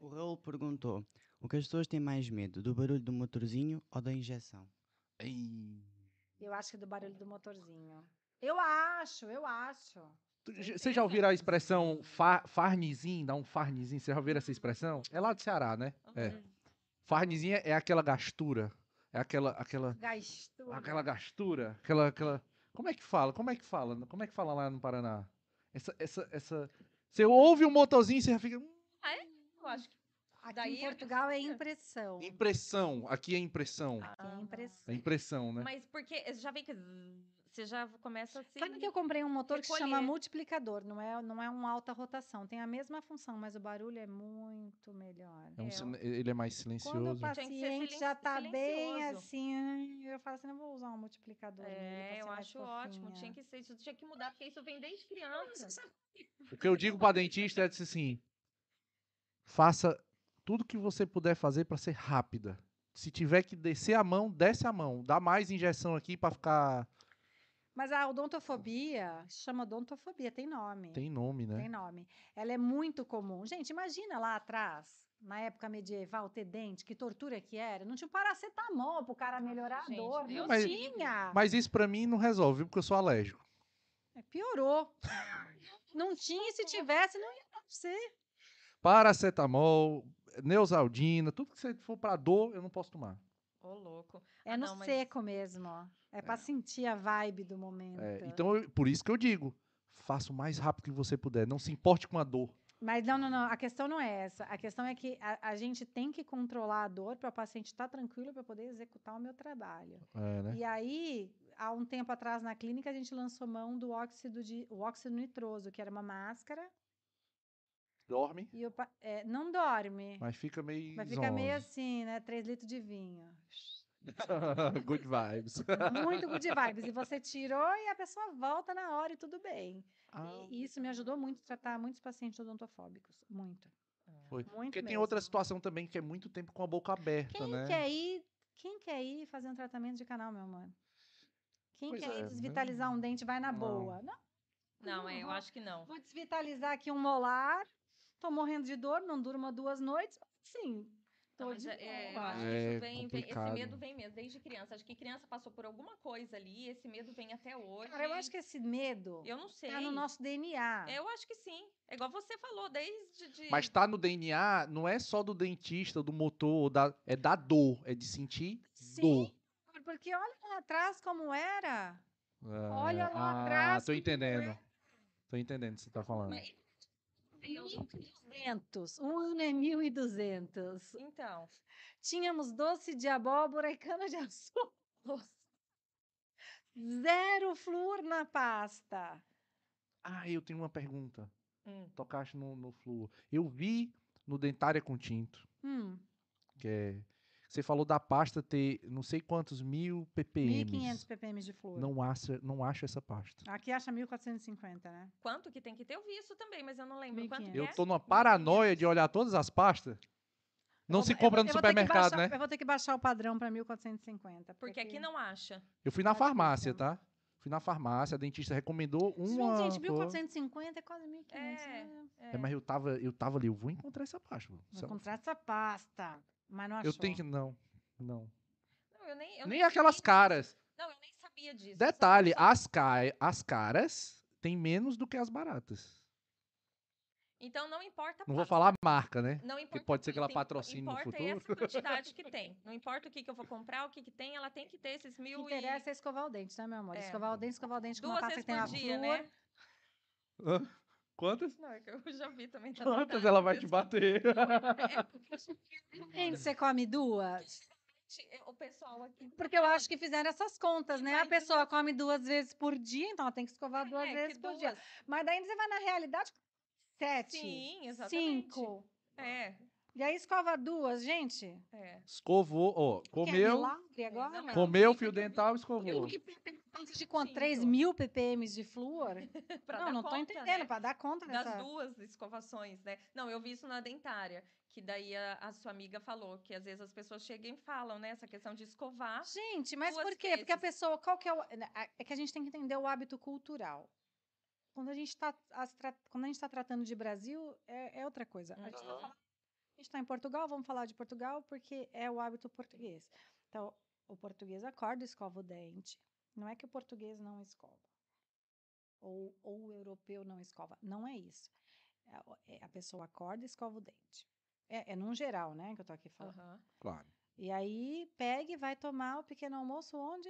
O Raul perguntou: o que as pessoas têm mais medo, do barulho do motorzinho ou da injeção? Ei. Eu acho que é do barulho do motorzinho. Eu acho, eu acho. Vocês já ouviram a expressão fa farnizinho? Dá um farnizinho. Vocês já ouviram essa expressão? É lá do Ceará, né? É. Uhum. Farnizinho é aquela gastura. É aquela, aquela, Gastura. aquela gastura. Aquela, aquela. Como é que fala? Como é que fala? Como é que fala lá no Paraná? Essa, essa, essa. Você ouve um motorzinho, você já fica. "Hum, Eu acho que Aqui Daí em é Portugal é impressão. Impressão. Aqui é impressão. Aqui é impressão. É impressão, né? Mas porque já vem que você já começa assim. Sabe que eu comprei um motor que se chama recolher. multiplicador, não é, não é um alta rotação, tem a mesma função, mas o barulho é muito melhor. É um É, ele é mais Quando o silencioso. Que ser paciente já silen- tá bem assim, eu falo assim, não vou usar um multiplicador. É, eu acho ótimo. fofinha. Tinha que ser, isso tinha que mudar, porque isso vem desde criança. O que eu digo pra dentista é dizer assim: faça tudo que você puder fazer pra ser rápida. Se tiver que descer a mão, desce a mão. Dá mais injeção aqui pra ficar. Mas a odontofobia, chama odontofobia, tem nome. Tem nome, né? Tem nome. Ela é muito comum. Gente, imagina lá atrás, na época medieval, ter dente, que tortura que era. Não tinha paracetamol pro cara melhorar Gente, a dor. Deus Não Mas- tinha. Mas isso pra mim não resolve, viu? porque eu sou alérgico. É, Piorou. Não tinha, e se tivesse, não ia acontecer. Paracetamol, Neusaldina, tudo que você for pra dor, eu não posso tomar. Ô, louco. É Ah, no não, mas- seco mesmo. ó. É pra sentir a vibe do momento. É, então, eu- por isso que eu digo: faça o mais rápido que você puder. Não se importe com a dor. Mas não, não, não. A questão não é essa. A questão é que a, a gente tem que controlar a dor para o paciente estar tranquilo para poder executar o meu trabalho. É, né? E aí, há um tempo atrás na clínica, a gente lançou mão do óxido de o óxido nitroso, que era uma máscara. Dorme, E o é, não dorme. mas fica meio. Ficar meio zonzo. assim, né? Três litros de vinho. Good vibes. Muito good vibes. E você tirou e a pessoa volta na hora e tudo bem. Ah, E isso me ajudou muito a tratar muitos pacientes odontofóbicos. Muito. foi. Muito Porque tem mesmo. outra situação também que é muito tempo com a boca aberta, Quem né? quer ir? Quem quer ir fazer um tratamento de canal, meu mano? Quem Pois quer é, ir né? desvitalizar um dente vai na Não. boa. Não, Não, é, eu acho que não. vou desvitalizar aqui um molar. Tô morrendo de dor, não durma duas noites. Sim. Tô mas de é, é, eu acho que É isso vem, vem- esse medo vem mesmo desde criança. Acho que criança passou por alguma coisa ali, esse medo vem até hoje. Cara, eu acho que esse medo eu não sei. tá no nosso DNA. Eu acho que sim. É igual você falou, desde de... Mas tá no DNA, não é só do dentista, do motor, da, é da dor, é de sentir dor. Sim, porque olha lá atrás como era. Ah, Olha lá ah, atrás tô entendendo. Tô entendendo o que você tá falando. Mas- 1.200. Um ano é 1.200. Então, Tínhamos doce de abóbora e cana-de-açúcar. Zero flúor na pasta. Ah, eu tenho uma pergunta. Hum. Tocaste no, no flúor. Eu vi no Dentária com Tinto, Hum, que é... Você falou da pasta ter não sei quantos mil 1.500 ppm. ppm de flúor. Não acha, não acho essa pasta. Aqui acha 1.450, né? quanto que tem que ter? Eu vi isso também, mas eu não lembro quanto 1.500. que Eu é. tô numa paranoia de olhar todas as pastas. Não Eu se eu compra no eu supermercado, baixar- né? Eu vou ter que baixar o padrão para 1.450. Porque aqui não acha. Eu fui na farmácia, tá? Fui na farmácia, a dentista recomendou uma. Gente, cor. 1.450 é quase 1.500. É. né? É. É, mas eu tava, eu tava ali, eu vou encontrar essa pasta. Vou ela- encontrar essa pasta. Mas não achou. Eu tenho que. Não, não. Não, eu nem, eu Nem nem aquelas sabia caras. Não, eu nem sabia disso. Detalhe, pessoa- as, ca... as caras têm menos do que as baratas. Então não importa Não vou falar a marca, né? Não importa pode ser que ela patrocine no importa futuro. essa quantidade que tem. Não importa o que, que eu vou comprar, o que, que tem, ela tem que ter esses O que mil interessa é escovar o dente, né, meu amor? É. Escovar o dente, escovar o dente e com uma duas pasta vezes que tem por a dia, flúor. né? Quantas? Não, é que eu já vi também. tá Quantas ela vai te bater? É, porque Gente, você come duas? o pessoal aqui. Porque eu acho que fizeram essas contas, né? A pessoa come duas vezes por dia, então ela tem que escovar duas É, vezes por dia. duas. Mas daí você vai na realidade, sete, Sim, exatamente. cinco. É, E aí escova duas, gente. é. Escovou, ó, comeu, agora? Não, comeu fio que dental, Eu escovou. que de? Cinco. 3 mil ppm de flúor? Pra não, dar não tô conta, entendendo, né? pra dar conta das dessa... duas escovações, né? Não, eu vi isso na dentária, que daí a, a sua amiga falou que às vezes as pessoas chegam e falam, né? Essa questão de escovar. Gente, mas duas por quê? Porque a vezes. pessoa, qual que é o... É que a gente tem que entender o hábito cultural. Quando a gente está quando a gente tá tratando de Brasil, é, é outra coisa. A gente tá Aham. falando- gente está em Portugal, vamos falar de Portugal, porque é o hábito português. Então, o português acorda e escova o dente. Não é que o português não escova. Ou, ou o europeu não escova. Não é isso. É é a pessoa acorda e escova o dente. É, é num geral, né, que eu tô aqui falando. Aham. Claro, E aí, pega e vai tomar o pequeno almoço onde?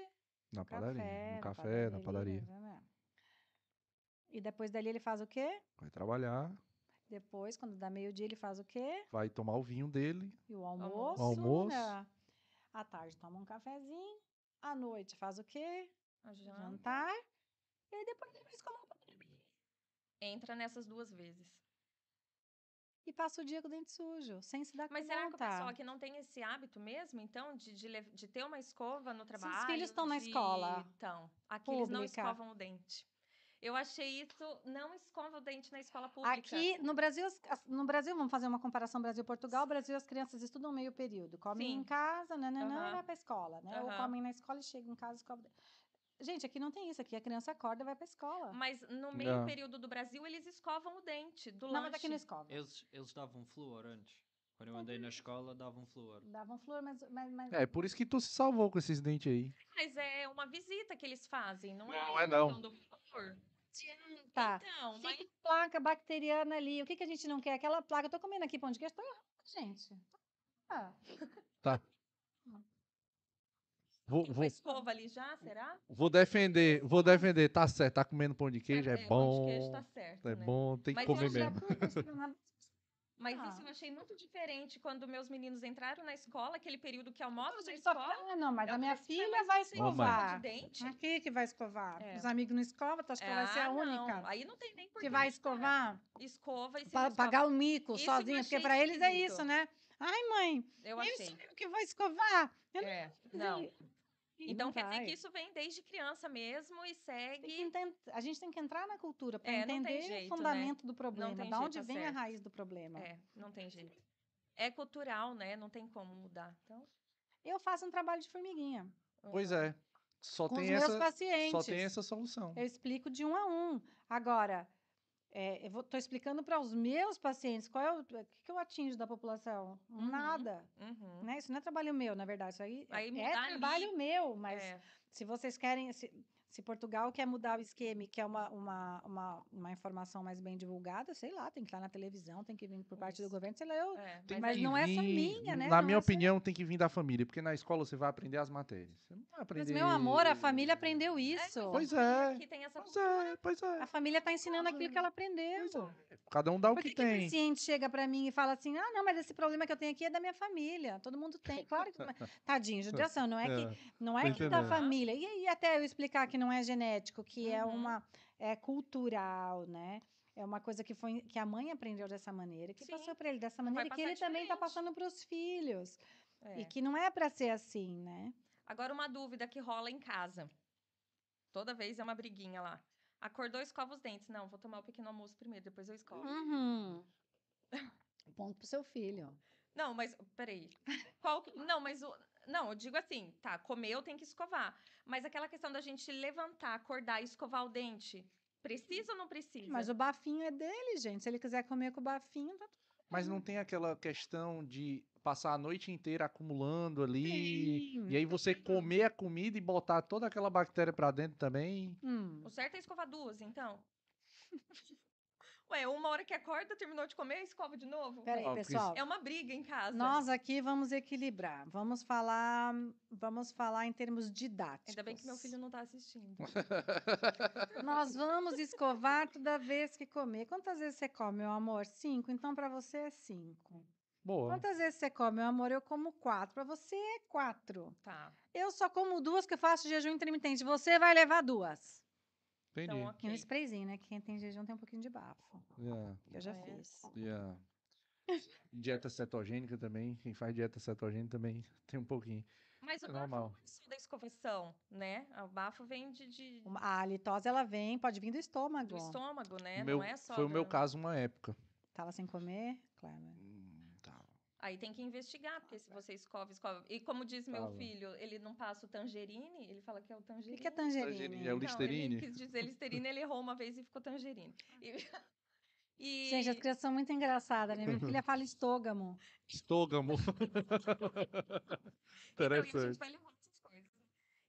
na padaria, no na café, na padaria. né, né. E depois dali ele faz o quê? Vai trabalhar, Depois, quando dá meio-dia, ele faz o quê? vai tomar o vinho dele, E o Almoço. almoço. Almoço. né? À tarde toma um cafezinho. À noite faz o quê? Jantar. E aí depois ele vai escovar pra dormir. entra nessas duas vezes. E passa o dia com o dente sujo, sem se dar Mas conta. será que o pessoal aqui não tem esse hábito mesmo, então, de, de, de ter uma escova no trabalho? filhos estão na de- escola Então, aqui eles não pública. escovam o dente. Eu achei isso, não escova o dente na escola pública. Aqui no Brasil, as- as- no Brasil, vamos fazer uma comparação Brasil-Portugal. Brasil, as crianças estudam meio período. Comem Sim. em casa, nananã, e Aham. vai pra escola, né? Ou Aham. comem na escola e chegam em casa e escovam. o dente. Gente, aqui não tem isso. Aqui a criança acorda e vai pra escola. Mas no meio Não. período do Brasil, eles escovam o dente do não, lanche. mas aqui não escova. Eles, eles davam flúor antes. Quando eu andei na escola, davam flúor. Davam flor, mas... mas, mas... É, por isso que tu se salvou com esses dentes aí. Mas é uma visita que eles fazem, não, Não, é? é não. do flúor. Tá. Então, mas Fica placa bacteriana ali. O que, que a gente não quer? Aquela placa. Eu tô comendo aqui pão de queijo, tô errando, gente. Ah, Vou, tem uma vou, escova ali já, será? vou defender, vou defender. Tá certo, tá comendo pão de queijo, é, Pão bom. de queijo tá certo, É né? bom, tem que Mas eu comer mesmo. Mas Ah. isso eu achei muito diferente quando meus meninos entraram na escola, aquele período que almoçam na escola. Ah, não, mas a minha assim, filha vai escovar. de dente? Aqui que vai escovar. É. Os amigos não escovam, tu acha que ela vai ser a Ah, única? Não. Aí não tem nem por Que vai escovar? Escova e se Pa- pagar o mico Isso que eu sozinha, porque achei pra eles é isso, né? Ai, mãe, Eu eu achei. eu que vou escovar. Eu É, não. E Então quer dizer vai. que isso vem desde criança mesmo e segue. A gente tem que entrar na cultura para É, entender jeito, o né? fundamento do problema, da jeito, onde tá vem a raiz do problema. É, não tem jeito. É cultural, né? Não tem como mudar. Então, Eu faço um trabalho de formiguinha Pois é. Só com os tem meus essa, pacientes. só tem essa solução. Eu explico de um a um. Agora, é, eu estou explicando para os meus pacientes qual é o, o que, que eu atinjo da população. Uhum. Nada. uhum. Né? Isso não é trabalho meu, na verdade. Isso aí, Aí é mudar ali- trabalho meu, mas É. se vocês querem. Se, se Portugal quer mudar o esquema e quer uma, uma, uma, uma informação mais bem divulgada, sei lá, tem que estar na televisão, tem que vir por parte do Isso. governo, sei lá, eu. É, mas Mas que não é só vir- minha, né? Na Não minha é opinião, tem que vir da família, porque na escola você vai aprender as matérias. Você não vai aprender. Mas, meu amor, a família aprendeu isso. Pois aqui- é. Aqui tem essa Pois cultura. é, pois é. A família está ensinando aquilo que ela aprendeu. Cada um dá o Por que, que, que o tem. paciente chega para mim e fala assim: ah, não, mas esse problema que eu tenho aqui é da minha família. Todo mundo tem. Claro que. Tadinho, judiação, não é que, não é que da família. E aí, até eu explicar que não é genético, que é Uhum. uma. é cultural, né? É uma coisa que, foi, que a mãe aprendeu dessa maneira, que Sim. passou para ele dessa maneira, e que ele também está diferente. passando para os filhos. É. E que não é para ser assim, né? Agora, uma dúvida que rola em casa. Toda vez é uma briguinha lá. Acordou, escova os dentes. Não, vou tomar o pequeno almoço primeiro, depois eu escovo. Uhum. Ponto pro seu filho. Não, mas peraí. Qual que- Não, mas o... não, eu digo assim, tá, comeu tem que escovar. Mas aquela questão da gente levantar, acordar e escovar o dente, precisa ou não precisa? Mas o bafinho é dele, gente. Se ele quiser comer com o bafinho, tá Mas não tem aquela questão de passar a noite inteira acumulando ali. Tem. E aí você comer a comida e botar toda aquela bactéria pra dentro também. Hum. O certo é escovar duas, então. Ué, uma hora que acorda, terminou de comer, escova de novo? Peraí, porque pessoal. É uma briga em casa. Nós aqui vamos equilibrar. Vamos falar, vamos falar em termos didáticos. Ainda bem que meu filho não tá assistindo. Nós vamos escovar toda vez que comer. Quantas vezes você come, meu amor? Cinco. Então, para você é cinco. Boa. Quantas vezes você come, meu amor? Eu como quatro. Para você é quatro. Tá. Eu só como duas que eu faço jejum intermitente. Você vai levar duas. Entendi. Então, E um sprayzinho, né? Que quem tem jejum tem um pouquinho de bafo. Yeah. que Eu já É. fiz. Yeah. Dieta cetogênica também. Quem faz dieta cetogênica também tem um pouquinho. Mas o É bafo normal. não é só da escovação, né? O bafo vem de, de- A halitose, ela vem, pode vir do estômago. do estômago, né? Meu- não é só foi o meu caso uma época. Tava sem comer? Claro. Tá. Aí tem que investigar, porque se você escova, escova. E como diz meu filho, ele não passa o tangerine, ele fala que é o O tangerine. que, que é tangerine? Tangerine, é o Não, Listerine? Ele quis dizer Listerine, ele errou uma vez e ficou tangerine. E, e- Gente, as crianças são muito engraçadas, né? Minha filha fala estôgamo. Estôgamo. Então, e a Interessante. gente vai essas coisas.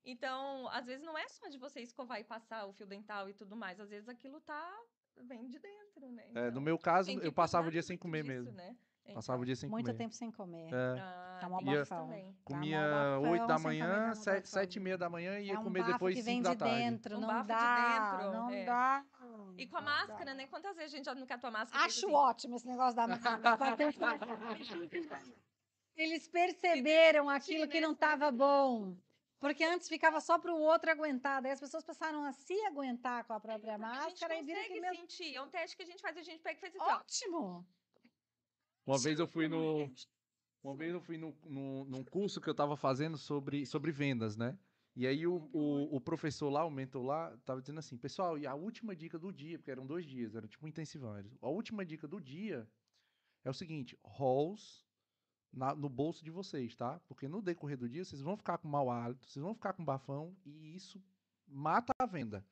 Então, às vezes não é só de você escovar e passar o fio dental e tudo mais. Às vezes aquilo tá vem de dentro, né? É, no Então, meu caso, eu passava o dia sem comer disso, mesmo. Né? Passava o dia sem Muito comer. tempo sem comer. É. Ah, Tá uma tem isso bafão. também. Tá Comia mó 8 da manhã, comer, tá mó 7, bafão. 7 e meia da manhã e ia é um comer depois que 5 vem da de tarde. dentro, Um não bafo de dá, dentro, não é. dá. E com a máscara, dá. né? Quantas vezes a gente já não catou a máscara? Acho assim? ótimo esse negócio da máscara. Eles perceberam aquilo que não estava bom. Porque antes ficava só para o outro aguentar. Daí as pessoas passaram a se aguentar com a própria A gente máscara e viram que consegue mesmo. sentir. É um teste que a gente faz, a gente pega e faz assim, ó. Uma vez eu fui no. Uma vez eu fui no, no, num curso que eu tava fazendo sobre, sobre vendas, né? E aí o, o, o professor lá, o mentor lá, tava dizendo assim, pessoal, e a última dica do dia, porque eram dois dias, era tipo um intensivão. A última dica do dia é o seguinte, halls na- no bolso de vocês, tá? Porque no decorrer do dia vocês vão ficar com mau hálito, vocês vão ficar com bafão e isso mata a venda.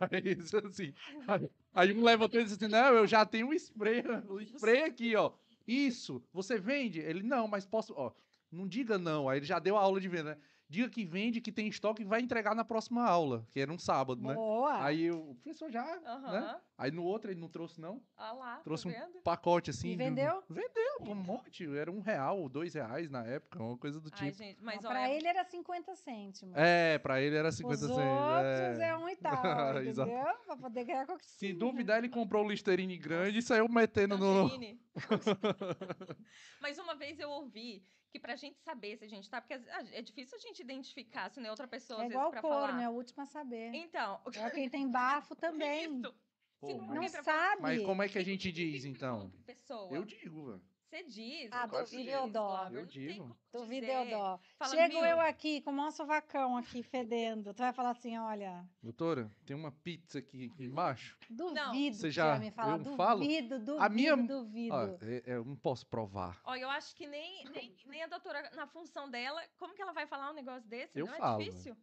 Aí, assim, aí, aí um levantou e disse assim, não, eu já tenho um spray, um spray aqui, ó. Isso, você vende? Ele, não, mas posso, ó, não diga não. Aí ele já deu a aula de venda, né? Diga que vende, que tem estoque e vai entregar na próxima aula, que era um sábado, né? Boa! Aí o professor já, né? Aham. Aí no outro ele não trouxe não, Olha lá, trouxe tá um vendo? pacote assim. E de- vendeu? Vendeu, um monte, era um real ou dois reais na época, uma coisa do Ai, tipo. gente, mas Não, olha, pra ele era 50 cêntimos. É, pra ele era Os 50 outros centos. é, um e tal, entendeu? Pra poder ganhar qualquer Se duvidar, ele comprou o Listerine grande e saiu metendo no... Mas uma vez eu ouvi que pra gente saber se a gente tá, porque às- é difícil a gente identificar se não é outra pessoa, É às igual vezes, o pra corno, falar. é o último a saber. Então, É quem tem bafo também. isso. Pô, não mas- sabe. Mas como é que a gente diz, então? pessoa. Eu digo, velho. Você diz. Ah, duvido eu dó. Eu digo. Duvido eu dó. Chego "Viu?" eu aqui com o maior sovacão aqui fedendo. Tu vai falar assim, olha, Doutora, tem uma pizza aqui embaixo. duvido Você já- me falar. eu falo? Duvido, duvido, A minha- duvido. Ó, é- é, eu não posso provar. Ó, eu acho que nem, nem, nem a doutora, na função dela, como que ela vai falar um negócio desse? Eu não falo, é difícil?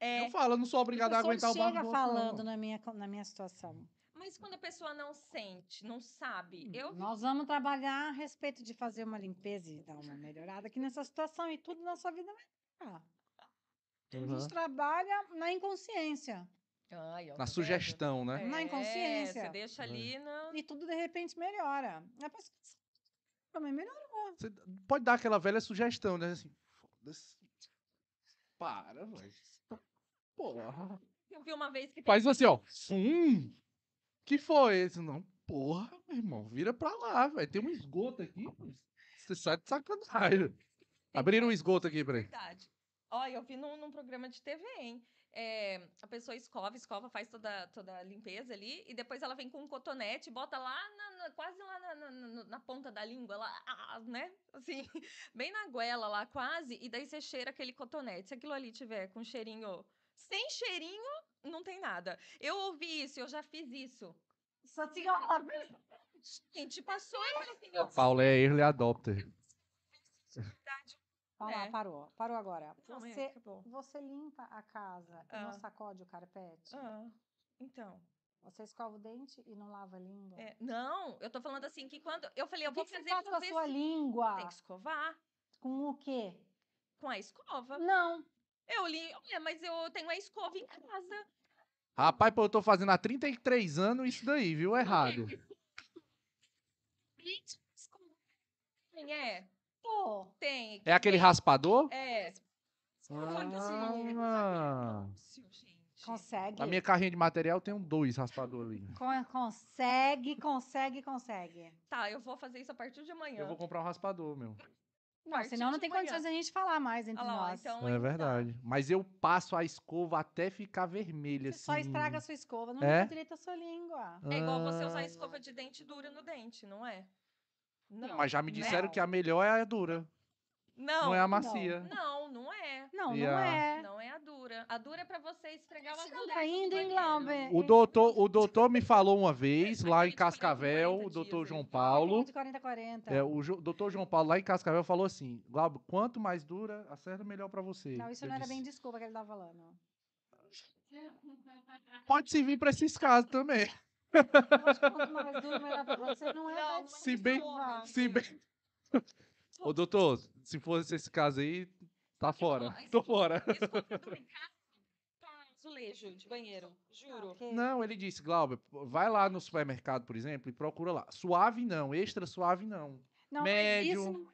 É, Eu falo, eu não sou obrigado a aguentar o barro chega do outro, não. falando na minha, na minha situação. Mas quando a pessoa não sente, não sabe, eu Nós vamos trabalhar a respeito de fazer uma limpeza e dar uma melhorada aqui nessa situação e tudo na sua vida vai melhorar. A Uhum. gente trabalha na inconsciência. Ai, Na sugestão, né? Na É, inconsciência. Você deixa ali na... E tudo de repente melhora. A pessoa também melhora. Você pode dar aquela velha sugestão, né? Assim, foda-se. Para, velho. Porra. Eu vi uma vez que tem Faz assim, ó. Hum. Que foi? Esse, não, porra, meu irmão. Vira pra lá, velho. Tem um esgoto aqui. Você sai de sacanagem. Abriram um esgoto aqui, peraí. Verdade. Olha, eu vi num, num programa de TV, hein? É, a pessoa escova, escova, faz toda, toda a limpeza ali, e depois ela vem com um cotonete, bota lá, na- na- quase lá na, na- na- na ponta da língua, lá, ah, né? Assim, bem na goela lá, quase, e daí você cheira aquele cotonete. Se aquilo ali tiver com cheirinho, sem cheirinho, não tem nada. Eu ouvi isso, eu já fiz isso. Só tinha uma Gente, passou e assim, eu Paulo é early adopter. Olha lá, É. parou. Parou agora. Não, é, Você, acabou. você limpa a casa e não Ah. sacode o carpete? Ah, então. Você escova o dente e não lava a língua? É, não, eu tô falando assim que quando. Eu falei, eu O vou que, que você fazer faz com a sua se- língua? Tem que escovar Com o quê? com a escova. Não. Eu li, olha, mas eu tenho a escova em casa. Rapaz, pô, eu tô fazendo há 33 anos isso daí, viu? Errado. Tem, é. Pô, Tem. É aquele raspador? É. Ah, gente. consegue. na minha carrinha de material tem um dois raspadores ali. Con- Consegue, consegue, consegue. Tá, eu vou fazer isso a partir de amanhã. Eu vou comprar um raspador, meu. Não, senão não tem manhã. condições de a gente falar mais entre lá, nós. então, É então. verdade. Mas eu passo a escova até ficar vermelha, Você só assim. estraga a sua escova, não É? direito a sua língua. É igual você usar Ah, escova de dente dura no dente, não é? Não. Mas já me disseram Não. que a melhor é a dura. Não, Não, é a macia. Não, não é. Não, E não é. Não é a dura. A dura é pra você esfregar o azul. tá indo, hein, Glauber? O doutor, o doutor me falou uma vez, lá em Cascavel, 40 o doutor João. Paulo. De 40 a 40. É, o Jo- doutor João Paulo lá em Cascavel falou assim: Glauber, quanto mais dura, a cerda melhor pra você. Não, isso Eu não era disse, bem desculpa que ele tava falando. Pode servir pra esses casos também. Eu acho que quanto mais duro, melhor pra você. Não é Não, Se bem, desculpa. se bem. Ô, doutor, se fosse esse caso aí, tá fora. Ó, Tô fora. Casa pra azulejo de banheiro. Juro. Ok. Não, ele disse, Glauber, vai lá no supermercado, por exemplo, e procura lá. Suave não, extra suave não. Não, médio. Mas isso não é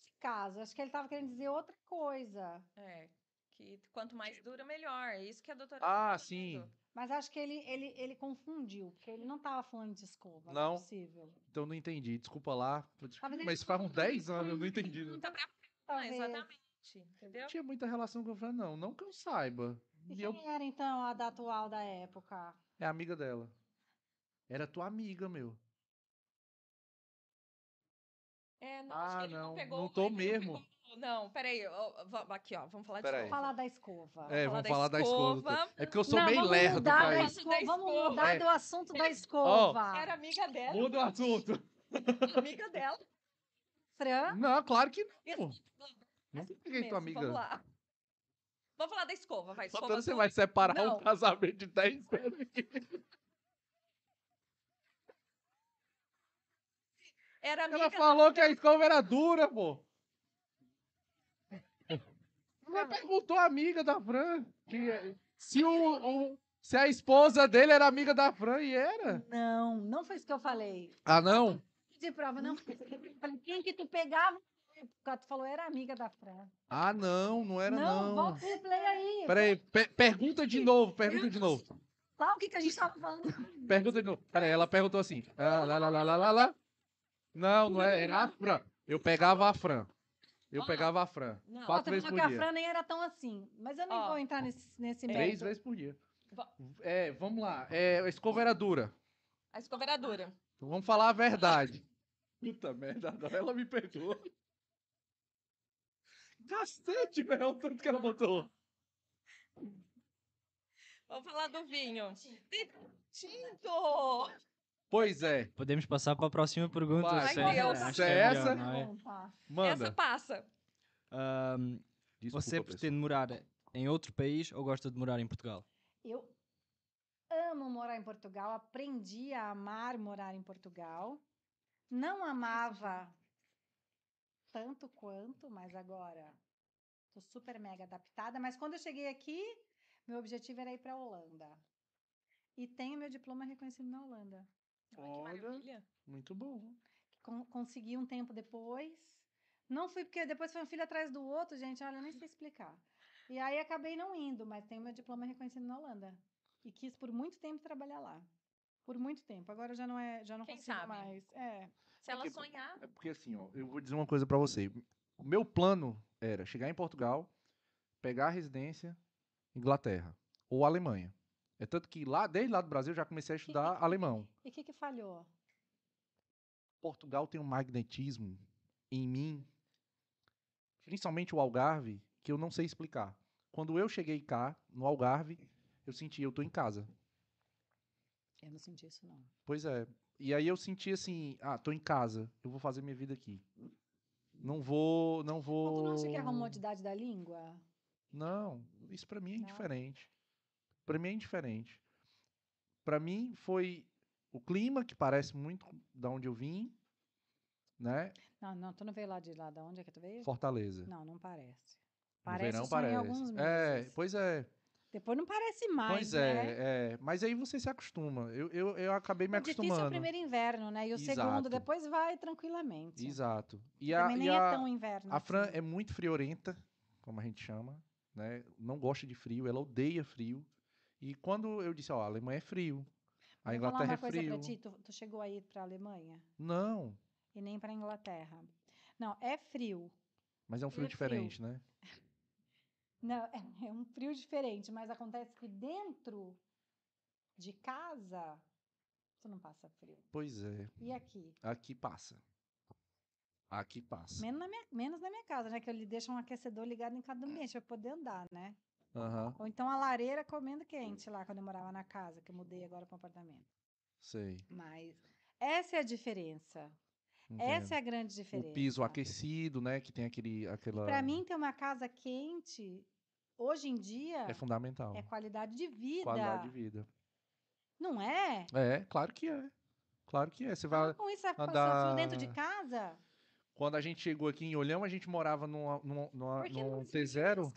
esse caso. Acho que ele tava querendo dizer outra coisa. É. Que quanto mais dura, melhor. É isso que a doutora Ah, tá sim. Mas acho que ele, ele, ele confundiu, porque ele não tava falando de escova. Não. é possível. Então não entendi. Desculpa lá. Talvez Mas faz uns 10 anos, eu não entendi. não. Tá pra... Talvez. exatamente. Entendeu? Não tinha muita relação com a Fran, não. Não que eu saiba. E E quem eu era, então, a da atual da época? é amiga dela. Era tua amiga, meu. É, não, acho Ah, que ele não. não pegou. Não tô ele mesmo. Não, peraí. ó, Aqui, ó. Vamos falar de Peraí. escova. Falar da escova. É, falar vamos da falar da escova. escova. doutor. É porque eu sou Não, meio lerdo mudar pra da isso. escova, Da Vamos escova. mudar É. do assunto da escova. Era amiga dela. Muda o assunto. Amiga dela. Fran, Não, claro que não. Isso. Não Assim peguei tua amiga. Vamos lá. Vamos falar da escova, vai. Escova você vai separar Não. um casamento de 10 anos aqui. Era amiga Ela da falou que a escova era dura, pô. Perguntou a amiga da Fran que se, o, o- se a esposa dele era amiga da Fran e era. não, não foi isso que eu falei. Ah, não? De prova, não. Eu falei, quem que tu pegava? Tu falou, era amiga da Fran. Ah, não, não era não, não. volta o replay aí. Peraí, pe- pergunta de novo, pergunta de novo. Fala o que, que a gente tava falando. Pergunta de novo. Peraí, ela perguntou assim. ah, lá, lá, lá, lá, lá, lá. Não, não é, era a Fran. Eu pegava a Fran. Eu Ó, pegava a Fran. Não. Quatro Você vezes falou por que a dia. Fran nem era tão assim. Mas eu nem vou entrar nesse, nesse Três mérito. vezes por dia. É, vamos lá. É, a escova era dura. A escova era dura. Então vamos falar a verdade. Puta merda, ela me pegou. Cacete, velho, o tanto que ela botou. Vamos falar do vinho. Tinto! Pois é, Podemos passar para a próxima pergunta. Vai, Ai, Deus. acho Se que é melhor, essa- não é? Tá. Essa manda. passa. Ahm, Desculpa, você pretende morar em outro país ou gosta de morar em Portugal? Eu amo morar em Portugal, aprendi a amar morar em Portugal. Não amava tanto quanto, mas agora tô super mega adaptada. Mas quando eu cheguei aqui, meu objetivo era ir para a Holanda. E tenho meu diploma reconhecido na Holanda. Ai, que Olha. maravilha. Muito bom. Con- consegui um tempo depois. Não fui porque depois foi um filho atrás do outro, gente. Olha, eu nem sei explicar. E aí acabei não indo, mas tenho meu diploma reconhecido na Holanda. E quis por muito tempo trabalhar lá. Por muito tempo. Agora já não é, já não Quem consigo sabe? mais. É. Se ela Porque- sonhar. É porque assim, ó, eu vou dizer uma coisa pra você. O meu plano era chegar em Portugal, pegar a residência, Inglaterra ou Alemanha. É tanto que lá, desde lá do Brasil, eu já comecei a estudar alemão. E o que, que falhou? Portugal tem um magnetismo em mim, principalmente o Algarve, que eu não sei explicar. Quando eu cheguei cá, no Algarve, eu senti, eu tô em casa. Eu não senti isso, não. Pois é. E aí eu senti assim, ah, tô em casa, eu vou fazer minha vida aqui. Não vou, não Mas vou. tu não acha que é a comodidade da língua? Não, isso pra mim é Não? indiferente. Pra mim é indiferente. Pra mim foi o clima que parece muito da onde eu vim, né? Não, não, tu não veio lá de lá. Da onde é que tu veio? Fortaleza. Não, não parece. No Parece só em parece. alguns É, meses. pois é. Depois não parece mais, Pois né? é, é. Mas aí você se acostuma. Eu, eu, eu acabei me O difícil é o acostumando. primeiro inverno, né? E o Exato. segundo depois vai tranquilamente. Exato. E a, Também e nem a, é tão inverno. a Fran assim. é muito friorenta, como a gente chama, né? Não gosta de frio, ela odeia frio. E quando eu disse, ó, a Alemanha é frio, a Vou Inglaterra falar uma é coisa frio. pra ti, tu, tu chegou aí pra Alemanha Não, e nem pra Inglaterra. Não, é frio. mas é um frio é frio. diferente, né? Não, é, é um frio diferente, mas acontece que dentro de casa tu não passa frio. Pois é, E aqui? aqui passa. Aqui passa. Menos na minha, menos na minha casa, né? Que ele deixa um aquecedor ligado em cada ambiente pra poder andar, né? Aham, Ou então a lareira comendo quente lá quando eu morava na casa, que eu mudei agora para um apartamento. sei. Mas essa é a diferença. entendo. Essa é a grande diferença. O piso aquecido, né? Que tem aquele, aquela... Para mim, ter uma casa quente, hoje em dia, É fundamental. é qualidade de vida. Qualidade de vida. Não é? É, claro que é. Claro que é. Você vai... Com isso, andar- dentro de casa? Quando a gente chegou aqui em Olhão, a gente morava numa, Porque num não T0.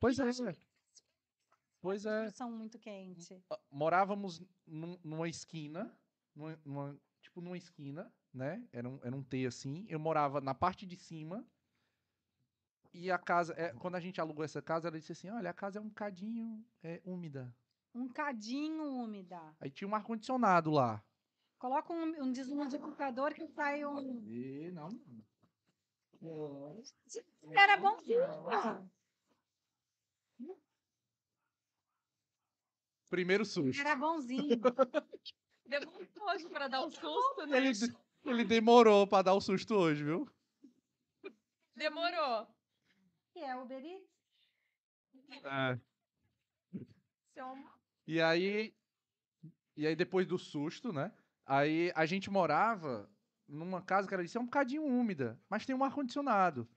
Pois é. Pois é. São muito quente. Ah, Morávamos num- numa esquina, numa, numa- tipo numa esquina, né? Era um, era um T assim. Eu morava na parte de cima. E a casa, é, quando a gente alugou essa casa, ela disse assim: olha, a casa é um bocadinho é, úmida. Um cadinho úmida. Aí tinha um ar-condicionado lá. Coloca um, um desmodificador que sai um. E não. Era bom. Primeiro susto. Era bonzinho. Demorou hoje pra dar um susto, né? Ele, ele demorou pra dar o susto hoje, viu? Demorou. que é Uber Eats? Seu- E aí, e aí depois do susto, né? Aí a gente morava numa casa que era disse, é um bocadinho úmida, mas tem um ar condicionado.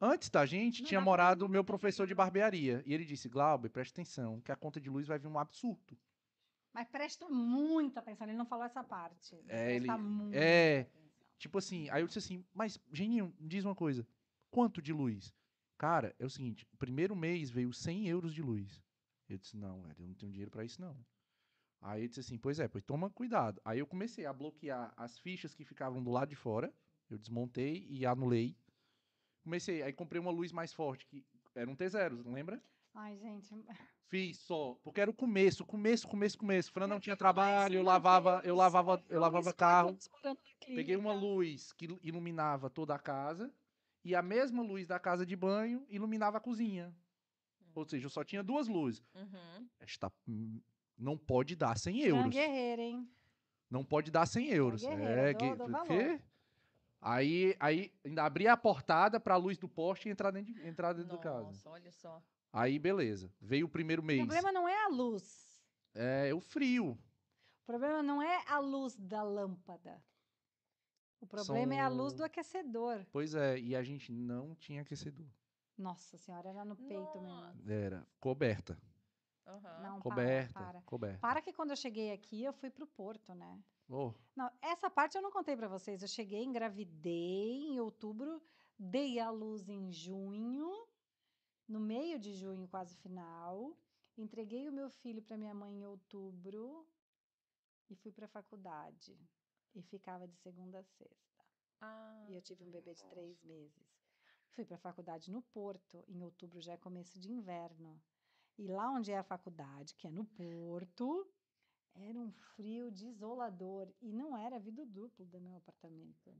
Antes da gente Não tinha morado o meu professor de barbearia e ele disse, Glauber, presta atenção, que a conta de luz vai vir um absurdo. Mas presta muita atenção, ele não falou essa parte. É, ele- é. atenção. Tipo assim, aí eu disse assim, mas Geninho, diz uma coisa, quanto de luz? Cara, é o seguinte, o primeiro mês veio 100 euros de luz. Eu disse, não, eu não tenho dinheiro pra isso não. Aí ele disse assim, pois é, pois toma cuidado. Aí eu comecei a bloquear as fichas que ficavam do lado de fora, eu desmontei e anulei. Comecei, aí comprei uma luz mais forte, que era um T0, lembra? Ai, gente. Fiz só, porque era o começo, começo, começo, começo. Fran não tinha trabalho, eu lavava, eu lavava, eu lavava carro. na Peguei uma luz que ilu- iluminava toda a casa e a mesma luz da casa de banho iluminava a cozinha. Ou seja, eu só tinha duas luzes. Uhum. Esta hum, não pode dar 100 Fran euros. Guerreiro, hein? Não pode dar 100 euros. É, dou- gue- dou o valor. quê? Aí, aí ainda abri a portada pra luz do poste e entrar dentro, de- entrar dentro da casa. Nossa, olha só. Aí, beleza. Veio o primeiro O mês. problema não é a luz. É o frio. O problema não é a luz da lâmpada. O problema é a luz São- do aquecedor. Pois é, e a gente não tinha aquecedor. Nossa senhora, era no peito Nossa. mesmo. Era coberta. Aham. Não, Coberta. para, para. Coberta. Para que quando eu cheguei aqui, eu fui pro Porto, né? Oh, Não, essa parte eu não contei pra vocês. Eu cheguei, engravidei em outubro, dei à luz em junho, no meio de junho, quase final. Entreguei o meu filho para minha mãe em outubro e fui para a faculdade. E ficava de segunda a sexta. Ah, E eu tive um bebê de três meses. Fui para a faculdade no Porto, em outubro já é começo de inverno. E lá onde é a faculdade, que é no Porto, era um frio desolador. E não era vidro duplo do meu apartamento.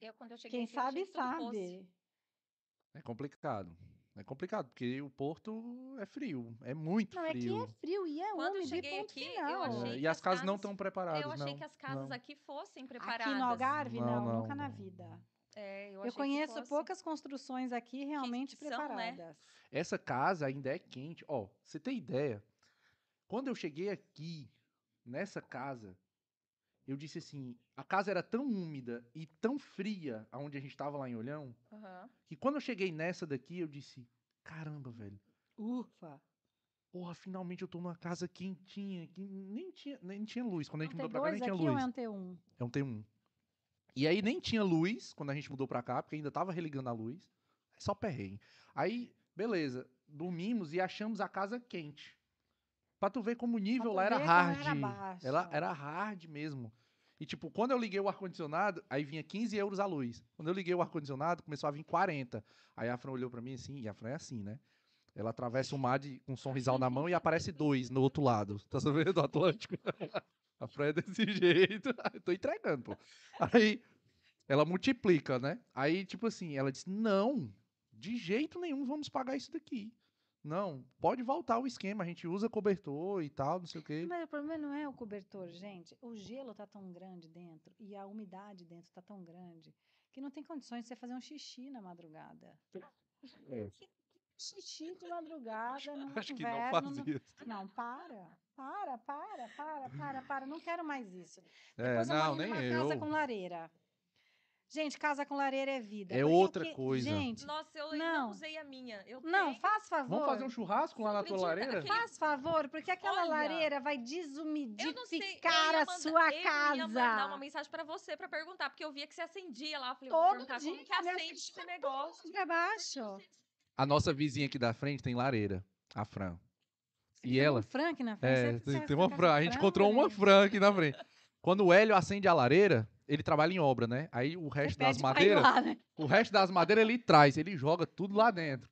eu, quando eu cheguei Quem aqui, eu sabe, sabe. é complicado. É complicado, porque o Porto é frio. É muito Não, é que frio. é frio e é Quando eu úmido e cheguei aqui, eu final. achei É, que e as as casas não casas- estão preparadas. Eu achei não, que as casas não. aqui fossem preparadas. Aqui no Algarve, Não, não, não, nunca na não. vida. É, eu, Eu, conheço fosse. poucas construções aqui realmente que são, né? preparadas. Essa casa ainda é quente. Ó, você tem ideia? Quando eu cheguei aqui, nessa casa, eu disse assim: a casa era tão úmida e tão fria, aonde a gente tava lá em Olhão, Aham. que quando eu cheguei nessa daqui, eu disse: caramba, velho. Ufa! Porra, finalmente eu tô numa casa quentinha, que nem tinha, nem tinha luz. Quando a gente mudou pra cá, nem tinha ou luz. é um T1? É um T1. E aí nem tinha luz quando a gente mudou pra cá, porque ainda tava religando a luz. É só perrengue. Aí, beleza. dormimos e achamos a casa quente. Pra tu ver como o nível lá era hard. era baixo. Ela era hard mesmo. E, tipo, quando eu liguei o ar-condicionado, aí vinha 15 euros a luz. Quando eu liguei o ar-condicionado, começou a vir 40. Aí a Fran olhou pra mim assim, e a Fran é assim, né? Ela atravessa o mar de, com um sorrisal na mão e aparece dois no outro lado. Tá sabendo? Do Atlântico. A Fran é desse jeito. Eu tô entregando, pô. Aí ela multiplica, né? Aí, tipo assim, ela disse: Não, de jeito nenhum vamos pagar isso daqui. Não, pode voltar o esquema, a gente usa cobertor e tal, não sei o quê. Mas o problema não é o cobertor, gente. O gelo tá tão grande dentro e a umidade dentro tá tão grande que não tem condições de você fazer um xixi na madrugada. É. Que Xixi de madrugada no Acho que não inverno. no- fazia. Não, para. Para, para, para, para, para. Não quero mais isso. É, Depois eu não, morri nem casa eu. com lareira. Gente, casa com lareira é vida. É o outra que- coisa. Gente, Nossa, eu ainda Não. usei a minha. Eu não, tenho. faz favor. Vamos fazer um churrasco lá na tua lareira? Aquele- Faz favor, porque aquela Olha, lareira vai Eu eu desumidificar a manda- sua eu ia mandar uma casa. mensagem pra você pra perguntar, porque eu via que você acendia lá. Eu falei, vou Todo perguntar dia, como que acende esse negócio. Pra baixo. A nossa vizinha aqui da frente tem lareira, a Fran. E Tem ela. Um Frank na frente. É, tem, tem uma Fran. A gente encontrou uma? Fran aqui na frente. Quando o Hélio acende a lareira, ele trabalha em obra, né? Aí o resto das madeiras, lá, né? o resto das madeiras ele traz, ele joga tudo lá dentro.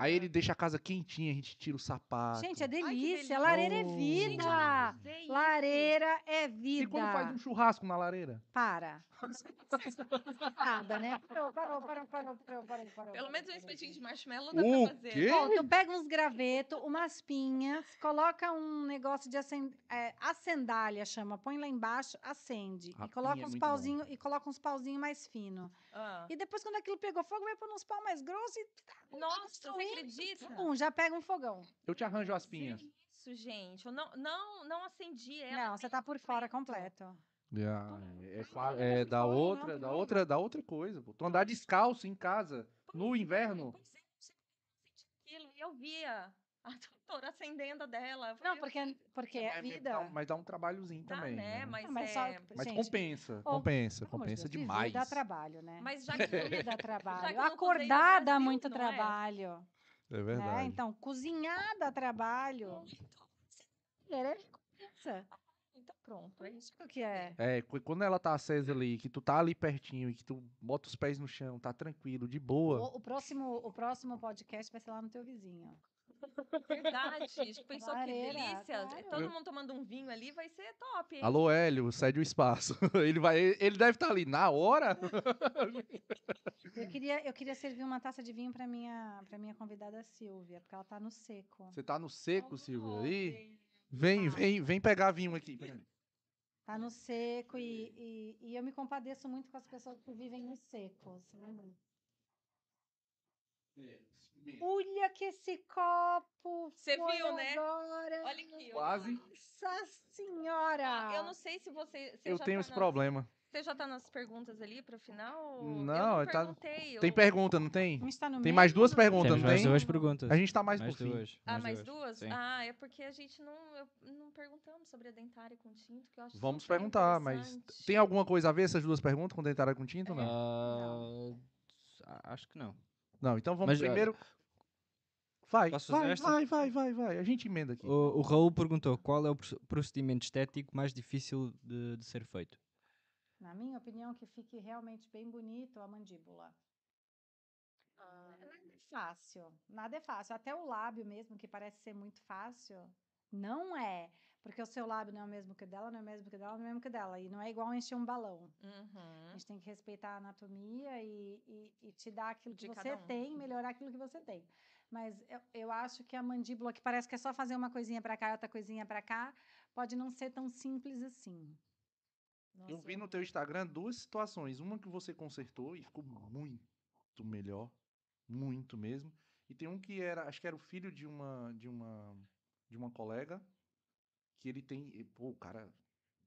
Aí ele deixa a casa quentinha, a gente tira o sapato. Gente, é delícia. Lareira é Oh. Gente, eu não vida. isso. Lareira é vida. E quando faz um churrasco na lareira? Para. Nada, né? Parou, parou, parou, parou, parou, parou, parou, Pelo menos um espetinho de marshmallow dá O pra fazer. quê? Ó, tu pega uns gravetos, umas pinhas, coloca um negócio de acend... é, acendalha, chama. Põe lá embaixo, acende. A e coloca é uns bom. pauzinhos e coloca uns pauzinhos mais finos. Ah. E depois, quando aquilo pegou fogo, vai pôr uns pau mais grossos e Nossa, você acredita? um, já pega um fogão. Eu te arranjo as pinhas. Isso, gente. Eu não, não, não acendi ela. Não, você tá por fora completo. É, qua- é da Não, outra, da outra, da outra coisa. Pô. Tu andar descalço em casa no inverno. Pois é, eu acendi a acendendo a dela. Não, porque, porque é É, vida. dá Mas dá um trabalhozinho Tá, também. né? né? Mas, Não, mas é... só- Mas gente, compensa, compensa, compensa Deus, demais. Dá trabalho, né? Mas já que dá trabalho. que Acordar dá Brasil, muito é? trabalho. É né? verdade. Então, cozinhar dá trabalho. É recompensa. Então pronto, é isso. Que é? É, qu- quando ela tá acesa ali, que tu tá ali pertinho e que tu bota os pés no chão, tá tranquilo, de boa. O, o próximo, o próximo podcast vai ser lá no teu vizinho. Verdade. gente. Pensou que Lareira, delícia. claro. Todo mundo tomando um vinho ali vai ser top. hein? Alô, Hélio, cede o espaço. Ele vai, ele deve estar ali na hora. Eu queria, eu queria servir uma taça de vinho para minha, pra minha convidada Silvia, porque ela tá no seco. Você tá no seco, Silvio, aí? Olha. Vem, Tá. vem, vem pegar vinho aqui. Tá no seco e, e, e eu me compadeço muito com as pessoas que vivem no seco. Olha que esse copo! Você foi viu, né? Agora. Olha aqui. Quase. Nossa senhora! Eu não sei se você. você Eu já tenho tá esse nas- problema. Você já tá nas perguntas ali pro final? eu Não, não ele tá- perguntei. Tem eu- pergunta, não tem? Tá no Tem meio, mais duas não? perguntas, Temos não mais tem? duas perguntas. A gente tá mais, mais por fim. duas. Ah, mais duas? Sim. Ah, é porque a gente não, eu- não perguntamos sobre a dentária com tinto, que eu acho Vamos perguntar, mas tem alguma coisa a ver essas duas perguntas com dentária com tinta ou não? Ah, acho que não. Não, então vamos Mas, primeiro. Vai, vai, vai, vai, vai, vai. A gente emenda aqui. O, o Raul perguntou qual é o proce- procedimento estético mais difícil de, de ser feito. Na minha opinião, que fique realmente bem bonito a mandíbula. Nada é fácil. Nada é fácil. Até o lábio mesmo, que parece ser muito fácil, não é. Porque o seu lábio não é o mesmo que o dela, não é o mesmo que o dela, não é o mesmo que o dela. E não é igual encher um balão. A Uhum. gente tem que respeitar a anatomia e, e, e te dar aquilo que De você um. tem, melhorar aquilo que você tem. Mas eu, eu acho que a mandíbula, que parece que é só fazer uma coisinha pra cá e outra coisinha pra cá, pode não ser tão simples assim. Eu Nossa, vi no teu Instagram duas situações. Uma que você consertou e ficou muito melhor. Muito mesmo. E tem um que era, acho que era o filho de uma de uma de uma colega que ele tem, e, pô, o cara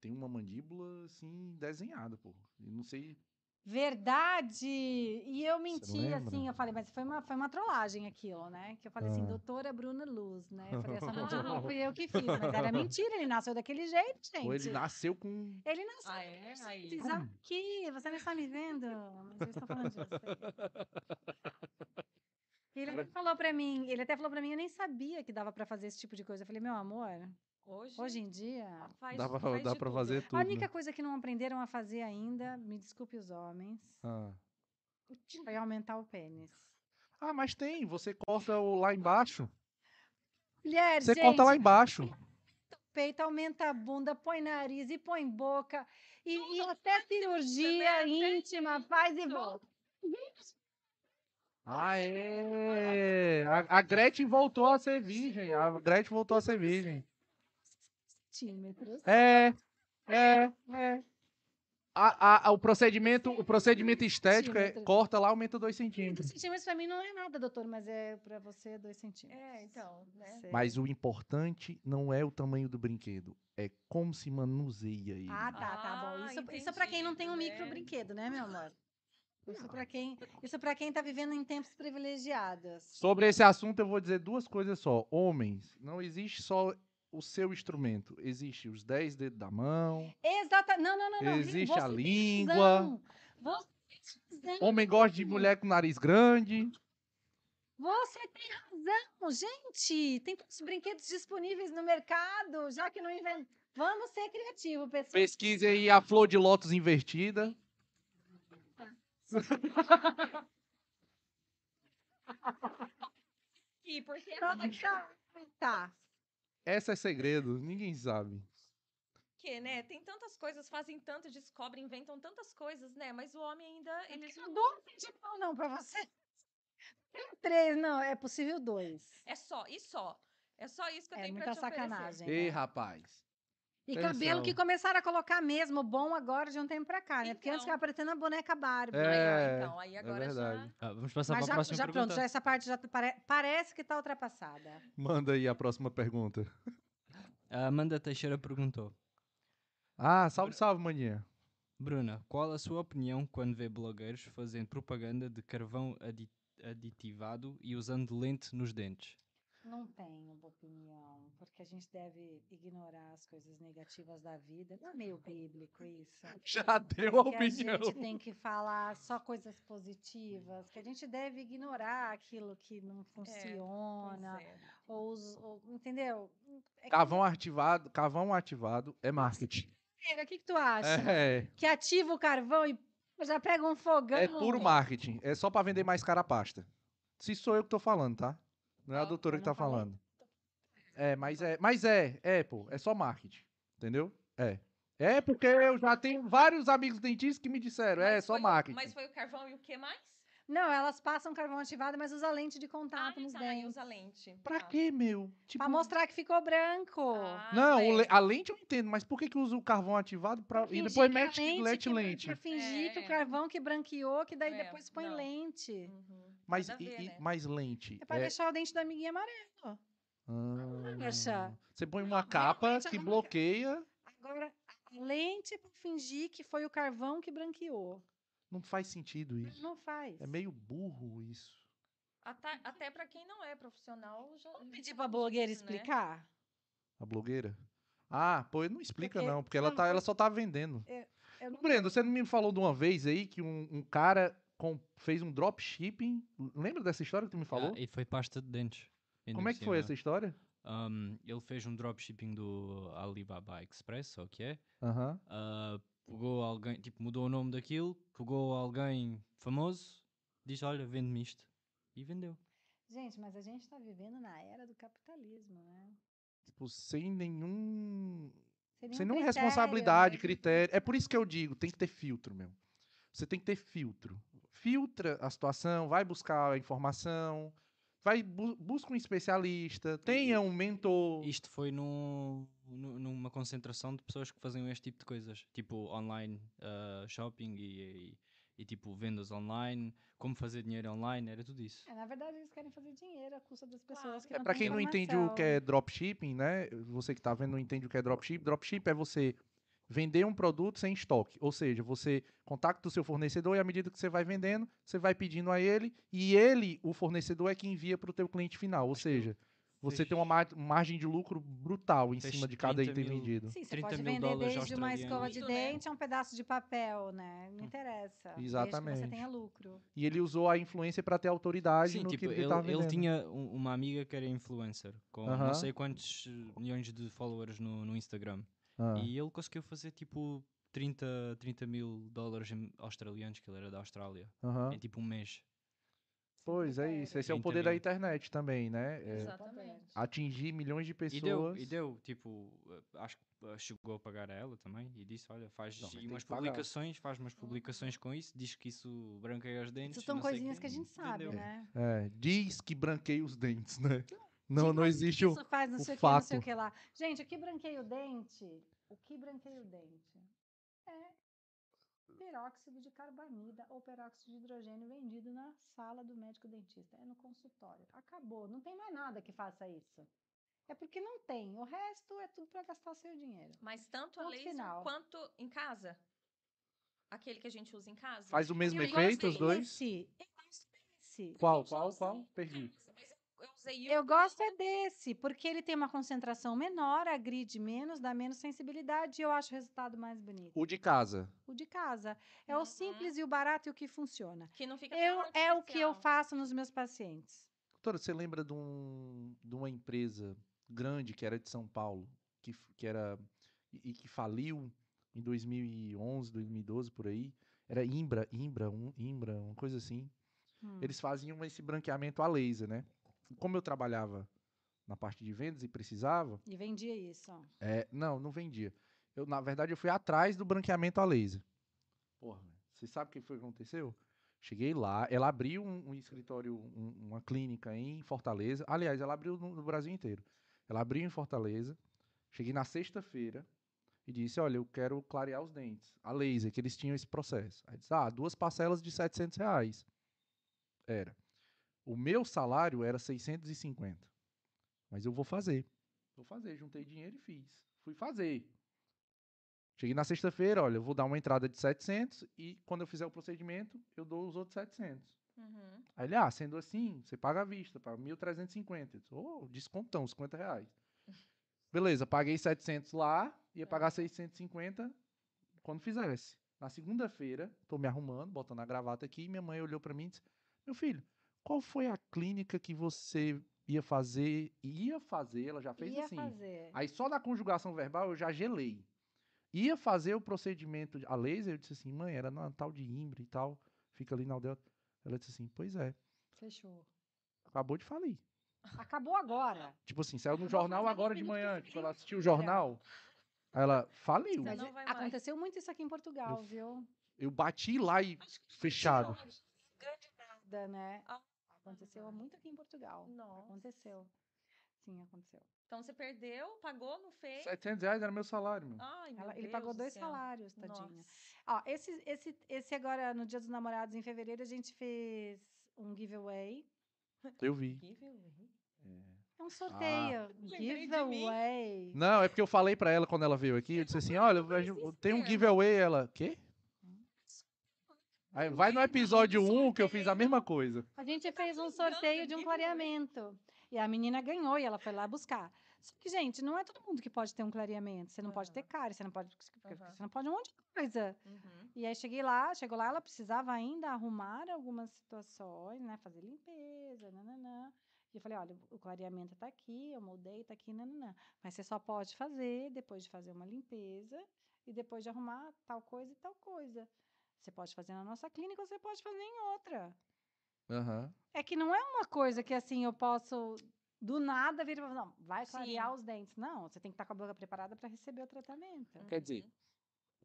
tem uma mandíbula assim desenhada, pô. Eu não sei. Verdade! E eu menti, assim, eu falei, mas foi uma, foi uma trollagem aquilo, né? Que eu falei assim, Ah. doutora Bruna Luz, né? Eu falei, essa mandíbula fui eu que fiz, mas era mentira, ele nasceu daquele jeito, gente. Pô, ele nasceu com Ele nasceu Ah, é? Aí. aqui, você não está me vendo, mas eu estou falando de você. Ele até falou pra mim, ele até falou pra mim, eu nem sabia que dava pra fazer esse tipo de coisa. Eu falei, meu amor, Hoje, hoje em dia, faz, Dá pra, faz dá de pra tudo. fazer tudo. a única né? coisa que não aprenderam a fazer ainda, me desculpe os homens, Ah. foi aumentar o pênis. Ah, mas tem. Você corta o lá embaixo. Mulher, Você gente, corta lá embaixo. peito, aumenta a bunda, põe nariz e põe boca. E, e até cirurgia né? íntima, faz e volta. Ah, é. A, a Gretchen voltou a ser virgem. A Gretchen voltou a ser virgem. Centímetros. É, é, é. A, a- o, procedimento, o procedimento estético é corta lá, aumenta 2 Dois centímetros. centímetros pra mim não é nada, doutor, mas é pra você dois centímetros. É, então, né? Sei. Mas o importante não é o tamanho do brinquedo, é como se manuseia ele. Ah, tá, tá bom. Ah, Isso, isso para quem não tem um entendi, micro né? brinquedo, né, meu amor? Isso para quem, isso para quem tá vivendo em tempos privilegiados. Sobre esse assunto, eu vou dizer duas coisas só. Homens, não existe só o seu instrumento. Existe os 10 dedos da mão, Exata. Não, não, não, não. existe você a língua. Você. Homem gosta de mulher com nariz grande. Você tem razão, gente. Tem tantos brinquedos disponíveis no mercado, já que não invent... Vamos ser criativos, pessoal. Pesquise aí a flor de lótus invertida. E porque Tá. Essa é segredo, ninguém sabe. que, né? Tem tantas coisas, fazem tanto, descobrem, inventam tantas coisas, né? Mas o homem ainda, eles Não dou de pau não para você. Tem três, não, é possível dois. é só, e só. É só isso que eu É tenho pra muita te oferecer. sacanagem. Ei, né? rapaz. E Atenção. cabelo que começaram a colocar mesmo bom agora de um tempo pra cá, né? Porque antes Então. ficava parecendo a boneca Barbie. É, Aí, então, aí agora verdade. já... Ah, vamos passar Mas para a já, próxima já pergunta. pronto, já essa parte já pare- parece que tá ultrapassada. Manda aí a próxima pergunta. A Amanda Teixeira perguntou: Ah, salve, salve, maninha. Bruna, qual a sua opinião quando vê blogueiros fazendo propaganda de carvão adi- aditivado e usando lente nos dentes? Não tenho uma opinião, porque a gente deve ignorar as coisas negativas da vida. Não é meio bíblico isso? Já deu a Que a opinião. gente tem que falar só coisas positivas, que a gente deve ignorar aquilo que não Pois funciona, é. ou, os- ou- entendeu? É que- Carvão ativado, carvão ativado é marketing. O que, que tu acha? É, Que ativa o carvão e já pega um fogão. é puro marketing. É só pra vender mais cara a pasta. Se sou eu que tô falando, tá? Não é a doutora que tá falando. É, mas é, mas é, é, pô, é só marketing. Entendeu? É. É porque eu já tenho vários amigos dentistas que me disseram, é Mas só foi marketing. Mas foi o carvão e o que mais? Não, elas passam carvão ativado, mas usa lente de Ah, contato nos tá, dentes. usa lente. Pra Tá. quê, meu? Tipo, Pra mostrar que ficou branco. Ah, Não, é. a lente eu entendo, mas por que, que usa o carvão ativado pra... e depois que mete lente lente que- lente? Pra fingir que É. o carvão que branqueou, que daí É, depois põe não. lente. Uhum. Mas, e- ver, né? mas lente. É pra é- deixar o dente da amiguinha amarelo. Ah, Você põe uma capa realmente que não bloqueia. Agora, a lente é pra fingir que foi o carvão que branqueou. Não faz sentido isso. Não faz. É meio burro isso. Até, até pra quem não é profissional, já. Vamos já pedir sabe pra blogueira disso, né? explicar? A blogueira. Ah, pô, não explica Porque- não, porque ela, não, tá, ela só tá vendendo. Eu não- Breno, você não me falou de uma vez aí que um, um cara com- fez um dropshipping. Lembra dessa história que tu me falou? Ah, e foi pasta de dentes. ainda Como é que foi essa história? Um, ele fez um dropshipping do Alibaba Express, ou o que é? Aham. Ah, pegou alguém, tipo, mudou o nome daquilo, pegou alguém famoso, disse: Olha, vende-me isto. E vendeu. Gente, mas a gente tá vivendo na era do capitalismo, né? Tipo, sem nenhum. Sem Sem nenhum nenhuma critério, responsabilidade, né? critério. É por isso que eu digo, tem que ter filtro, meu. Você tem que ter filtro. Filtra a situação, vai buscar a informação, vai bu busca um especialista, tenha um mentor. Isto foi num, nu- numa concentração de pessoas que faziam este tipo de coisas, tipo online ah, shopping e, e- e, tipo vendas online, como fazer dinheiro online, era tudo isso. É, na verdade, eles querem fazer dinheiro à custa das pessoas Claro. que É, para quem não entende o que é dropshipping, né? Você que tá vendo não entende o que é dropship. Dropship é você vender um produto sem estoque. Ou seja, você contacta o seu fornecedor e à medida que você vai vendendo, você vai pedindo a ele e ele, o fornecedor, é que envia para o teu cliente final. Ou seja, você Fez- tem uma mar- margem de lucro brutal em cima de cada 30 item mil. vendido. Sim, você 30 pode mil vender dólares desde uma escova de né? dente a um pedaço de papel, né? Não interessa. Desde que Exatamente. você tenha lucro. E ele usou a influência para ter autoridade Sim, no tipo, que ele, ele, tava ele vendendo. tinha um- uma amiga que era influencer, com Aham. não sei quantos milhões de followers no, no Instagram. Ah, E ele conseguiu fazer tipo 30, 30 mil dólares australianos, que ele era da Austrália, aham. em tipo um mês. Pois é isso. Esse é o 30 poder da internet também, né? É Exatamente. atingir milhões de E pessoas. deu, e deu, tipo, eh, acho que eh, chegou a pagar a ela também e disse, olha, faz Não, e umas que publicações, faz umas publicações com isso, diz que isso branqueia os dentes. Isso são coisinhas quê, que a gente sabe, vendeu. né? É, diz que branqueia os dentes, né? Não, Tipo, não existe o. Isso faz não o sei o que, não sei o fato. que lá. Gente, o que branqueia o dente? O que branqueia o dente? É peróxido de carbamida ou peróxido de hidrogênio vendido na sala do médico dentista. É no consultório. Acabou. Não tem mais nada que faça isso. É porque não tem. O resto é tudo para gastar o seu dinheiro. Mas tanto a laser final. quanto em casa. Aquele que a gente usa em casa. Faz o mesmo Eu efeito, os dois? Esse, eu gosto desse. Qual, Eu qual, qual? Perdi. Eu- Eu gosto é desse, porque ele tem uma concentração menor, agride menos, dá menos sensibilidade e eu acho o resultado mais bonito. O de casa. O de casa. É o Uhum. simples e o barato e o que funciona. Que não fica Eu, é o que eu faço nos meus pacientes. Doutora, você lembra de, um, de uma empresa grande que era de São Paulo, que, que era. e, e que faliu em 2011, 2012, por aí? Era Imbra, Imbra, um, Imbra, uma coisa assim. Hum. Eles faziam esse branqueamento a laser, né? Como eu trabalhava na parte de vendas e precisava, E vendia isso. É, não, não vendia. Eu, na verdade, eu fui atrás do branqueamento a laser. Porra, você sabe o que foi que aconteceu? Cheguei lá, ela abriu um, um escritório, um- uma clínica em Fortaleza. Aliás, ela abriu no, no Brasil inteiro. Ela abriu em Fortaleza. Cheguei na sexta-feira e disse: Olha, eu quero clarear os dentes. A laser, que eles tinham esse processo. Aí disse: Ah, duas parcelas de 700 reais. Era. O meu salário era 650. Mas eu vou fazer. Vou fazer. Juntei dinheiro e fiz. Fui fazer. Cheguei na sexta-feira, olha, eu vou dar uma entrada de 700 e quando eu fizer o procedimento, eu dou os outros 700. Uhum. Aí ele, ah, sendo assim, você paga à vista, paga 1.350. Eu disse, Ô, descontão, 50 reais. Beleza, paguei 700 lá, ia pagar 650 quando fizesse. Na segunda-feira, tô me arrumando, botando a gravata aqui, e minha mãe olhou pra mim e disse, meu filho, qual foi a clínica que você ia fazer, ia fazer, ela já fez Ia assim. fazer. Aí só na conjugação verbal eu já gelei. Ia fazer o procedimento a laser, eu disse assim, mãe, era na tal de Imbre e tal, fica ali na aldeia. Ela disse assim, pois é, Fechou. acabou de falir. Acabou agora. Tipo assim, saiu no jornal agora de manhã, tipo, eu ela assistiu o jornal, aí ela faliu. Mas vai mais. aconteceu muito isso aqui em Portugal, viu? Eu bati lá e fechado. Da, né? Ah. Aconteceu muito aqui em Portugal. Nossa. Aconteceu. Sim, aconteceu. Então você perdeu, pagou, não fez? 700 reais era meu salário, meu. Ai, meu Ela- ele Deus pagou do dois céu. salários, tadinha. Nossa. Ó, esse, esse, esse agora, no Dia dos Namorados, em fevereiro, a gente fez um giveaway. Eu vi. Giveaway? É um sorteio. Mim. giveaway. Não, é porque eu falei pra ela quando ela veio aqui, eu disse assim, olha, tem um giveaway, ela, quê? Aí vai no episódio 1 que eu fiz a mesma coisa. A gente fez um sorteio de um clareamento. E a menina ganhou e ela foi lá buscar. Só que, gente, não é todo mundo que pode ter um clareamento. Você não pode ter cárie, você não pode. Você não pode um monte de coisa. Uhum. E aí cheguei lá, chegou lá, ela precisava ainda arrumar algumas situações, né? Fazer limpeza, nananã. E eu falei, olha, o clareamento tá aqui, eu moldei, tá aqui, nananã. Mas você só pode fazer depois de fazer uma limpeza e depois de arrumar tal coisa e tal coisa. Você pode fazer na nossa clínica ou você pode fazer em outra. Aham. É que não é uma coisa que assim eu posso do nada vir e falar, não, vai clarear Sim. os dentes. Não, você tem que estar com a boca preparada para receber o tratamento. Quer dizer,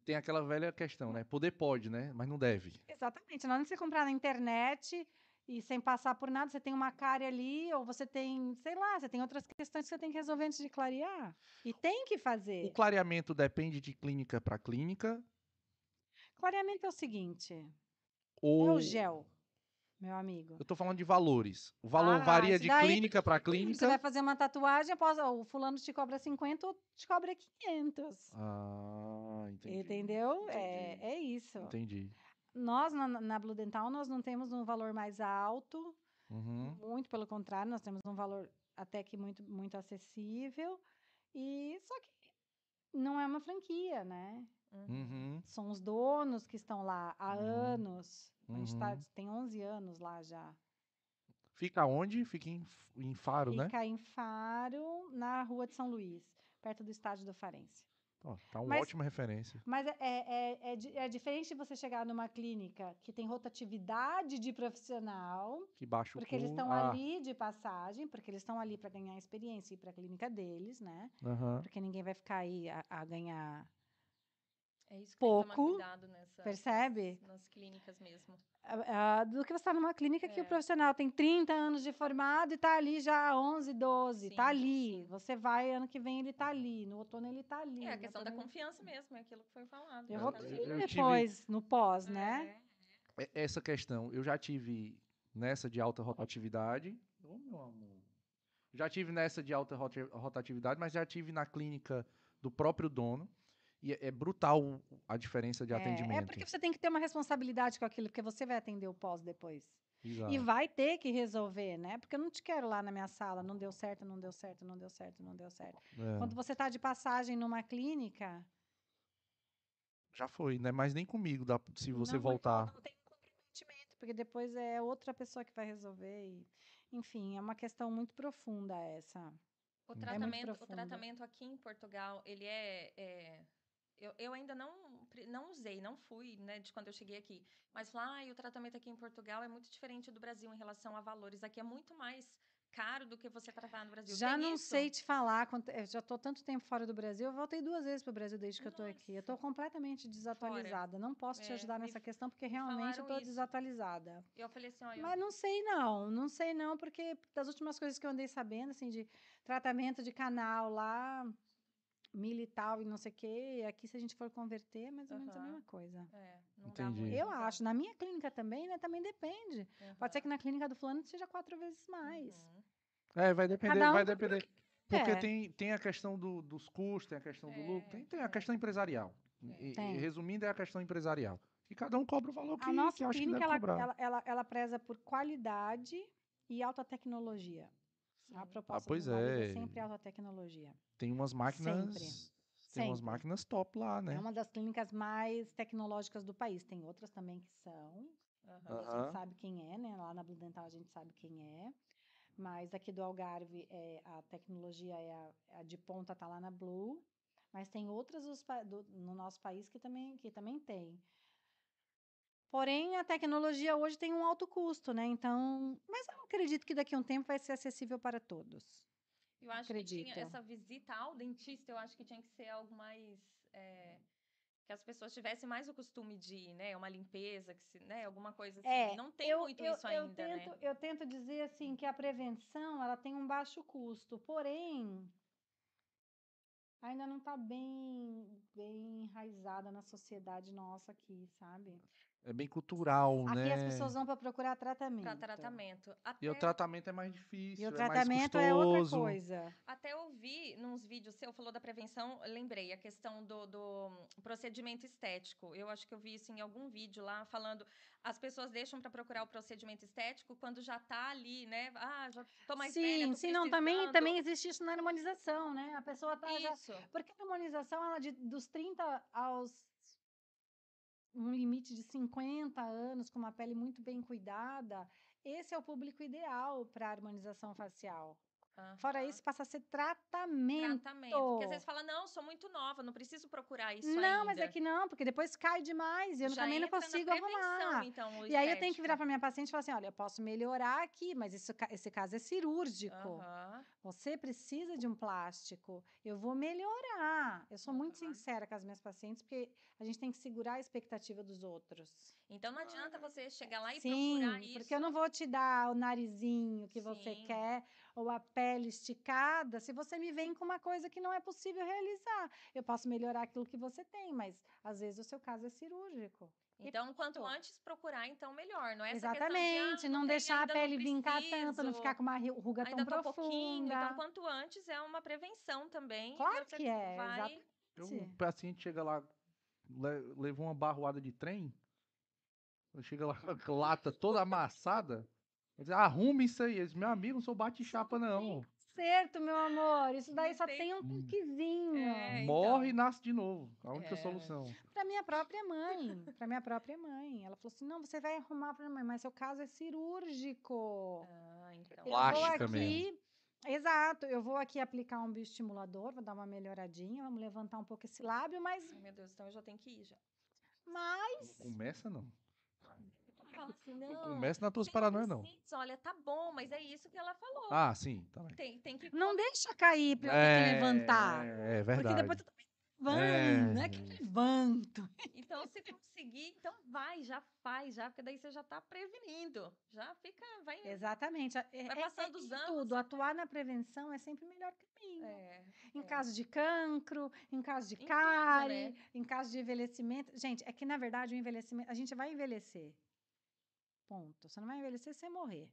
tem aquela velha questão, né? Poder pode, né? Mas não deve. Exatamente. Não é você comprar na internet e sem passar por nada, você tem uma cárie ali, ou você tem, sei lá, você tem outras questões que você tem que resolver antes de clarear. E tem que O fazer. clareamento depende de clínica para clínica Clareamento é o seguinte: é ou o gel, meu amigo. eu tô falando de valores. O valor Ah, varia de daí- clínica para Você vai clínica. fazer uma tatuagem, após, o fulano te cobra 50, outro te cobra 500. Ah, entendi. Entendeu? É, é isso. Entendi. Nós, na, na Blue Dental, nós não temos um valor mais alto, Uhum. Muito pelo contrário, nós temos um valor até que muito, muito acessível. E só que não é uma franquia, né? Uhum. São os donos que estão lá há Uhum. anos. A gente tá, Uhum. tem 11 anos lá já. Fica onde? Fica em, em Faro, né? Fica em Faro, na rua de São Luís, perto do estádio do Farense. Ó, tá uma Mas- ótima referência. Mas é, é, é, é diferente de você chegar numa clínica que tem rotatividade de profissional, Que baixa o porque eles estão ah, ali de passagem, porque eles estão ali para ganhar experiência e para a clínica deles, né? aham. Porque ninguém vai ficar aí a, a ganhar. É isso que tem que tomar Pouco, cuidado nessa, percebe? Nas, nas clínicas mesmo. ah, do que você está numa clínica que o É. profissional tem 30 anos de formado e está ali já há 11, 12, está ali. sim. Você vai, ano que vem ele está ali, no outono ele está ali. É a no questão da ele- confiança mesmo, é aquilo que foi falado. Eu vou né? Eu- eu tive- depois, no pós, né? É. É- Essa questão, eu já tive nessa de alta rotatividade. Ô, meu amor. Já tive nessa de alta rotatividade, mas já tive na clínica do próprio dono. E é, é brutal o- a diferença de É, atendimento. É porque você tem que ter uma responsabilidade com aquilo, porque você vai atender o pós depois. Exato. E vai ter que resolver, né? Porque eu não te quero lá na minha sala, não deu certo, não deu certo, não deu certo, não deu certo. É, Quando você está de passagem numa clínica, Já foi, né? Mas nem comigo, dá, se você não, voltar. Não tem comprometimento, porque depois é outra pessoa que vai resolver. e- enfim, é uma questão muito profunda essa. O muito tratamento, o profundo. tratamento aqui em Portugal, ele é, é- eu, eu ainda não não usei, não fui, né, de quando eu cheguei aqui. Mas lá, e o tratamento aqui em Portugal é muito diferente do Brasil em relação a valores. Aqui é muito mais caro do que você tratar no Brasil. Já Tem não isso? sei te falar, eu já estou tanto tempo fora do Brasil, eu voltei duas vezes para o Brasil desde que eu estou aqui. Eu estou Nossa. completamente desatualizada. Não posso te É, ajudar nessa questão, porque realmente eu estou desatualizada. Eu falei assim, olha, Mas não sei não, não sei não, porque das últimas coisas que eu andei sabendo, assim, de tratamento de canal lá, militar e não sei o quê, aqui se a gente for converter, é mais ou menos a Aham. mesma coisa. é, não dá Entendi. muito, Eu acho, na minha clínica também, né, também depende. Pode ser que na clínica do fulano seja quatro vezes mais. Uhum. É, vai depender, um vai depender. Porque É. tem, tem a questão do- dos custos, tem a questão do lucro, É, tem, tem a é. questão empresarial. E- e Tem. resumindo, é a questão empresarial. E cada um cobra o valor que, A nossa que acha que clínica, deve ela, cobrar. ela, ela, ela preza por qualidade e alta tecnologia. A Sim. proposta pois do Vales é. é sempre alta tecnologia. Tem umas máquinas. Tem umas Sempre. máquinas top lá, né? É uma das clínicas mais tecnológicas do país. Tem outras também que são. Aham. A gente sabe quem é, né? Lá na Blue Dental a gente sabe quem é. Mas aqui do Algarve, é, a tecnologia é a, a de ponta, tá lá na Blue. Mas tem outras do- no nosso país que também, que também tem. Porém, a tecnologia hoje tem um alto custo, né? Então, mas eu acredito que daqui a um tempo vai ser acessível para todos. Eu acho que tinha Acredito. essa visita ao dentista, eu acho que tinha que ser algo mais. é, que as pessoas tivessem mais o costume de ir, né? Uma limpeza, que se, né? Alguma coisa assim. É, Não tem eu, muito eu, isso eu ainda, tento, né? Eu tento dizer assim que a prevenção ela tem um baixo custo, porém ainda não está bem, bem enraizada na sociedade nossa aqui, sabe? É bem cultural, Aqui né? as pessoas vão para procurar tratamento. Para tratamento. Até, E o tratamento é mais difícil, E o é mais tratamento é outra custoso. coisa. até eu vi nos vídeos seu, falou da prevenção, lembrei a questão do, do procedimento estético. Eu acho que eu vi isso em algum vídeo lá, falando as pessoas deixam para procurar o procedimento estético quando já tá ali, né? Ah, já tô mais sim, velha, tô sim, não, também, também existe isso na harmonização, né? A pessoa tá já, Isso. Porque a harmonização, ela de, dos 30 aos um limite de 50 anos, com uma pele muito bem cuidada, esse é o público ideal para harmonização facial. Fora Aham. isso, passa a ser tratamento. Tratamento. Porque às vezes fala, não, sou muito nova, não preciso procurar isso não, ainda. mas é que não, porque depois cai demais e eu Já também não consigo arrumar. Então, E aí eu tenho que virar estético. para minha paciente e falar assim: olha, eu posso melhorar aqui, mas isso, esse caso é cirúrgico. Aham. Você precisa de um plástico. Eu vou melhorar. Eu sou muito Aham. sincera com as minhas pacientes, porque a gente tem que segurar a expectativa dos outros. Então não adianta você chegar lá e Sim, procurar isso. porque eu não vou te dar o narizinho que você Sim. quer ou a pele esticada se você me vem com uma coisa que não é possível realizar. Eu posso melhorar aquilo que você tem, mas às vezes o seu caso é cirúrgico. Então, quanto antes procurar, então melhor. Não é Exatamente, de, ah, não deixar a pele vincar tanto, não ficar com uma ruga Ainda tão tô pouquinho. profunda. Então, quanto antes é uma prevenção também. Claro que é, vai... O paciente chega lá, le- levou uma barroada de trem, chega lá com a lata toda amassada, Eu disse, Arrume isso aí. Eles, meu amigo, não sou bate-chapa, não. Certo, meu amor. Isso daí só tem- tem um toquezinho. É, Morre e então. nasce de novo. A única É. solução. Pra minha própria mãe. Pra minha própria mãe. Ela falou assim: não, você vai arrumar pra mãe, mas seu caso é cirúrgico. Ah, então. Eu vou aqui. mesmo. Exato, eu vou aqui aplicar um bioestimulador, vou dar uma melhoradinha, vamos levantar um pouco esse lábio, mas, Ai, meu Deus, então eu já tenho que ir já. mas Não começa, não. Fala assim, Não não. começa nas tuas tem paranoias, não. Olha, tá bom, mas é isso que ela falou. Ah, sim. Tá bem. Tem, tem que. não deixa cair pra eu ter que levantar. É, é Porque verdade. depois tu tá levando, É. não é que eu levanto. Então, se conseguir, então vai, já faz, já, porque daí você já tá prevenindo. Já fica, vai. Exatamente. É, é- Vai é passando os isso anos, Tudo, atuar na prevenção é sempre o melhor caminho. É, Em é. caso de cancro, em caso de Em tudo, cárie, né? em caso de envelhecimento. Gente, é que na verdade o envelhecimento, a gente vai envelhecer. Ponto. Você não vai envelhecer sem morrer.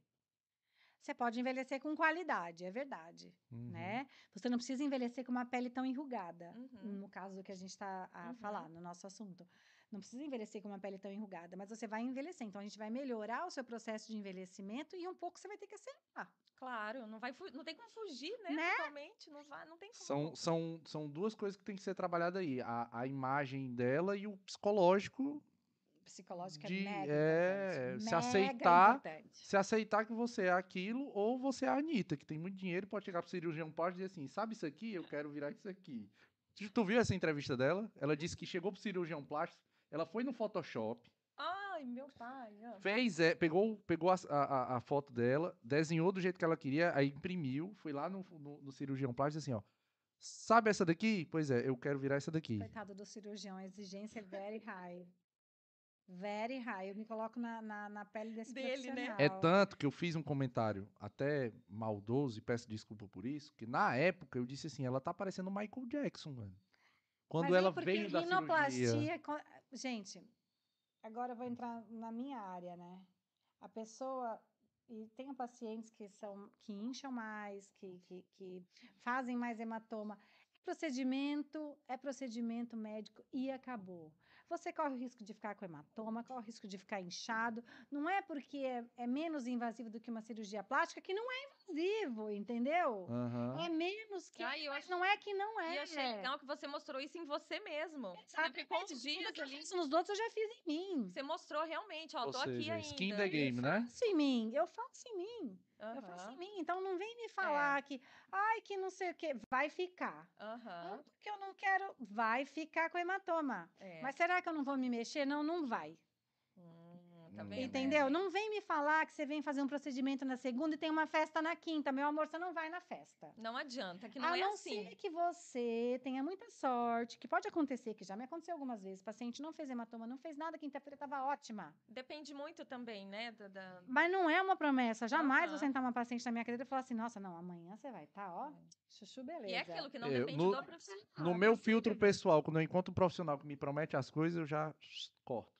Você pode envelhecer com qualidade, é verdade, Uhum. né? Você não precisa envelhecer com uma pele tão enrugada, Uhum. no caso do que a gente está a Uhum. falar, no nosso assunto. Não precisa envelhecer com uma pele tão enrugada, mas você vai envelhecer. Então a gente vai melhorar o seu processo de envelhecimento e um pouco você vai ter que aceitar. Claro, não, vai não tem como fugir, né? Né? Totalmente, não, vai, não tem como. São, são, são duas coisas que tem que ser trabalhadas aí. A, a imagem dela e o psicológico. Psicológico é De- mega é, importante. se mega aceitar, importante. Se aceitar que você é aquilo, ou você é a Anitta, que tem muito dinheiro, pode chegar pro cirurgião plástico e dizer assim, sabe isso aqui? Eu quero virar isso aqui. Tu- viu essa entrevista dela? Ela disse que chegou pro cirurgião plástico, ela foi no Photoshop, Ai, meu pai. ah. fez, é, pegou, pegou a, a- a foto dela, desenhou do jeito que ela queria, aí imprimiu, foi lá no, no- no cirurgião plástico e disse assim, ó, sabe essa daqui? Pois é, eu quero virar essa daqui. Coitado do cirurgião, a exigência é very high. Very high. Eu me coloco na, na, na pele desse Dele, né? profissional. É tanto que eu fiz um comentário até maldoso e peço desculpa por isso, que na época eu disse assim, ela tá parecendo Michael Jackson, mano. Quando Mas é ela porque veio da cirurgia. rinoplastia, co- Gente, agora eu vou entrar na minha área, né? A pessoa. E tenho pacientes que são que incham mais, que, que, que fazem mais hematoma. É procedimento, é procedimento médico e acabou. Você corre o risco de ficar com hematoma, corre o risco de ficar inchado. Não é porque é, é menos invasivo do que uma cirurgia plástica que não é invasivo, entendeu? Aham. É menos que. Ai, eu mas acho- não é que não é. E eu achei legal que você mostrou isso em você mesmo. Você Exatamente, ficou uns tudo dias que eu ali. faço nos outros eu já fiz em mim. Você mostrou realmente, ó, Ou tô aqui seja, ainda. skin the game, né? faço em mim, eu faço em mim, eu faço em mim. Então não vem me falar que, ai, que não sei o que, vai ficar. Não, porque eu não quero, vai ficar com hematoma. é. Mas será que eu não vou me mexer? Não, não vai. Tá Hum. vendo? Entendeu? É. Não vem me falar que você vem fazer um procedimento na segunda e tem uma festa na quinta. Meu amor, você não vai na festa. Não adianta, que não a é não assim. ser que você tenha muita sorte, que pode acontecer, que já me aconteceu algumas vezes. O paciente não fez hematoma, não fez nada, quinta-feira estava ótima. Depende muito também, né? Da, da- Mas não é uma promessa. Jamais Aham. vou sentar uma paciente na minha cadeira e falar assim, nossa, não, amanhã você vai estar, ó, chuchu, beleza. E é aquilo que não Eu- depende no- do profissional. No meu filtro pessoal, quando eu encontro um profissional que me promete as coisas, eu já corto.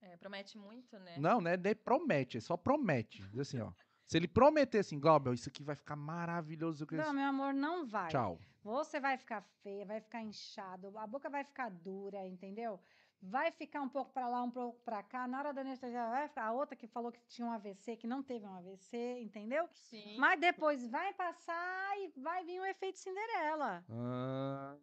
É, promete muito, né? Não, né? Nem promete, é só promete. Diz assim, ó. Se ele prometer assim, Glauber, isso aqui vai ficar maravilhoso. Não, meu amor, não vai. Tchau. Você vai ficar feia, vai ficar inchado, a boca vai ficar dura, entendeu? Vai ficar um pouco pra lá, um pouco pra cá. Na hora da anestesia, vai ficar. A outra que falou que tinha um AVC, que não teve um AVC, entendeu? Sim. Mas depois vai passar e vai vir um efeito Cinderela. Ah,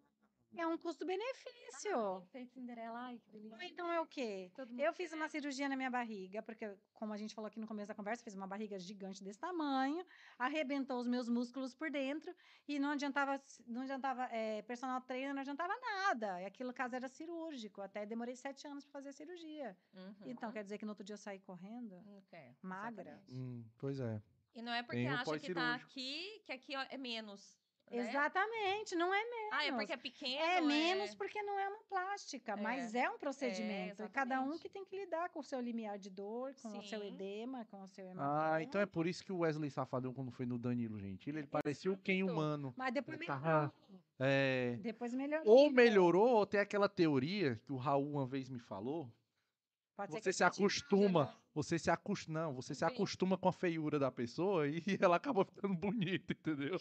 É um custo-benefício. Feito Cinderela, ai, que delícia. Ou então é o quê? Todo mundo Eu fiz uma cirurgia na minha barriga, porque, como a gente falou aqui no começo da conversa, fiz uma barriga gigante desse tamanho, arrebentou os meus músculos por dentro e não adiantava, não adiantava é, personal trainer, não adiantava nada. E aquilo caso era cirúrgico. Até demorei sete anos para fazer a cirurgia. Uhum. Então, quer dizer que no outro dia eu saí correndo? É, magra. hum, pois é. E não é porque Tem acha que tá aqui, que aqui ó, é menos. Né? Exatamente, não é Ah, é menos. porque é pequeno. É menos porque não é uma plástica, mas é um procedimento. e cada um que tem que lidar com o seu limiar de dor, com o seu Sim. edema, com o seu hematoma. Ah, então é por isso que o Wesley Safadão, quando foi no Danilo Gentili, ele parecia o Ken Exato. humano. Mas depois Ele melhorou. tava- É, Depois melhorou. ou melhorou, ou tem aquela teoria que o Raul uma vez me falou. Pode ser Você se acostuma, você se acostuma, não, você se Bem- acostuma com a feiura da pessoa e ela acaba ficando bonita, entendeu?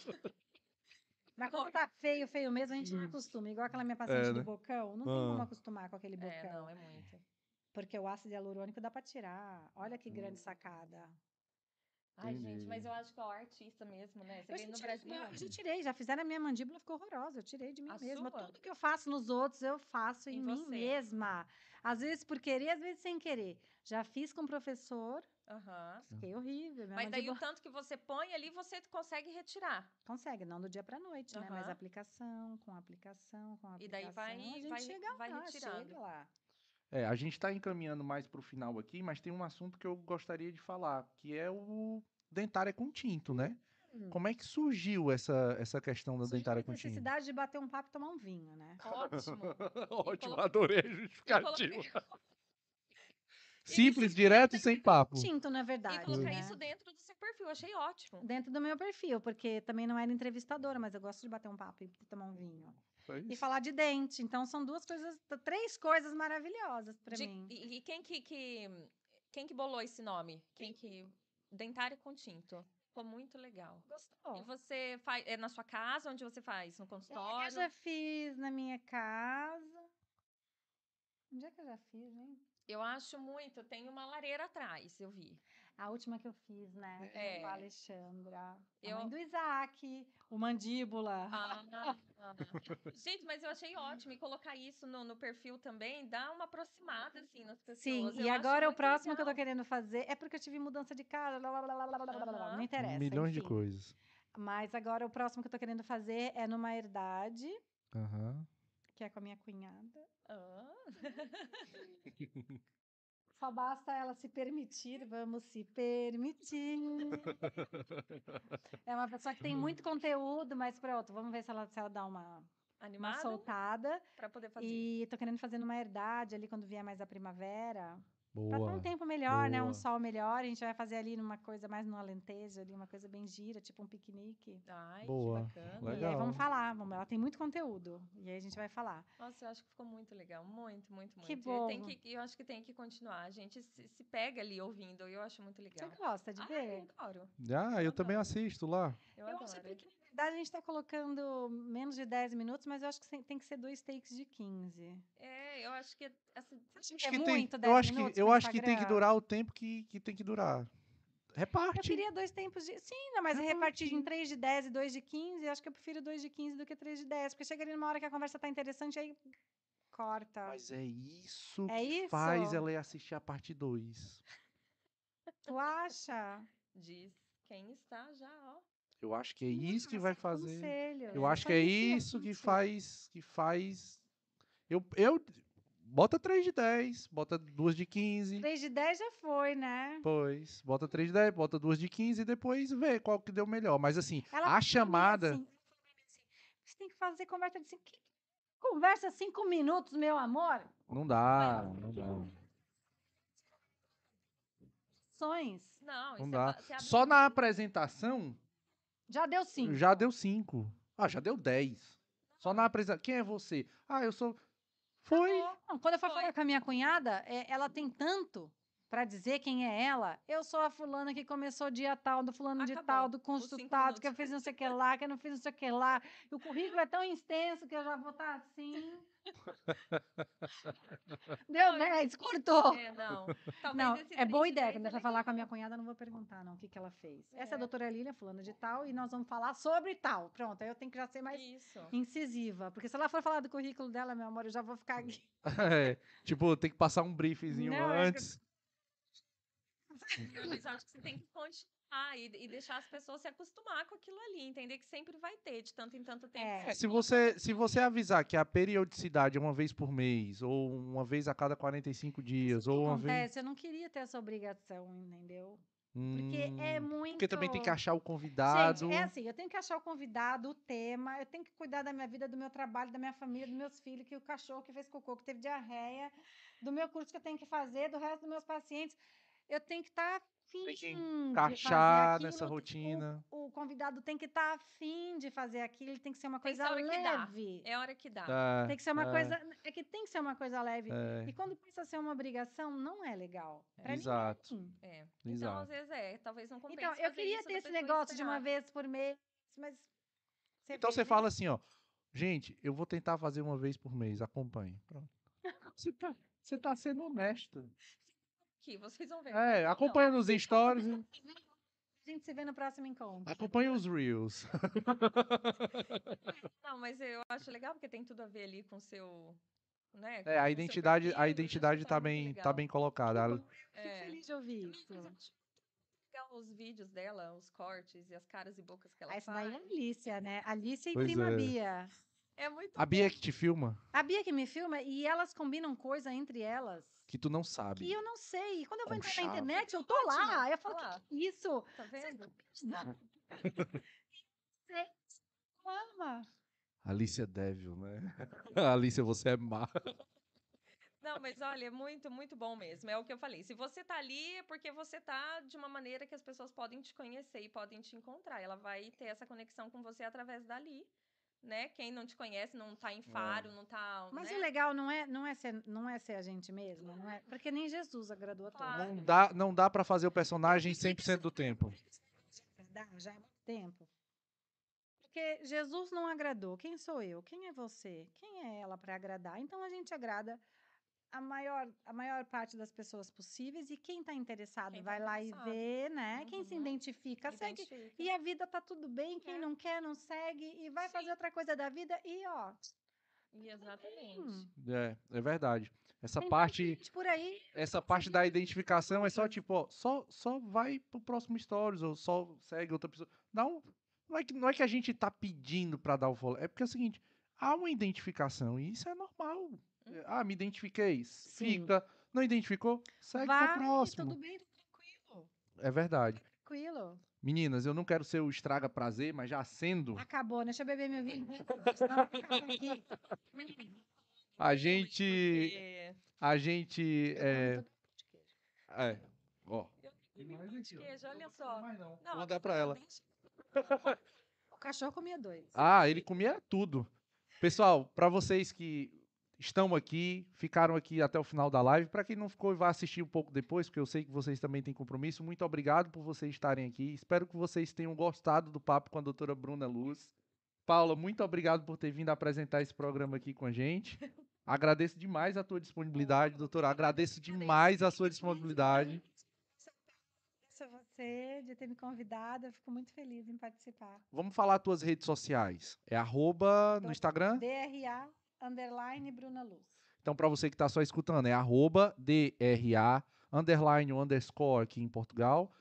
Mas quando tá feio, feio mesmo, a gente não acostuma. Igual aquela minha paciente É, do né? bocão. Não tem Ah. como acostumar com aquele bocão. É, não, é muito. Porque o ácido hialurônico dá pra tirar. Olha que grande sacada. Ai, gente, mas Entendi. eu acho que é o artista mesmo, né? Você Eu já no tirei, Brasil. eu já tirei, já fizeram a minha mandíbula, ficou horrorosa. Eu tirei de mim A mesma. sua? Tudo que eu faço nos outros, eu faço em, Em mim mesma. Às vezes por querer, às vezes sem querer. Já fiz com o professor, Aham. fiquei horrível. Mas daí o tanto que você põe ali, você consegue retirar. consegue, não do dia pra noite, né? Mas aplicação, com aplicação, com E aplicação. daí vai- a gente vai- chega vai lá, retirando. chega lá. É, a gente está encaminhando mais para o final aqui, mas tem um assunto que eu gostaria de falar, que é o dentária com tinto, né? Hum. Como é que surgiu essa, essa questão da Surgiu dentária a com tinto? necessidade de bater um papo e tomar um vinho, né? Ótimo. Ótimo, colo- adorei a E justificativa. Simples, direto e sem papo. Tinto, na e verdade. colocar né? isso dentro do seu perfil. Achei ótimo. Dentro do meu perfil, porque também não era entrevistadora, mas eu gosto de bater um papo e tomar um vinho. Foi E isso. falar de dente. Então são duas coisas, três coisas maravilhosas pra De- mim. E, e quem que, que- quem que bolou esse nome? Quem que dentária com tinto? Ficou muito legal. E Gostou? você faz é na sua casa onde você faz no É, consultório? eu já fiz na minha casa. Onde é que eu já fiz, hein? Eu acho muito. Tem uma lareira atrás, eu vi. A última que eu fiz, né? É. Com a Alexandra. Eu... A mãe do Isaac, o Mandíbula. Ah, ah. Gente, mas eu achei ótimo. E colocar isso no, no, perfil também dá uma aproximada, assim, nas pessoas. Sim, eu e agora o próximo legal. que eu tô querendo fazer é porque eu tive mudança de casa, blá, blá, blá, blá, blá, blá, blá. Não interessa. Milhões enfim. de coisas. Mas agora o próximo que eu tô querendo fazer é numa herdade. Aham. Uh -huh. Que é com a minha cunhada. Ah. Só basta ela se permitir, vamos se permitir. É uma pessoa que tem muito conteúdo, mas pronto, vamos ver se ela, se ela dá uma, uma animado soltada. pra poder fazer. E tô querendo fazer numa herdade ali quando vier mais a primavera. Pra ter Boa. um tempo melhor, né? boa. Um sol melhor. A gente vai fazer ali numa coisa mais no alentejo, ali, uma coisa bem gira, tipo um piquenique. Ai, Boa. que bacana. E aí Legal. vamos falar, vamos, ela tem muito conteúdo. E aí a gente vai falar. Nossa, eu acho que ficou muito legal. Muito, muito, muito. Que bom. que, eu acho que tem que continuar. A gente se, se pega ali ouvindo. e Eu acho muito legal. Você gosta de Ah, ver? eu adoro. Ah, eu também assisto lá. Eu, Eu adoro. acho que, na verdade, a gente tá colocando menos de 10 minutos, mas eu acho que tem que ser dois takes de 15. É, eu acho que assim, Acho É que tem, muito, eu 10 acho que, eu acho que tem que durar o tempo que, que tem que durar. Eu Reparte. queria dois tempos de. Sim, não, mas repartir em sim. 3 de 10 e 2 de 15, eu acho que eu prefiro 2 de 15 do que 3 de 10. Porque chega ali numa hora que a conversa tá interessante, aí corta. Mas é isso É que isso? faz ela ir assistir a parte 2. Tu acha? diz quem está já, ó. Eu acho que é isso que vai fazer. Conselho. Eu acho que é isso que faz. Que faz. Eu, eu. Bota 3 de 10, bota 2 de 15. 3 de 10 já foi, né? Depois, bota 3 de 10, bota 2 de 15 e depois vê qual que deu melhor. Mas assim, Ela a chamada. Assim, você tem que fazer conversa de 5 Conversa 5 minutos, meu amor. Não dá, não dá. Sonhos. Não, Não isso dá. é, abre- Só na apresentação Já deu 5. já deu 5. Ah, já deu 10. Só na apresentação. Quem é você? Ah, eu sou. Foi. Não, quando eu Foi. falar com a minha cunhada, é, ela tem tanto pra dizer quem é ela. Eu sou a fulana que começou dia tal, do fulano de Acabou. tal, do consultado, que eu fiz não sei o que lá, que eu não fiz não sei o que lá. E o currículo é tão extenso que eu já vou estar assim. Deu 10, cortou. É, não. Talvez Não, esse é boa 3 de ideia. 10 Quando é eu for falar com a minha cunhada, eu não vou perguntar, não, o que, que ela fez. Essa é a É. doutora Lília, fulana de tal, e nós vamos falar sobre tal. Pronto, aí eu tenho que já ser mais Isso. incisiva. Porque se ela for falar do currículo dela, meu amor, eu já vou ficar aqui. É, tipo, tem que passar um briefzinho Não, é antes. Não, mas eu acho que você tem que continuar e, e deixar as pessoas se acostumar com aquilo ali, entender que sempre vai ter, de tanto em tanto tempo. É. É, se você, se você avisar que a periodicidade é uma vez por mês, ou uma vez a cada 45 dias, O que ou uma vez. acontece? Eu não queria ter essa obrigação, entendeu? Porque é Hum, muito. Porque também tem que achar o convidado. Gente, é assim, eu tenho que achar o convidado, o tema, eu tenho que cuidar da minha vida, do meu trabalho, da minha família, dos meus filhos, que o cachorro que fez cocô, que teve diarreia, do meu curso que eu tenho que fazer, do resto dos meus pacientes. Eu tenho que estar afim Tem que de fazer encaixar nessa o- rotina. O, convidado tem que estar afim de fazer aquilo, ele tem que ser uma Tem que coisa ser a hora que dá. leve. É a hora que dá. É, Tem que ser uma é, coisa. É que tem que ser uma coisa leve. é, E quando precisa ser uma obrigação, não é legal. Pra Exato. ninguém. É. Então, Exato. às vezes é, talvez não compense Então, eu queria isso ter esse negócio de uma vez por mês, mas. Então você né? fala assim, ó. Gente, eu vou tentar fazer uma vez por mês, acompanhe. Pronto. Você tá, você tá sendo honesto. Aqui, vocês vão ver. É, acompanha nos stories. A gente se vê no próximo encontro. Acompanhe os Reels. Não, mas eu acho legal porque tem tudo a ver ali com o seu. Né, com É, a o seu identidade, perfil, a identidade tá bem, tá bem colocada. A- Fico É. feliz de ouvir isso. Os vídeos dela, os cortes e as caras e bocas que ela Ah, essa faz. daí é a Alicia, né? Alicia e Pois prima é. Bia. É muito A Bia que te filma, A Bia que me filma e elas combinam coisa entre elas. que tu não sabe. Que eu não sei. E quando eu vou Com entrar chave. na internet, eu tô lá. Eu falo, que que é isso? Tá vendo? Você ama. Alicia Devil, né? Alicia, você é má. Não, mas olha, é muito, muito bom mesmo. É o que eu falei. Se você tá ali, é porque você tá de uma maneira que as pessoas podem te conhecer e podem te encontrar. Ela vai ter essa conexão com você através dali, né? Quem não te conhece, não tá em faro, não tá. Mas né? o legal não é, não, é ser, não é ser a gente mesmo, não é? Porque nem Jesus agradou a todos. Claro. Não dá, não dá para fazer o personagem 100% do tempo. Dá, já é muito tempo. Porque Jesus não agradou. Quem sou eu? Quem é você? Quem é ela para agradar? Então a gente agrada a maior, a maior parte das pessoas possíveis e quem está interessado Quem tá vai lá e vê, né? Quem se Uhum. identifica, segue. Identifica. E a vida tá tudo bem, quem É. não quer, não segue e vai fazer outra coisa da vida e ó. E Exatamente. É, é verdade. Essa tem parte, gente por aí. essa parte da identificação é só tipo, ó, só, só vai pro próximo stories ou só segue outra pessoa. Um, não é que não é que a gente tá pedindo para dar o follow, é porque é o seguinte, há uma identificação e isso é normal. É, Ah, me identifiquei, fica. Não identificou? Segue pro vai, próximo. tudo bem, tudo tranquilo. É verdade. Tranquilo. Meninas, eu não quero ser o estraga prazer, mas já sendo, Acabou, né? deixa eu beber meu vinho. A gente, a gente, é, é, ó, queijo, olha só. Não, Vou mandar pra ela. O cachorro comia dois. Ah, ele comia tudo. Pessoal, para vocês que estão aqui, ficaram aqui até o final da live, para quem não ficou e vai assistir um pouco depois, porque eu sei que vocês também têm compromisso, muito obrigado por vocês estarem aqui. Espero que vocês tenham gostado do papo com a doutora Bruna Luz. Paula, muito obrigado por ter vindo apresentar esse programa aqui com a gente. Agradeço demais a tua disponibilidade, doutora. Agradeço demais a sua disponibilidade. Agradeço a você de ter me convidado. Eu fico muito feliz em participar. Vamos falar tuas redes sociais. É arroba no Instagram? DRA underline Bruna Luz. Então, para você que está só escutando, é arroba DRA, underline underscore aqui em Portugal,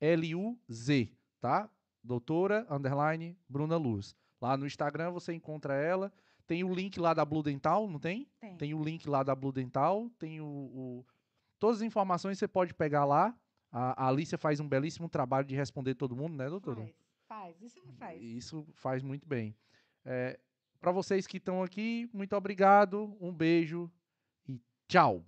B-R-U-N-A-L-U-Z, tá? Doutora, underline, Bruna Luz. Lá no Instagram você encontra ela. Tem o link lá da Blue Dental, não tem? Tem. Tem o link lá da Blue Dental, tem o... o- Todas as informações você pode pegar lá. A, a Alicia faz um belíssimo trabalho de responder todo mundo, né, doutora? Faz, faz. Isso faz. Isso faz muito bem. para vocês que estão aqui, muito obrigado, um beijo e tchau.